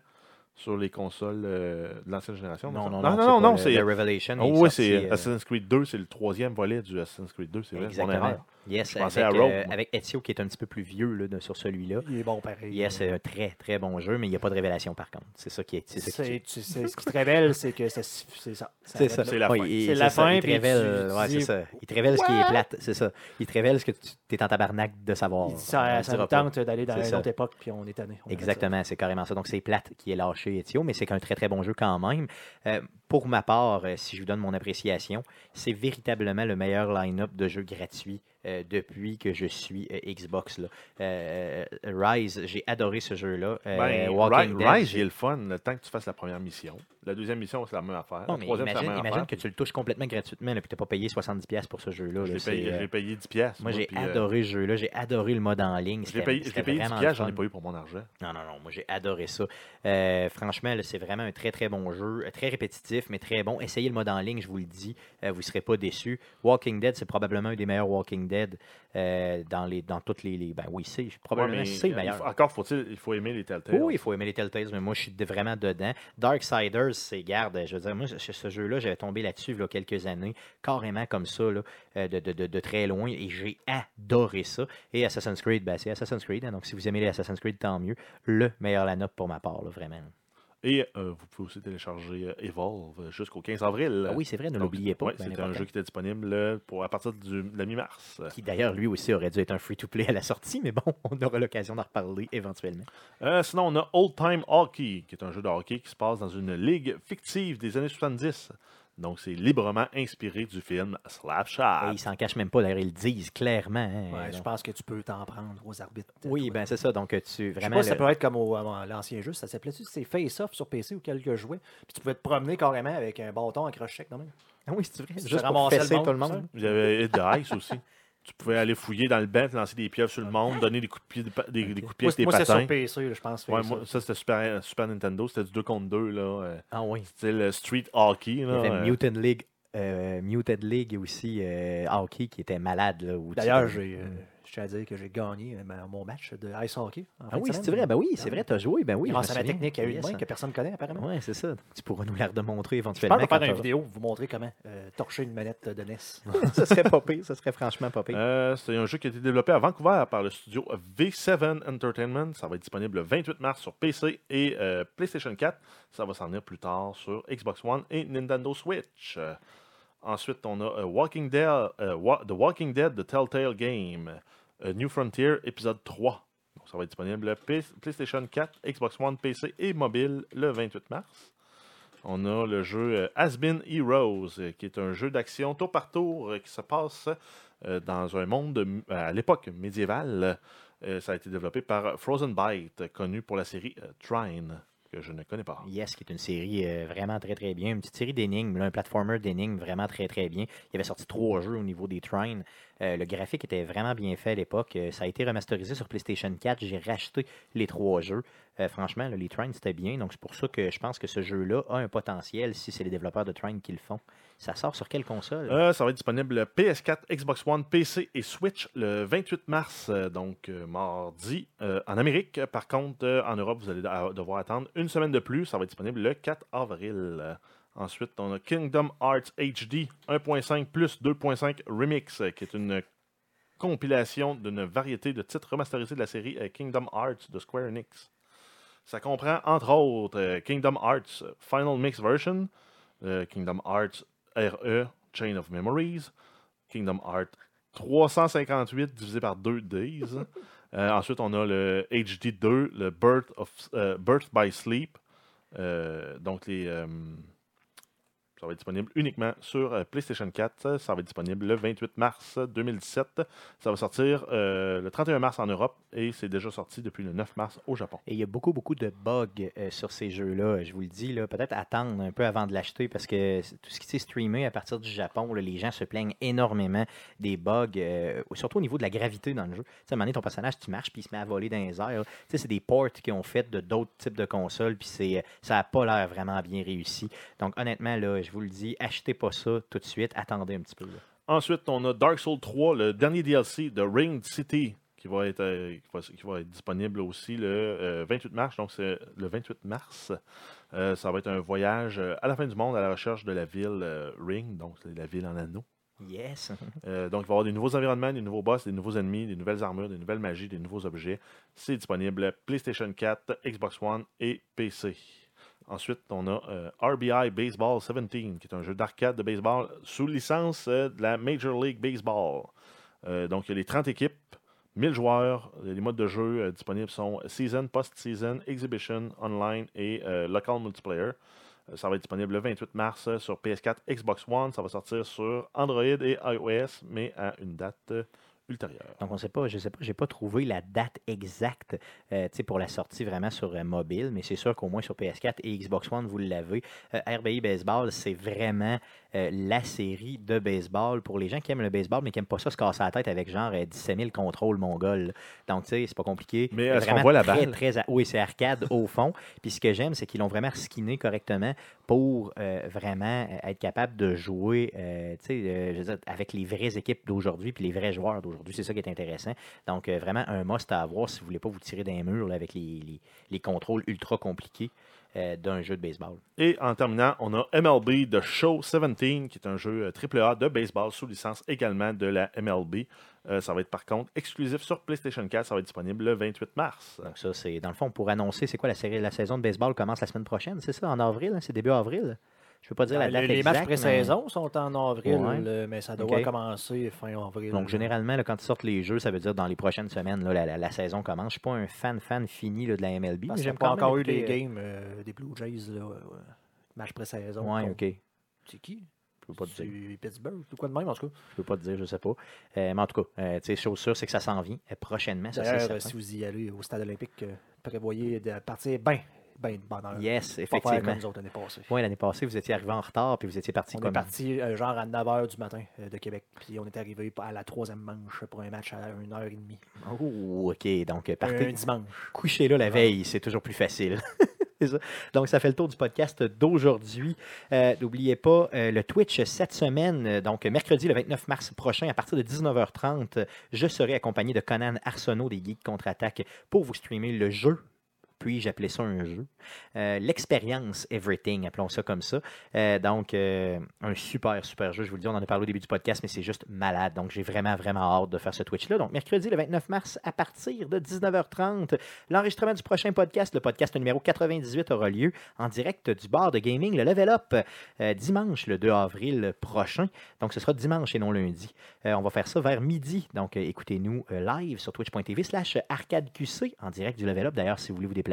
sur les consoles euh, de l'ancienne génération. Non, non, non, non, non, c'est Revelation. Oh, est oui, c'est Assassin's Creed 2, c'est le troisième volet du Assassin's Creed 2, c'est vrai. mon erreur. Yes, Je pensais avec, à Rogue, euh, avec Ezio qui est un petit peu plus vieux là, de- sur celui-là. Il est bon pareil. Yes, c'est un très très bon jeu, mais il n'y a pas de révélation par contre. C'est ça qui est. C'est ça qui C'est- est- tu sais, ce qui te révèle, c'est que c'est ça. C'est ça. C'est la fin. il- C'est la ça, fin, Il te révèle, tu- ouais, dis, ça. Il te révèle ce qui est plate. C'est ça. Il te révèle ce que tu es en tabarnak de savoir. Il dit ça, ça nous tente d'aller dans une autre époque, puis on est tanné. Exactement, c'est carrément ça. Donc c'est plate qui est lâché Ezio, mais c'est qu'un très très bon jeu quand même. Euh, pour ma part, euh, si je vous donne mon appréciation, c'est véritablement le meilleur line-up de jeux gratuits euh, depuis que je suis euh, Xbox. Là. Euh, Rise, j'ai adoré ce jeu-là. Ben, Rise, j'ai- le fun le temps que tu fasses la première mission. La deuxième mission, c'est la même affaire. Non, la mais troisième, c'est la imagine, même imagine affaire. que tu le touches complètement gratuitement, là, puis tu n'as pas payé 70$ pour ce jeu-là. Je là, l'ai payé, euh, j'ai payé 10 pièces. Moi, j'ai euh, adoré ce jeu-là. J'ai adoré le mode en ligne. Je l'ai C'était- payé, payé 10 vraiment pièces, le j'en ai pas eu pour mon argent. Non, non, non. Moi, j'ai adoré ça. Euh, franchement, c'est vraiment un très, très bon jeu. Très répétitif. mais très bon. Essayez le mode en ligne, je vous le dis, vous ne serez pas déçus. Walking Dead, c'est probablement un des meilleurs Walking Dead dans, les, dans toutes les, les- Ben oui, c'est Ouais, probablement c'est euh, meilleur. faut- encore faut-il il faut aimer les Telltales. Oui, il faut aimer les Telltales, mais moi, je suis vraiment dedans. Darksiders, c'est, garde, je veux dire, moi, ce, jeu-là, j'avais tombé là-dessus il y a quelques années, carrément comme ça, euh, de, très loin, et j'ai adoré ça. Et Assassin's Creed, ben, c'est Assassin's Creed, hein, donc si vous aimez les Assassin's Creed, tant mieux. Le meilleur line-up pour ma part, vraiment. Et euh, vous pouvez aussi télécharger euh, Evolve jusqu'au 15 avril. Ah oui, c'est vrai, ne l'oubliez pas. ouais, c'est un jeu qui était disponible euh, pour, à partir du, de la mi-mars. Qui d'ailleurs, lui aussi, aurait dû être un free-to-play à la sortie, mais bon, [laughs] on aura l'occasion d'en reparler éventuellement. Euh, sinon, on a Old Time Hockey, qui est un jeu de hockey qui se passe dans une ligue fictive des années 70. Donc, c'est librement inspiré du film Slapshot. Et ils s'en cachent même pas, d'ailleurs, ils le disent clairement. hein, Ouais, je pense que tu peux t'en prendre aux arbitres. Oui, ben c'est ça, donc tu Je sais vraiment... pas si ça peut être comme au, à l'ancien jeu, ça s'appelait-tu c'est Face-Off sur PC ou quelques jouets. Puis tu pouvais te promener carrément avec un bâton à crochet quand même. Ah oui, c'est vrai, Tu juste pour monde, tout le monde. Il y avait Ice aussi. Tu pouvais aller fouiller dans le banc, lancer des pieuvres sur le monde, donner des coups de pied, des, pa- des- des coups de pied Moi, avec des moi, c'est patins. sur PC, là, je pense. Ouais, moi, ça, c'était Super, Super Nintendo. C'était du 2 contre 2, là. euh, Ah oui. C'était le Street Hockey. Il y Là, avait euh, Mutant League, euh, Muted League aussi, euh, hockey, qui était malade. Là, D'ailleurs, j'ai, euh, je tiens à dire que j'ai gagné euh, ma- mon match de ice hockey. en Ah oui, c'est vrai, ben oui, c'est vrai, tu as joué, ben oui. je Grâce à ma technique à une main que personne ne connaît apparemment. Ouais, c'est ça. Tu pourras nous la remontrer Je éventuellement. pense de faire une vidéo, vous montrer comment euh, torcher une manette de NES. ça [laughs] serait pas pire, ça serait franchement pas pire. Euh, c'est un jeu qui a été développé à Vancouver par le studio V7 Entertainment. Ça va être disponible le 28 mars sur PC et euh, PlayStation 4. Ça va s'en venir plus tard sur Xbox One et Nintendo Switch. Euh, ensuite, on a Walking Dead, Wa- The Walking Dead, The Telltale Game, euh, New Frontier, épisode 3. Donc, ça va être disponible PlayStation 4, Xbox One, PC et mobile le 28 mars. On a le jeu euh, Has Been Heroes, euh, qui est un jeu d'action tour par tour euh, qui se passe euh, dans un monde de- à l'époque médiévale. Euh, ça a été développé par Frozen Byte, connu pour la série euh, Trine, que je ne connais pas. Yes, qui est une série euh, vraiment très très bien. Une petite série d'énigmes, un platformer d'énigmes vraiment très très bien. Il y avait sorti trois jeux au niveau des Trine. Euh, le graphique était vraiment bien fait à l'époque. Euh, ça a été remasterisé sur PlayStation 4. J'ai racheté les trois jeux. Euh, franchement, les Trine c'était bien. Donc c'est pour ça que je pense que ce jeu-là a un potentiel si c'est les développeurs de Trine qui le font. Ça sort sur quelle console? Euh, ça va être disponible PS4, Xbox One, PC et Switch le 28 mars, euh, donc mardi en Amérique. Par contre, en Europe, vous allez de- devoir attendre une semaine de plus. Ça va être disponible le 4 avril. Ensuite, on a Kingdom Hearts HD 1.5 plus 2.5 Remix, qui est une compilation d'une variété de titres remasterisés de la série Kingdom Hearts de Square Enix. Ça comprend entre autres euh, Kingdom Hearts Final Mix Version, euh, Kingdom Hearts RE Chain of Memories, Kingdom Hearts 358 divisé par 2 Days. [laughs] Euh, ensuite, on a le HD 2, le Birth, of, euh, Birth by Sleep. Euh, donc, les, ça va être disponible uniquement sur euh, PlayStation 4. Ça va être disponible le 28 mars 2017. Ça va sortir euh, le 31 mars en Europe et c'est déjà sorti depuis le 9 mars au Japon. Et il y a beaucoup, beaucoup de bugs euh, sur ces jeux-là. Je vous le dis, peut-être attendre un peu avant de l'acheter parce que tout ce qui s'est streamé à partir du Japon, les gens se plaignent énormément des bugs, surtout au niveau de la gravité dans le jeu. À un moment donné, ton personnage, tu marches puis il se met à voler dans les airs. C'est des ports qu'ils ont fait de d'autres types de consoles puis ça n'a pas l'air vraiment bien réussi. Donc, honnêtement, là, je vous le dis, achetez pas ça tout de suite. Attendez un petit peu. là. Ensuite, on a Dark Souls 3, le dernier DLC de Ringed City, qui va être, euh, qui va, qui va être disponible aussi le euh, 28 mars. Donc, c'est le 28 mars. Euh, ça va être un voyage euh, à la fin du monde à la recherche de la ville euh, Ring, donc c'est la ville en anneau. Yes. [laughs] Euh, donc, il va y avoir des nouveaux environnements, des nouveaux boss, des nouveaux ennemis, des nouvelles armures, des nouvelles magies, des nouveaux objets. C'est disponible PlayStation 4, Xbox One et PC. Ensuite, on a euh, RBI Baseball 17, qui est un jeu d'arcade de baseball sous licence euh, de la Major League Baseball. Euh, donc, il y a les 30 équipes, 1000 joueurs. Les modes de jeu disponibles sont Season, Post-Season, Exhibition, Online et Local Multiplayer. Ça va être disponible le 28 mars sur PS4, Xbox One. Ça va sortir sur Android et iOS, mais à une date Donc, on sait pas, je sais pas, j'ai pas trouvé la date exacte euh, pour la sortie vraiment sur euh, mobile, mais c'est sûr qu'au moins sur PS4 et Xbox One, vous l'avez. Euh, RBI Baseball, c'est vraiment euh, la série de baseball pour les gens qui aiment le baseball, mais qui n'aiment pas ça se casser la tête avec genre euh, 17 000 contrôles mongols. Donc, tu sais, c'est pas compliqué. Mais Euh, est-ce qu'on voit la très, balle? très Oui, c'est arcade au fond. Puis ce que j'aime, c'est qu'ils l'ont vraiment skinné correctement pour euh, vraiment euh, être capable de jouer euh, tu sais, euh, je veux dire, avec les vraies équipes d'aujourd'hui puis les vrais joueurs d'aujourd'hui. C'est ça qui est intéressant. Donc, euh, vraiment un must à avoir si vous voulez pas vous tirer d'un mur là, avec les, les- les contrôles ultra compliqués euh, d'un jeu de baseball. Et en terminant, on a MLB The Show 17, qui est un jeu euh, AAA de baseball sous licence également de la MLB. Euh, ça va être par contre exclusif sur PlayStation 4. Ça va être disponible le 28 mars. Donc, ça, c'est dans le fond pour annoncer c'est quoi la série la saison de baseball commence la semaine prochaine, c'est ça, en avril, hein? c'est début avril? Je peux pas dire la Ben, date les, les exacte. matchs mais- pré-saison sont en avril, Ouais. mais ça doit commencer fin avril. Donc, généralement, là, quand ils sortent les jeux, ça veut dire dans les prochaines semaines, là, la, la- la saison commence. Je ne suis pas un fan, fan fini là, de la MLB, Parce mais j'aime pas encore eu des euh, games euh, des Blue Jays, là, euh, match pré-saison. Contre- ok. C'est qui? Je peux pas te C'est dire. Pittsburgh ou quoi de même, en tout cas. Je peux pas te dire, je sais pas. Euh, mais en tout cas, euh, tu sais, chose sûre, c'est que ça s'en vient prochainement. Ça, si vous y allez au stade olympique, prévoyez de partir bien, bien de bonne heure. Yes, Pas effectivement. comme nous autres l'année passée. Oui, l'année passée, vous étiez arrivé en retard, puis vous étiez parti On est comme. parti euh, genre à 9h du matin euh, de Québec, puis on est arrivé à la troisième manche pour un match à 1h30. Oh, OK. Donc, euh, Un partez. dimanche. coucher là la veille, c'est toujours plus facile. [laughs] Donc, ça fait le tour du podcast d'aujourd'hui. Euh, N'oubliez pas euh, le Twitch cette semaine, donc mercredi le 29 mars prochain, à partir de 19h30, euh, je serai accompagné de Conan Arsenault des Geeks Contre-Attaque pour vous streamer le jeu. Puis-je appeler ça un jeu? Euh, L'expérience Everything, appelons ça comme ça. Euh, donc, euh, un super, super jeu. Je vous le dis, on en a parlé au début du podcast, mais c'est juste malade. Donc, j'ai vraiment, vraiment hâte de faire ce Twitch-là. Donc, mercredi, le 29 mars, à partir de 19h30, l'enregistrement du prochain podcast, le podcast numéro 98, aura lieu en direct du bar de gaming, le Level Up, dimanche, le 2 avril prochain. Donc, ce sera dimanche et non lundi. On va faire ça vers midi. Donc, écoutez-nous live sur twitch.tv slash arcadeqc en direct du Level Up. D'ailleurs, si vous voulez vous déplacer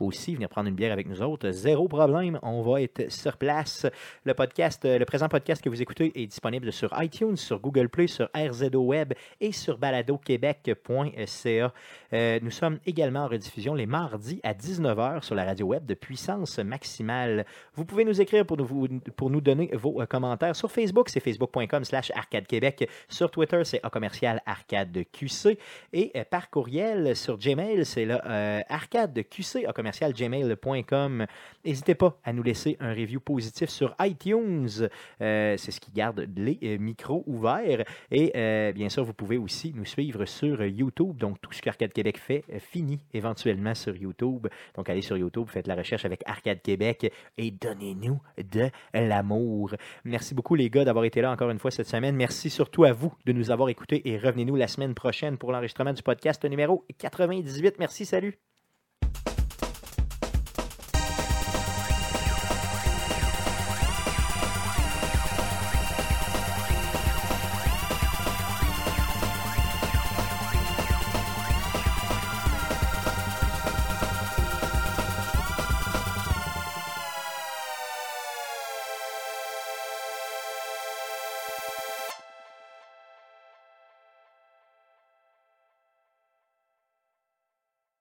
aussi, venir prendre une bière avec nous autres, zéro problème. On va être sur place. Le podcast, le présent podcast que vous écoutez est disponible sur iTunes, sur Google Play, sur RZO Web et sur baladoquebec.ca. Euh, nous sommes également en rediffusion les mardis à 19h sur la radio web de puissance maximale. Vous pouvez nous écrire pour nous, pour nous donner vos euh, commentaires sur Facebook, c'est facebook.com slash arcade québec. Sur Twitter, c'est A commercial arcade QC. Et euh, par courriel sur Gmail, c'est le euh, arcade QC A commercial gmail.com. N'hésitez pas à nous laisser un review positif sur iTunes. Euh, c'est ce qui garde les euh, micros ouverts. Et euh, bien sûr, vous pouvez aussi nous suivre sur YouTube. Donc, tout ce qu'Arcade Québec fait finit éventuellement sur YouTube. Donc, allez sur YouTube, faites la recherche avec Arcade Québec et donnez-nous de l'amour. Merci beaucoup, les gars, d'avoir été là encore une fois cette semaine. Merci surtout à vous de nous avoir écoutés et revenez-nous la semaine prochaine pour l'enregistrement du podcast numéro 98. Merci, salut.